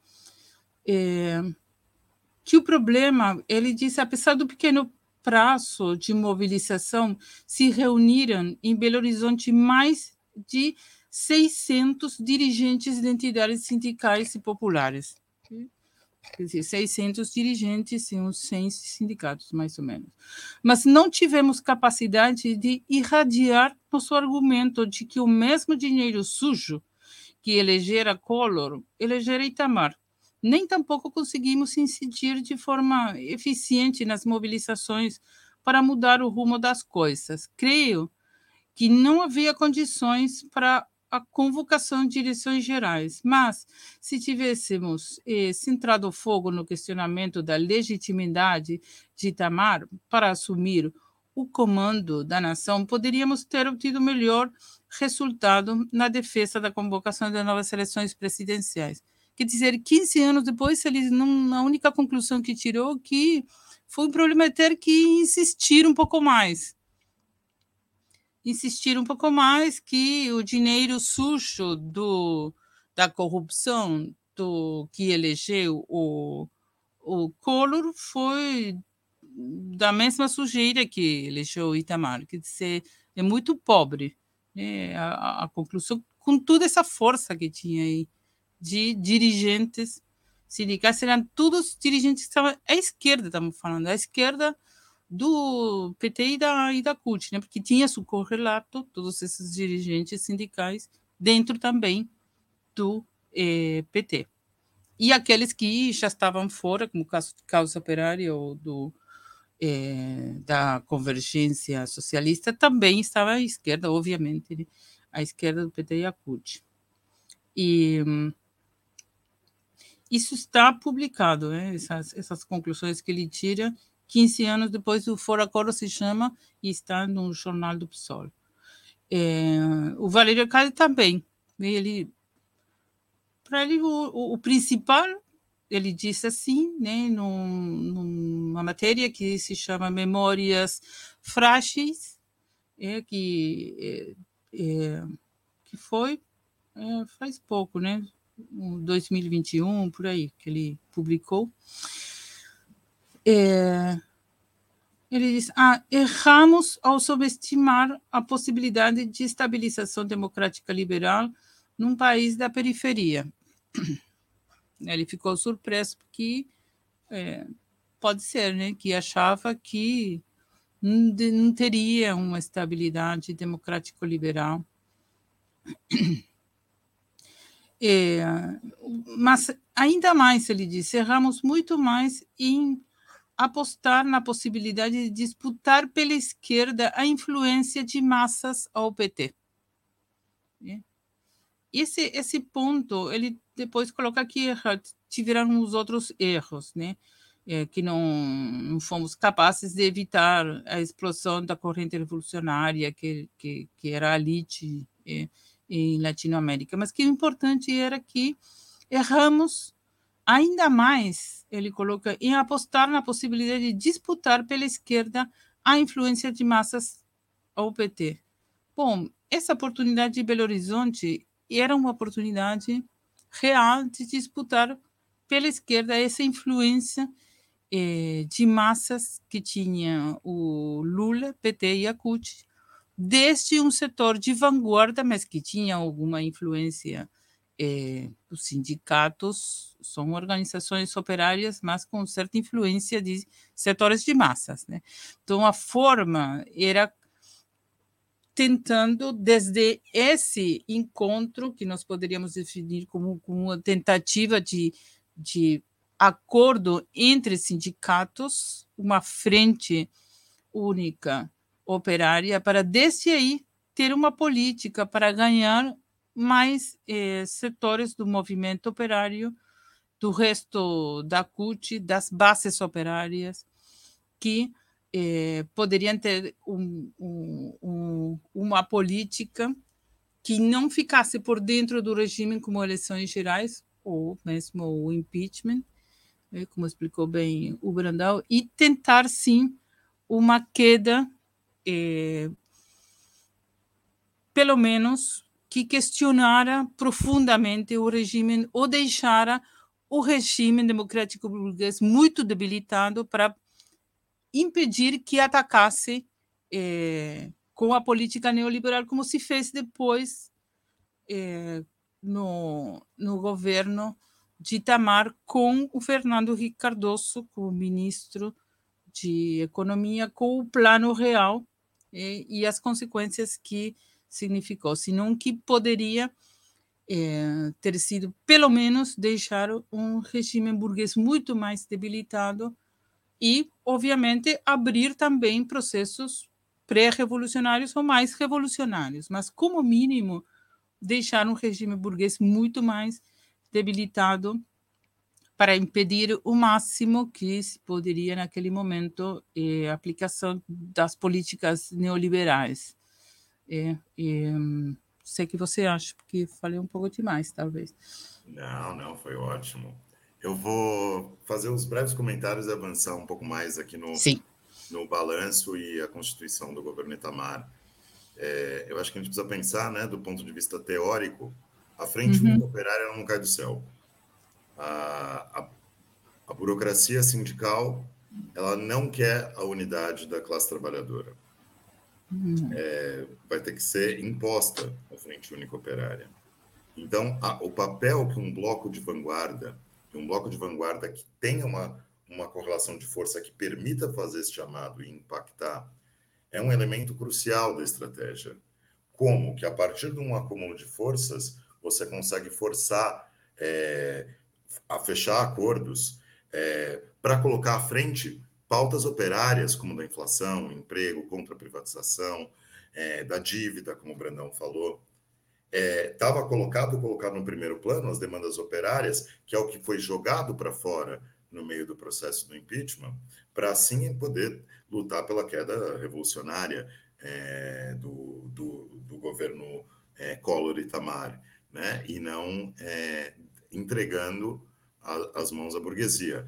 que o problema, ele disse, apesar do pequeno prazo de mobilização, se reuniram em Belo Horizonte mais de 600 dirigentes de entidades sindicais e populares. Quer dizer, 600 dirigentes e uns 100 sindicatos, mais ou menos. Mas não tivemos capacidade de irradiar nosso argumento de que o mesmo dinheiro sujo que elegera Collor, elegera Itamar. Nem tampouco conseguimos incidir de forma eficiente nas mobilizações para mudar o rumo das coisas. Creio que não havia condições para a convocação de direções gerais, mas se tivéssemos eh, centrado o fogo no questionamento da legitimidade de Itamar para assumir o comando da nação, poderíamos ter obtido melhor resultado na defesa da convocação de novas eleições presidenciais. Quer dizer, 15 anos depois, ele não, a única conclusão que tirou que foi um problema ter que insistir um pouco mais. Insistir um pouco mais que o dinheiro sujo do, da corrupção do que elegeu o, o Collor foi da mesma sujeira que elegeu Itamar, quer dizer, é muito pobre né, a, a, conclusão, com toda essa força que tinha aí de dirigentes sindicais, eram todos dirigentes que estavam à esquerda, estamos falando, à esquerda do PT e da, e da CUT, né, porque tinha seu correlato, todos esses dirigentes sindicais, dentro também do eh, PT. E aqueles que já estavam fora, como o caso de Causa Operária ou do é, da convergência socialista também estava à esquerda, obviamente, né? à esquerda do PT e a CUT. E isso está publicado, né? essas, essas conclusões que ele tira 15 anos depois do Fora Coro se chama e está no jornal do PSOL. É, o Valério Cade também. Ele, para ele, o, o, principal ele disse assim, né, num, numa matéria que se chama Memórias Frágeis, é, que, é, é, que foi é, faz pouco, né, 2021, por aí, que ele publicou. É, ele diz: ah, erramos ao subestimar a possibilidade de estabilização democrática liberal num país da periferia. [CLEARS THROAT] Ele ficou surpreso porque é, pode ser, né, que achava que não teria uma estabilidade democrático-liberal. [CLEARS THROAT] É, mas ainda mais, ele disse, erramos muito mais em apostar na possibilidade de disputar pela esquerda a influência de massas ao PT. É. Esse, esse ponto, ele depois coloca que tiveram os outros erros, né? É, que não, não, fomos capazes de evitar a explosão da corrente revolucionária que, que, que era a elite é, em Latinoamérica, mas que o importante era que erramos ainda mais ele coloca em apostar na possibilidade de disputar pela esquerda a influência de massas ao PT. Bom, essa oportunidade de Belo Horizonte era uma oportunidade real de disputar pela esquerda essa influência eh, de massas que tinha o Lula, PT e a CUT, desde um setor de vanguarda, mas que tinha alguma influência. Eh, os sindicatos são organizações operárias, mas com certa influência de setores de massas. Né? Então, a forma era tentando, desde esse encontro, que nós poderíamos definir como, como uma tentativa de, de acordo entre sindicatos, uma frente única operária, para desde aí ter uma política para ganhar mais eh, setores do movimento operário, do resto da CUT, das bases operárias, que eh, poderiam ter um, um, um, uma política que não ficasse por dentro do regime como eleições gerais ou mesmo o impeachment, né, como explicou bem o Brandão, e tentar sim uma queda, eh, pelo menos que questionara profundamente o regime ou deixara o regime democrático burguês muito debilitado para impedir que atacasse é, com a política neoliberal, como se fez depois é, no, no governo de Itamar com o Fernando Henrique Cardoso como ministro de Economia, com o plano real é, e as consequências que significou, senão que poderia é, ter sido, pelo menos, deixar um regime burguês muito mais debilitado e, obviamente, abrir também processos pré-revolucionários ou mais revolucionários, mas, como mínimo, deixar um regime burguês muito mais debilitado para impedir o máximo que se poderia, naquele momento, eh, a aplicação das políticas neoliberais. É, é, sei que você acha, porque falei um pouco demais, talvez. Não, não, foi ótimo. Eu vou fazer uns breves comentários e avançar um pouco mais aqui no, Sim. no balanço e a constituição do governo Itamar. É, eu acho que a gente precisa pensar, né, do ponto de vista teórico, a frente uhum. operária não cai do céu. A, a, a burocracia sindical ela não quer a unidade da classe trabalhadora. Uhum. É, vai ter que ser imposta a frente única operária. Então, a, o papel que um bloco de vanguarda um bloco de vanguarda que tenha uma, uma correlação de força que permita fazer esse chamado e impactar, é um elemento crucial da estratégia. Como que a partir de um acúmulo de forças, você consegue forçar é, a fechar acordos é, para colocar à frente pautas operárias, como da inflação, emprego, contra a privatização, é, da dívida, como o Brandão falou, estava é, colocado colocado no primeiro plano as demandas operárias, que é o que foi jogado para fora no meio do processo do impeachment, para assim poder lutar pela queda revolucionária é, do, do, do, governo é, Collor e Tamar, né? e não é, entregando a, as mãos à burguesia.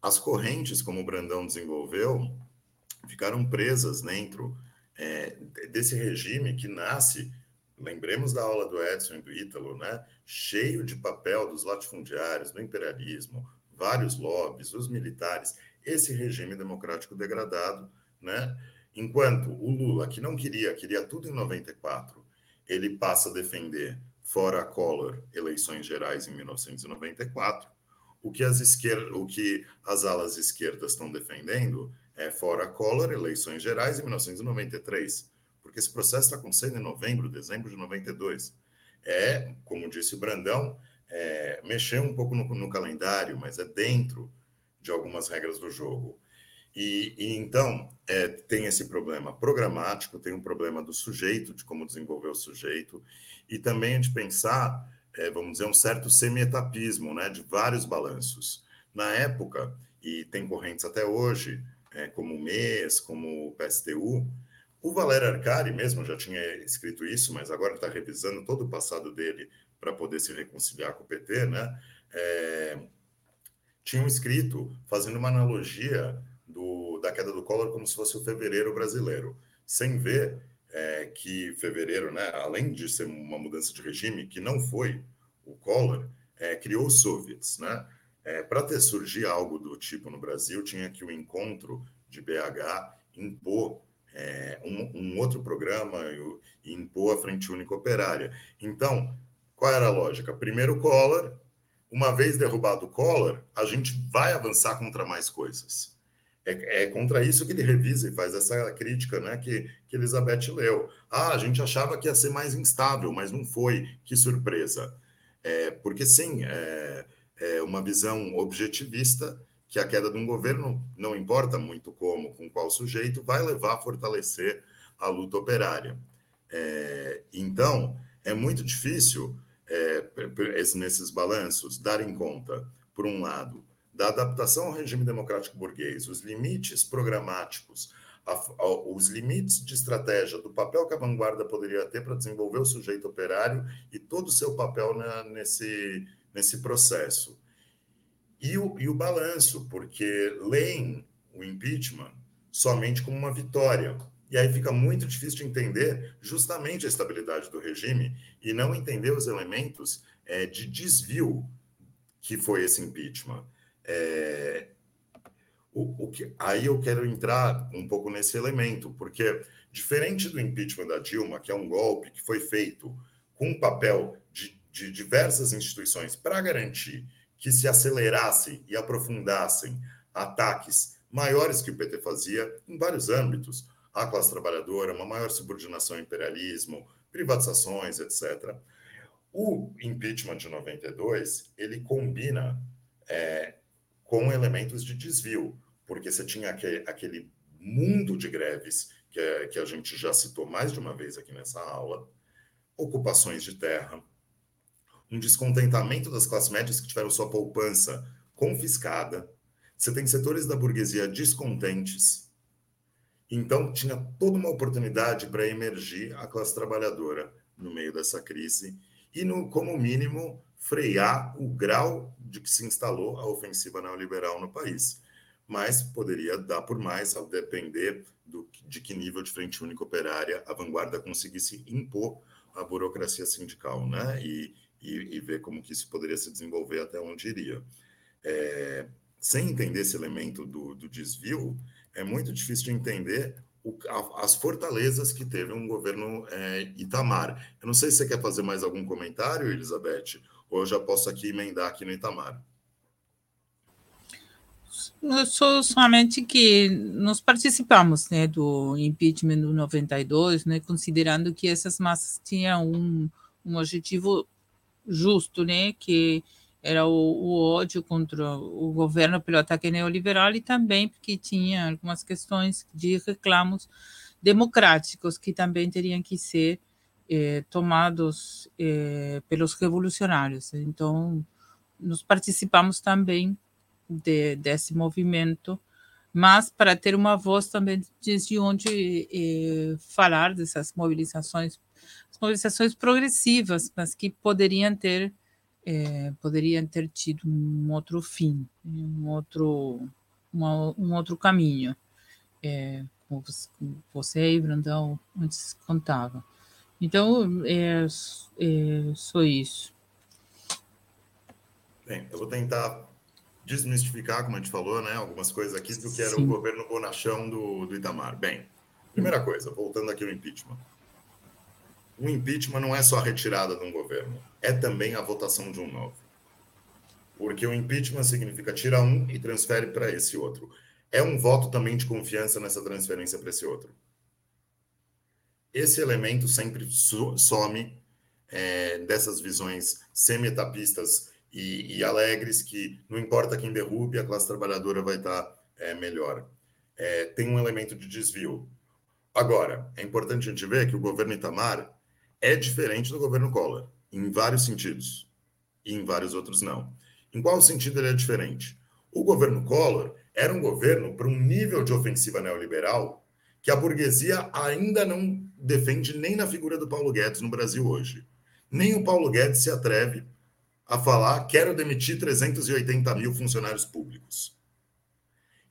As correntes, como o Brandão desenvolveu, ficaram presas dentro é, desse regime que nasce Lembremos da aula do Edson e do Ítalo, né? cheio de papel dos latifundiários, do imperialismo, vários lobbies, os militares, esse regime democrático degradado, né? enquanto o Lula, que não queria, queria tudo em 94, ele passa a defender, fora Collor, eleições gerais em 1994, o que as, esquer... o que as alas esquerdas estão defendendo é, fora a Collor, eleições gerais em 1993 porque esse processo está acontecendo em novembro, dezembro de 92. É, como disse o Brandão, é, mexer um pouco no, no, calendário, mas é dentro de algumas regras do jogo. E, e então, é, tem esse problema programático, tem um problema do sujeito, de como desenvolver o sujeito, e também de pensar, é, vamos dizer, um certo semi-etapismo, né, de vários balanços. Na época, e tem correntes até hoje, é, como o MES, como o PSTU, o Valério Arcari mesmo já tinha escrito isso, mas agora está revisando todo o passado dele para poder se reconciliar com o PT, né? É, tinham escrito, fazendo uma analogia do, da queda do Collor como se fosse o fevereiro brasileiro, sem ver é, que fevereiro, né, além de ser uma mudança de regime, que não foi o Collor, é, criou os soviets. Né? É, Para ter surgir algo do tipo no Brasil, tinha que o encontro de BH impor é, um, um, outro programa e, impor a Frente Única Operária. Então, qual era a lógica? Primeiro Collor, uma vez derrubado o Collor, a gente vai avançar contra mais coisas. É, é, contra isso que ele revisa e faz essa crítica né, que, que Elizabeth leu. Ah, a gente achava que ia ser mais instável, mas não foi. Que surpresa. É, porque, sim, é, é uma visão objetivista que a queda de um governo, não importa muito como, com qual sujeito, vai levar a fortalecer a luta operária. É, então, é muito difícil, é, nesses balanços, darem conta, por um lado, da adaptação ao regime democrático burguês, os limites programáticos, a, a, os limites de estratégia do papel que a vanguarda poderia ter para desenvolver o sujeito operário e todo o seu papel na, nesse, nesse processo. E o, e o balanço, porque leem o impeachment somente como uma vitória. E aí fica muito difícil de entender justamente a estabilidade do regime e não entender os elementos é, de desvio que foi esse impeachment. É, o, o que, aí eu quero entrar um pouco nesse elemento, porque diferente do impeachment da Dilma, que é um golpe que foi feito com o papel de, de diversas instituições para garantir que se acelerassem e aprofundassem ataques maiores que o PT fazia em vários âmbitos, a classe trabalhadora, uma maior subordinação ao imperialismo, privatizações, etc. O impeachment de 92 ele combina é, com elementos de desvio, porque você tinha aquele, mundo de greves que, é, que a gente já citou mais de uma vez aqui nessa aula, ocupações de terra, um descontentamento das classes médias que tiveram sua poupança confiscada, você tem setores da burguesia descontentes, então tinha toda uma oportunidade para emergir a classe trabalhadora no meio dessa crise e, no, como mínimo, frear o grau de que se instalou a ofensiva neoliberal no país. Mas poderia dar por mais, ao depender do, de que nível de frente única operária a vanguarda conseguisse impor a burocracia sindical, né? E, e, e ver como que isso poderia se desenvolver até onde iria. É, sem entender esse elemento do, do, desvio, é muito difícil de entender o, a, as fortalezas que teve um governo é, Itamar. Eu não sei se você quer fazer mais algum comentário, Elizabeth, ou eu já posso aqui emendar aqui no Itamar? Só somente que nós participamos né, do impeachment do 92, né, considerando que essas massas tinham um, um objetivo justo, né, que era o, o, ódio contra o governo pelo ataque neoliberal e também porque tinha algumas questões de reclamos democráticos que também teriam que ser eh, tomados eh, pelos revolucionários. Então, nós participamos também de, desse movimento, mas para ter uma voz também desde onde eh, falar dessas mobilizações, mobilizações progressivas, mas que poderiam ter poderiam ter tido um outro fim, um outro uma, um outro caminho, como você Brandão antes contavam. Então, é, é só isso. Bem, eu vou tentar desmistificar, como a gente falou, né, algumas coisas aqui do que era Sim. o governo bonachão do, do Itamar. Bem, primeira coisa, voltando aqui ao impeachment. O impeachment não é só a retirada de um governo, é também a votação de um novo. Porque o impeachment significa tirar um e transfere para esse outro. É um voto também de confiança nessa transferência para esse outro esse elemento sempre some é, dessas visões semi-etapistas e, e, alegres, que não importa quem derrube, a classe trabalhadora vai estar é, melhor. É, tem um elemento de desvio. Agora, é importante a gente ver que o governo Itamar é diferente do governo Collor, em vários sentidos, e em vários outros não. Em qual sentido ele é diferente? O governo Collor era um governo para um nível de ofensiva neoliberal que a burguesia ainda não defende nem na figura do Paulo Guedes no Brasil hoje. Nem o Paulo Guedes se atreve a falar: quero demitir 380 mil funcionários públicos.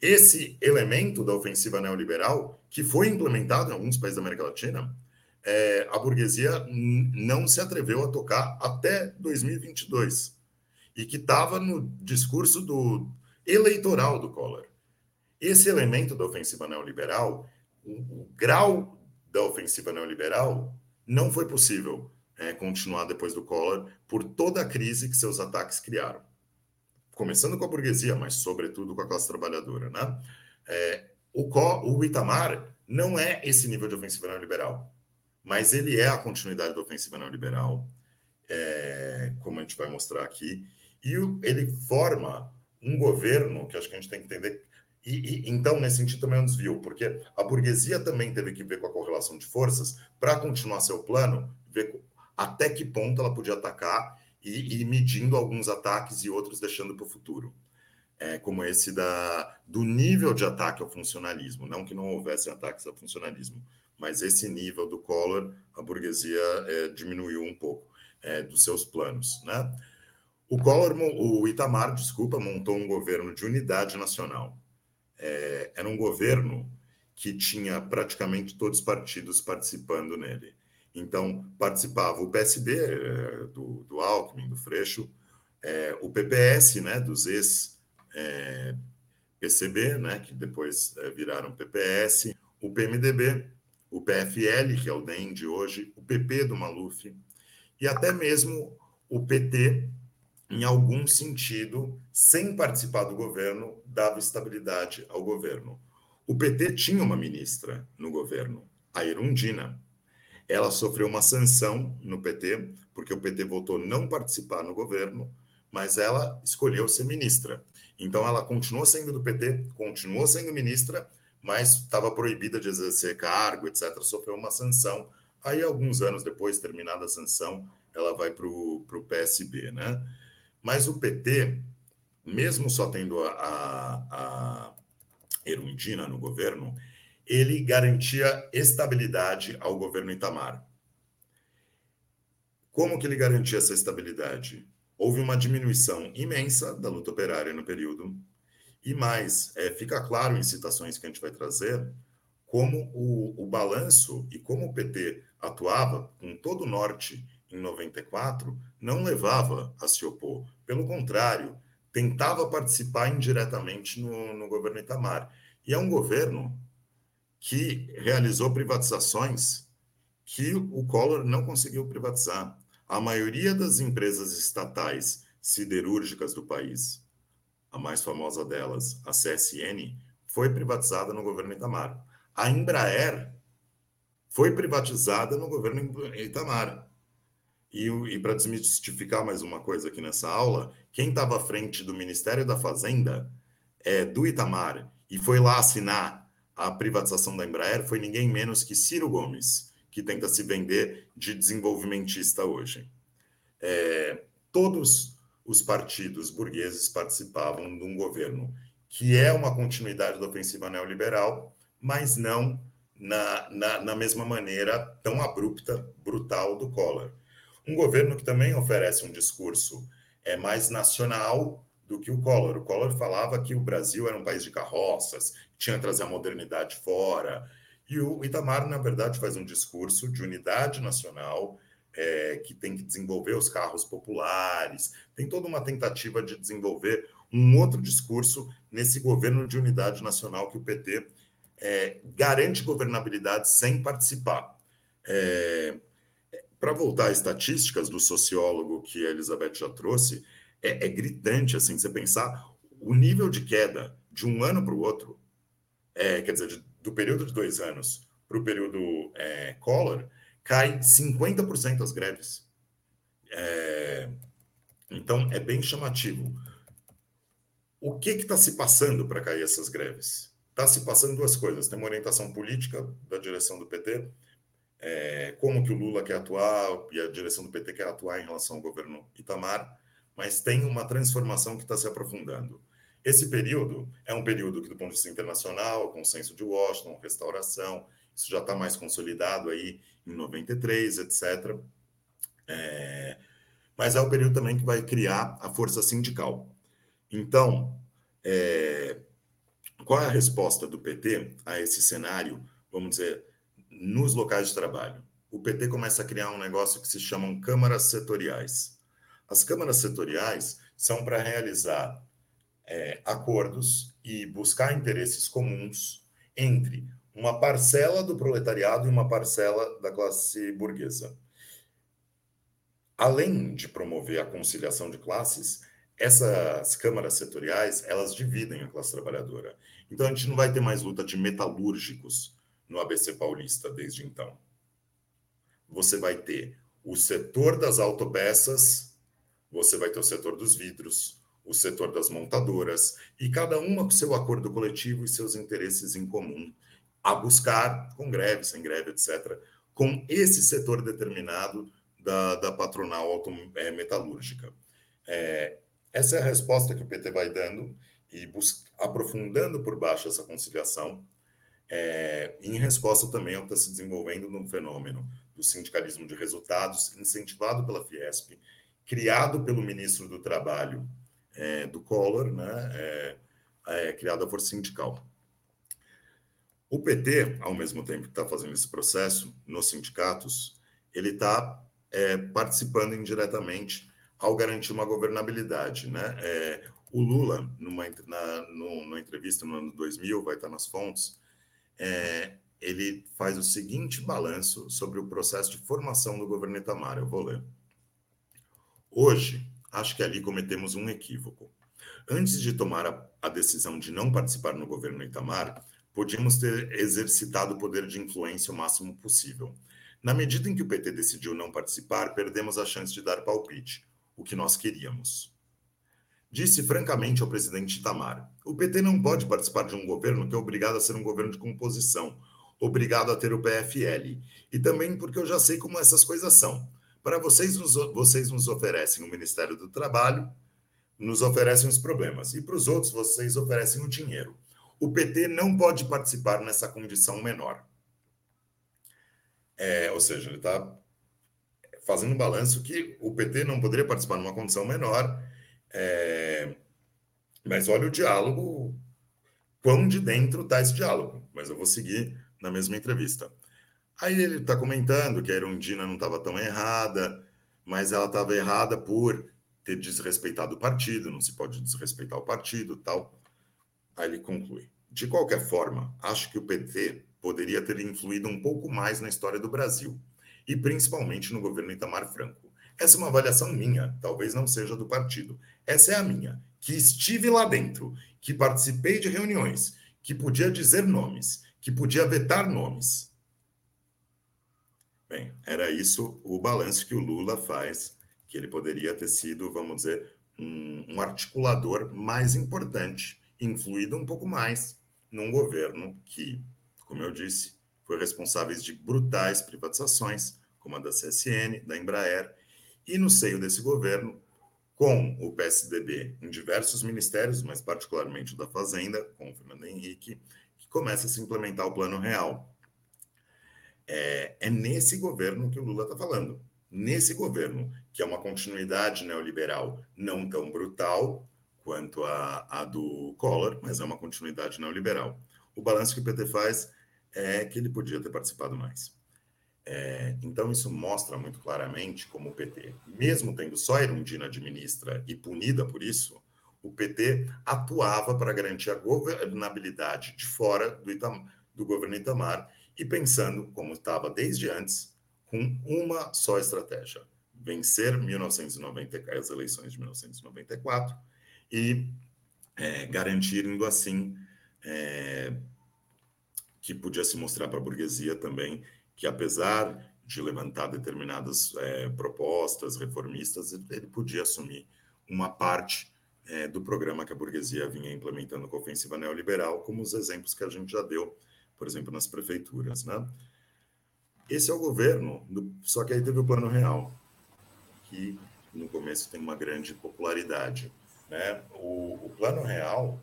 Esse elemento da ofensiva neoliberal, que foi implementado em alguns países da América Latina, é, a burguesia não se atreveu a tocar até 2022 e que estava no discurso do eleitoral do Collor. Esse elemento da ofensiva neoliberal, o, o grau da ofensiva neoliberal, não foi possível é, continuar depois do Collor por toda a crise que seus ataques criaram. Começando com a burguesia, mas sobretudo com a classe trabalhadora. Né? É, o, o Itamar não é esse nível de ofensiva neoliberal, mas ele é a continuidade da ofensiva neoliberal, é, como a gente vai mostrar aqui, e ele forma um governo que acho que a gente tem que entender. E, e, então, nesse sentido, também é um desvio, porque a burguesia também teve que ver com a correlação de forças para continuar seu plano, ver até que ponto ela podia atacar e, e medindo alguns ataques e outros deixando para o futuro. É, como esse da, do nível de ataque ao funcionalismo, não que não houvesse ataques ao funcionalismo, mas esse nível do Collor, a burguesia é, diminuiu um pouco é, dos seus planos. Né? O Collor, o Itamar, desculpa, montou um governo de unidade nacional. É, era um governo que tinha praticamente todos os partidos participando nele. Então, participava o PSB, é, do, do Alckmin, do Freixo, é, o PPS, né, dos ex-PCB, é, né, que depois é, viraram PPS, o PMDB, o PFL, que é o DEM de hoje, o PP do Maluf, e até mesmo o PT, em algum sentido, sem participar do governo, dava estabilidade ao governo. O PT tinha uma ministra no governo, a Erundina, ela sofreu uma sanção no PT, porque o PT votou não participar no governo, mas ela escolheu ser ministra. Então ela continuou sendo do PT, continuou sendo ministra, mas estava proibida de exercer cargo, etc. Sofreu uma sanção. Aí, alguns anos depois, terminada a sanção, ela vai para o PSB, né? Mas o PT, mesmo só tendo a, a, Erundina no governo, ele garantia estabilidade ao governo Itamar. Como que ele garantia essa estabilidade? Houve uma diminuição imensa da luta operária no período, e mais, é, fica claro em citações que a gente vai trazer, como o, o balanço e como o PT atuava com todo o norte em 94, não levava a se opor. Pelo contrário, tentava participar indiretamente no, no governo Itamar. E é um governo que realizou privatizações que o Collor não conseguiu privatizar. A maioria das empresas estatais siderúrgicas do país, a mais famosa delas, a CSN, foi privatizada no governo Itamar. A Embraer foi privatizada no governo Itamar. E, e para desmistificar mais uma coisa aqui nessa aula, quem estava à frente do Ministério da Fazenda é do Itamar e foi lá assinar a privatização da Embraer foi ninguém menos que Ciro Gomes, que tenta se vender de desenvolvimentista hoje. É, todos os partidos burgueses participavam de um governo que é uma continuidade da ofensiva neoliberal, mas não na, na, na mesma maneira tão abrupta, brutal do Collor. Um governo que também oferece um discurso é mais nacional do que o Collor. O Collor falava que o Brasil era um país de carroças, tinha que trazer a modernidade fora. E o Itamar, na verdade, faz um discurso de unidade nacional, é, que tem que desenvolver os carros populares, tem toda uma tentativa de desenvolver um outro discurso nesse governo de unidade nacional que o PT é, garante governabilidade sem participar. É, Para voltar às estatísticas do sociólogo que a Elizabeth já trouxe, é, é gritante assim, você pensar o nível de queda de um ano para o outro é, quer dizer, de, do período de dois anos para o período é, Collor, cai 50% as greves. É, então, é bem chamativo. O que está se passando para cair essas greves? Está se passando duas coisas. Tem uma orientação política da direção do PT, é, como que o Lula quer atuar e a direção do PT quer atuar em relação ao governo Itamar, mas tem uma transformação que está se aprofundando. Esse período é um período que, do ponto de vista internacional, consenso de Washington, restauração, isso já está mais consolidado aí em 93, etc. É, mas é o período também que vai criar a força sindical. Então, é, qual é a resposta do PT a esse cenário, vamos dizer, nos locais de trabalho? O PT começa a criar um negócio que se chamam câmaras setoriais. As câmaras setoriais são para realizar é, acordos e buscar interesses comuns entre uma parcela do proletariado e uma parcela da classe burguesa. Além de promover a conciliação de classes, essas câmaras setoriais, elas dividem a classe trabalhadora. Então a gente não vai ter mais luta de metalúrgicos no ABC paulista desde então. Você vai ter o setor das autopeças, você vai ter o setor dos vidros, o setor das montadoras, e cada uma com seu acordo coletivo e seus interesses em comum, a buscar, com greve, sem greve, etc., com esse setor determinado da, da patronal é, metalúrgica. É, essa é a resposta que o PT vai dando e aprofundando por baixo essa conciliação, é, em resposta também ao que está se desenvolvendo no fenômeno do sindicalismo de resultados, incentivado pela Fiesp, criado pelo ministro do Trabalho é, do Collor, né, é, é, criado a Força Sindical. O PT, ao mesmo tempo que está fazendo esse processo nos sindicatos, ele está é, participando indiretamente ao garantir uma governabilidade. Né? É, o Lula, numa, na, numa entrevista no ano 2000, vai estar nas fontes, é, ele faz o seguinte balanço sobre o processo de formação do governo Itamar. Eu vou ler. Hoje, acho que ali cometemos um equívoco. Antes de tomar a, a decisão de não participar no governo Itamar, podíamos ter exercitado o poder de influência o máximo possível. Na medida em que o PT decidiu não participar, perdemos a chance de dar palpite, o que nós queríamos. Disse francamente ao presidente Itamar: o PT não pode participar de um governo que é obrigado a ser um governo de composição, obrigado a ter o PFL. E também porque eu já sei como essas coisas são. Para vocês, vocês nos oferecem o Ministério do Trabalho, nos oferecem os problemas. E para os outros, vocês oferecem o dinheiro. O PT não pode participar nessa condição menor. É, ou seja, ele está fazendo um balanço que o PT não poderia participar numa condição menor. É, mas olha o diálogo, quão de dentro está esse diálogo. Mas eu vou seguir na mesma entrevista. Aí ele está comentando que a Erundina não estava tão errada, mas ela estava errada por ter desrespeitado o partido, não se pode desrespeitar o partido tal. Aí ele conclui. De qualquer forma, acho que o PT poderia ter influído um pouco mais na história do Brasil, e principalmente no governo Itamar Franco. Essa é uma avaliação minha, talvez não seja do partido. Essa é a minha, que estive lá dentro, que participei de reuniões, que podia dizer nomes, que podia vetar nomes. Bem, era isso o balanço que o Lula faz, que ele poderia ter sido, vamos dizer, um, um articulador mais importante, influído um pouco mais num governo que, como eu disse, foi responsável de brutais privatizações, como a da CSN, da Embraer, e no seio desse governo, com o PSDB em diversos ministérios, mas particularmente o da Fazenda, com o Fernando Henrique, começa a se implementar o Plano Real. É, é nesse governo que o Lula está falando. Nesse governo, que é uma continuidade neoliberal não tão brutal quanto a, a do Collor, mas é uma continuidade neoliberal. O balanço que o PT faz é que ele podia ter participado mais. É, então, isso mostra muito claramente como o PT, mesmo tendo só a Erundina de ministra e punida por isso, o PT atuava para garantir a governabilidade de fora do, Itam, do governo Itamar e pensando, como estava desde antes, com uma só estratégia: vencer 1990, as eleições de 1994 e é, garantindo assim é, que podia se mostrar para a burguesia também que, apesar de levantar determinadas é, propostas reformistas, ele podia assumir uma parte é, do programa que a burguesia vinha implementando com a ofensiva neoliberal, como os exemplos que a gente já deu, por exemplo, nas prefeituras. Né? Esse é o governo, do, só que aí teve o Plano Real, que no começo tem uma grande popularidade. Né? O, o Plano Real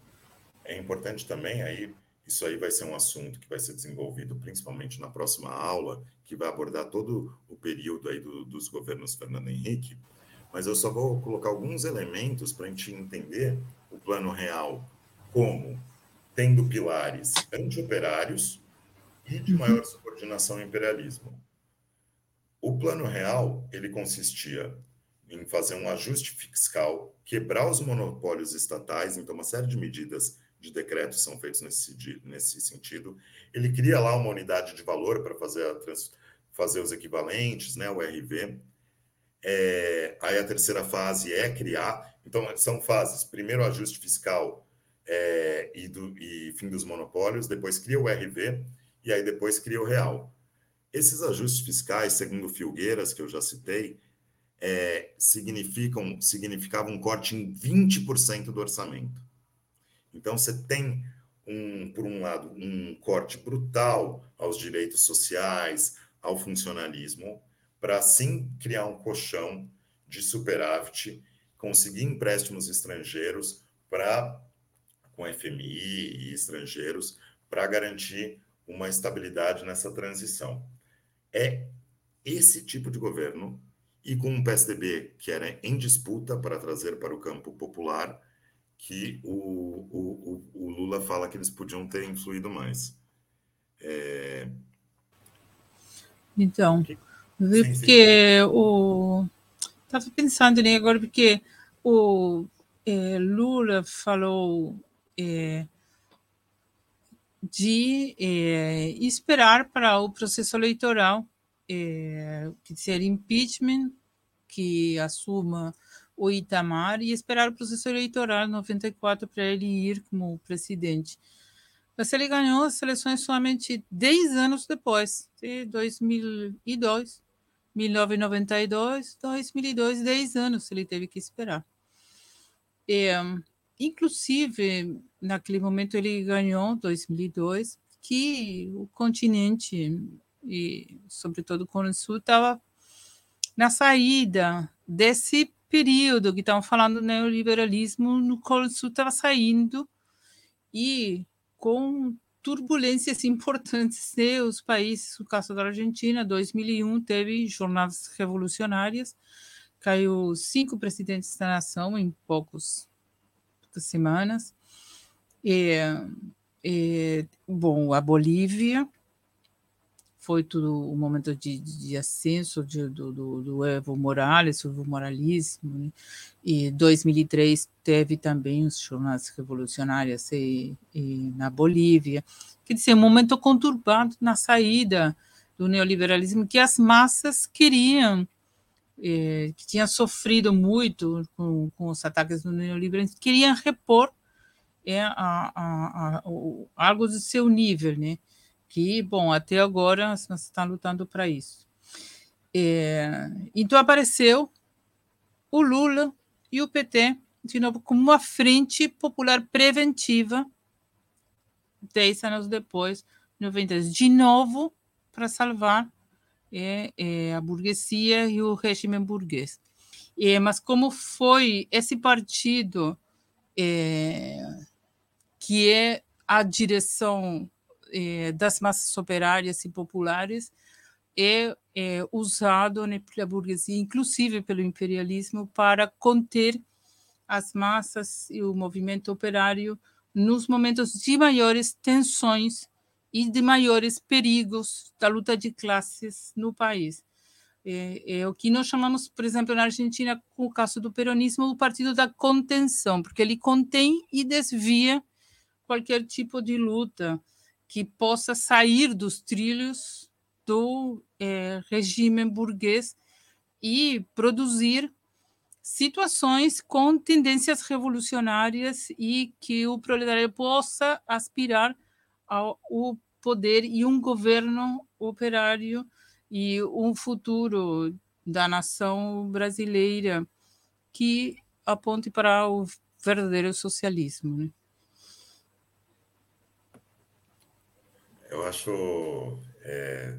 é importante também, aí isso aí vai ser um assunto que vai ser desenvolvido principalmente na próxima aula, que vai abordar todo o período aí do, dos governos Fernando Henrique, mas eu só vou colocar alguns elementos para a gente entender o plano real como tendo pilares anti-operários e de maior subordinação ao imperialismo. O plano real ele consistia em fazer um ajuste fiscal, quebrar os monopólios estatais, então uma série de medidas de decretos são feitos nesse, nesse sentido. Ele cria lá uma unidade de valor para fazer, fazer os equivalentes, né, o RV. É, aí a terceira fase é criar. Então, são fases. Primeiro, ajuste fiscal é, e, do, e fim dos monopólios. Depois, cria o RV. E aí, depois, cria o real. Esses ajustes fiscais, segundo Filgueiras, que eu já citei, é, significam, significavam um corte em 20% do orçamento. Então, você tem, um, por um lado, um corte brutal aos direitos sociais, ao funcionalismo, para assim criar um colchão de superávit, conseguir empréstimos estrangeiros para com FMI e estrangeiros para garantir uma estabilidade nessa transição. É esse tipo de governo e com um PSDB que era em disputa para trazer para o campo popular que o, o, o Lula fala que eles podiam ter influído mais. É... Então, porque sim. o estava pensando né, agora porque o é, Lula falou é, de é, esperar para o processo eleitoral é, que ser impeachment que assuma o Itamar e esperar o processo eleitoral 94 para ele ir como presidente. Mas ele ganhou as eleições somente 10 anos depois, de 2002. 1992, 2002, 10 anos ele teve que esperar. E, inclusive, naquele momento ele ganhou, 2002, que o continente, e sobretudo o Cone Sul, estava na saída desse período que estavam falando do neoliberalismo no Cone Sul estava saindo e com turbulências importantes os países, o caso da Argentina, 2001 teve jornadas revolucionárias, caiu cinco presidentes da nação em poucos, semanas. E, e, bom, a Bolívia foi tudo um momento de, de ascenso de, do, do, do, Evo Morales, o Evo Moralismo, né? e 2003 teve também os jornais revolucionários e, e na Bolívia, quer dizer, um momento conturbado na saída do neoliberalismo que as massas queriam, eh, que tinham sofrido muito com, com, os ataques do neoliberalismo, queriam repor é, a, a, a, algo do seu nível, né? Que, bom, até agora você está lutando para isso. É, então apareceu o Lula e o PT, de novo, como uma frente popular preventiva, dez anos depois, 90, de novo, para salvar é, é, a burguesia e o regime burguês. É, mas como foi esse partido é, que é a direção eh, das massas operárias e populares é, é usado né, pela burguesia, inclusive pelo imperialismo, para conter as massas e o movimento operário nos momentos de maiores tensões e de maiores perigos da luta de classes no país. É, é, o que nós chamamos, por exemplo, na Argentina, com o caso do peronismo, o partido da contenção, porque ele contém e desvia qualquer tipo de luta que possa sair dos trilhos do é, regime burguês e produzir situações com tendências revolucionárias e que o proletariado possa aspirar ao poder e um governo operário e um futuro da nação brasileira que aponte para o verdadeiro socialismo. Né? Eu acho é,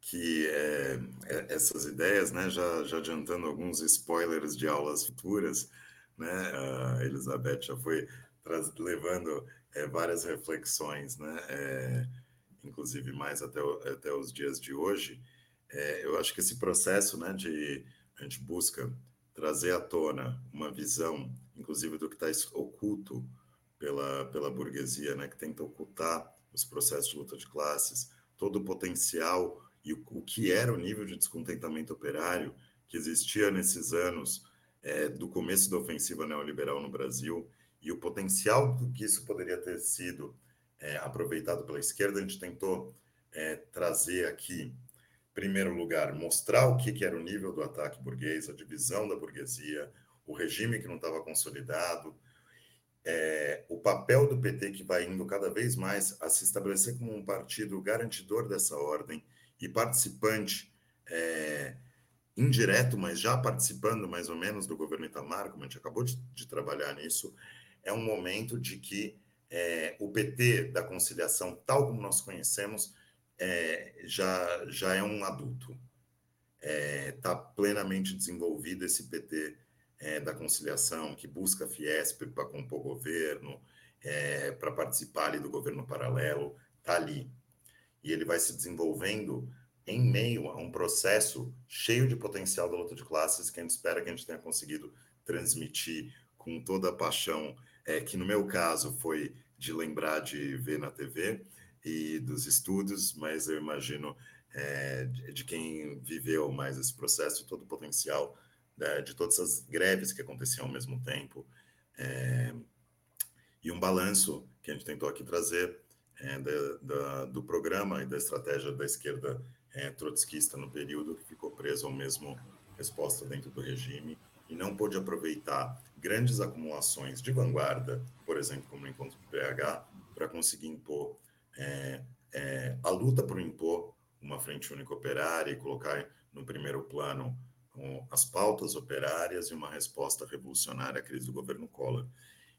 que é, é, essas ideias, né, já, já adiantando alguns spoilers de aulas futuras, né, a Elizabeth já foi levando é, várias reflexões, né, é, inclusive mais até, até os dias de hoje. É, eu acho que esse processo né, de a gente busca trazer à tona uma visão, inclusive do que está oculto pela, pela burguesia, né, que tenta ocultar os processos de luta de classes, todo o potencial e o, o que era o nível de descontentamento operário que existia nesses anos é, do começo da ofensiva neoliberal no Brasil e o potencial que isso poderia ter sido é, aproveitado pela esquerda, a gente tentou é, trazer aqui, em primeiro lugar, mostrar o que, que era o nível do ataque burguês, a divisão da burguesia, o regime que não estava consolidado, é, o papel do PT que vai indo cada vez mais a se estabelecer como um partido garantidor dessa ordem e participante é, indireto, mas já participando mais ou menos do governo Itamar, como a gente acabou de, de trabalhar nisso, é um momento de que é, o PT da conciliação, tal como nós conhecemos, é, já, já é um adulto. Está é, plenamente desenvolvido esse PT é, da conciliação, que busca a Fiesp para compor governo, é, para participar ali do governo paralelo, está ali. E ele vai se desenvolvendo em meio a um processo cheio de potencial da luta de classes que a gente espera que a gente tenha conseguido transmitir com toda a paixão é, que no meu caso foi de lembrar de ver na TV e dos estudos, mas eu imagino é, de quem viveu mais esse processo, todo o potencial né, de todas as greves que aconteciam ao mesmo tempo. É, e um balanço que a gente tentou aqui trazer é, da, da, do programa e da estratégia da esquerda é, trotskista no período que ficou preso ao mesmo resposta dentro do regime e não pôde aproveitar grandes acumulações de vanguarda, por exemplo, como o encontro do PH, para conseguir impor é, é, a luta por impor uma frente única operária e colocar no primeiro plano um, as pautas operárias e uma resposta revolucionária à crise do governo Collor.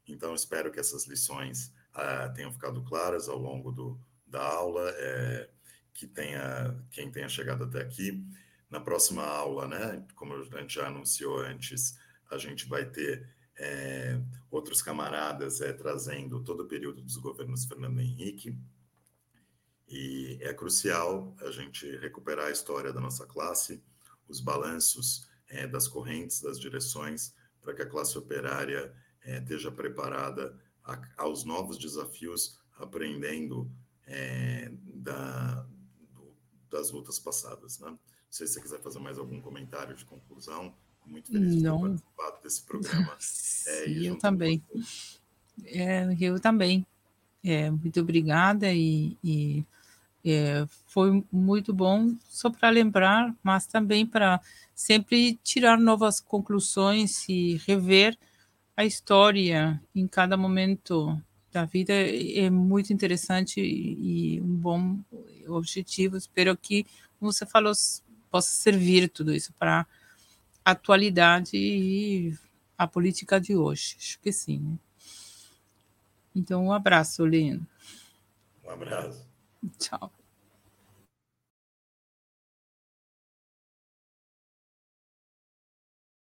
Então, espero que essas lições ah, tenham ficado claras ao longo do, da aula, é, que tenha quem tenha chegado até aqui. Na próxima aula, né, como a gente já anunciou antes, a gente vai ter é, outros camaradas é, trazendo todo o período dos governos Fernando Henrique. E é crucial a gente recuperar a história da nossa classe, os balanços é, das correntes, das direções, para que a classe operária é, esteja preparada a, aos novos desafios, aprendendo é, da, do, das lutas passadas. Né? Não sei se você quiser fazer mais algum comentário de conclusão. Muito feliz Não. de ter participado desse programa. [LAUGHS] É, eu também. É, eu também. É, muito obrigada e, e é, foi muito bom só para lembrar, mas também para sempre tirar novas conclusões e rever a história em cada momento da vida é muito interessante e um bom objetivo. Espero que, como você falou, possa servir tudo isso para a atualidade e a política de hoje. Acho que sim. Né? Então, um abraço, Lino. Um abraço. 你瞧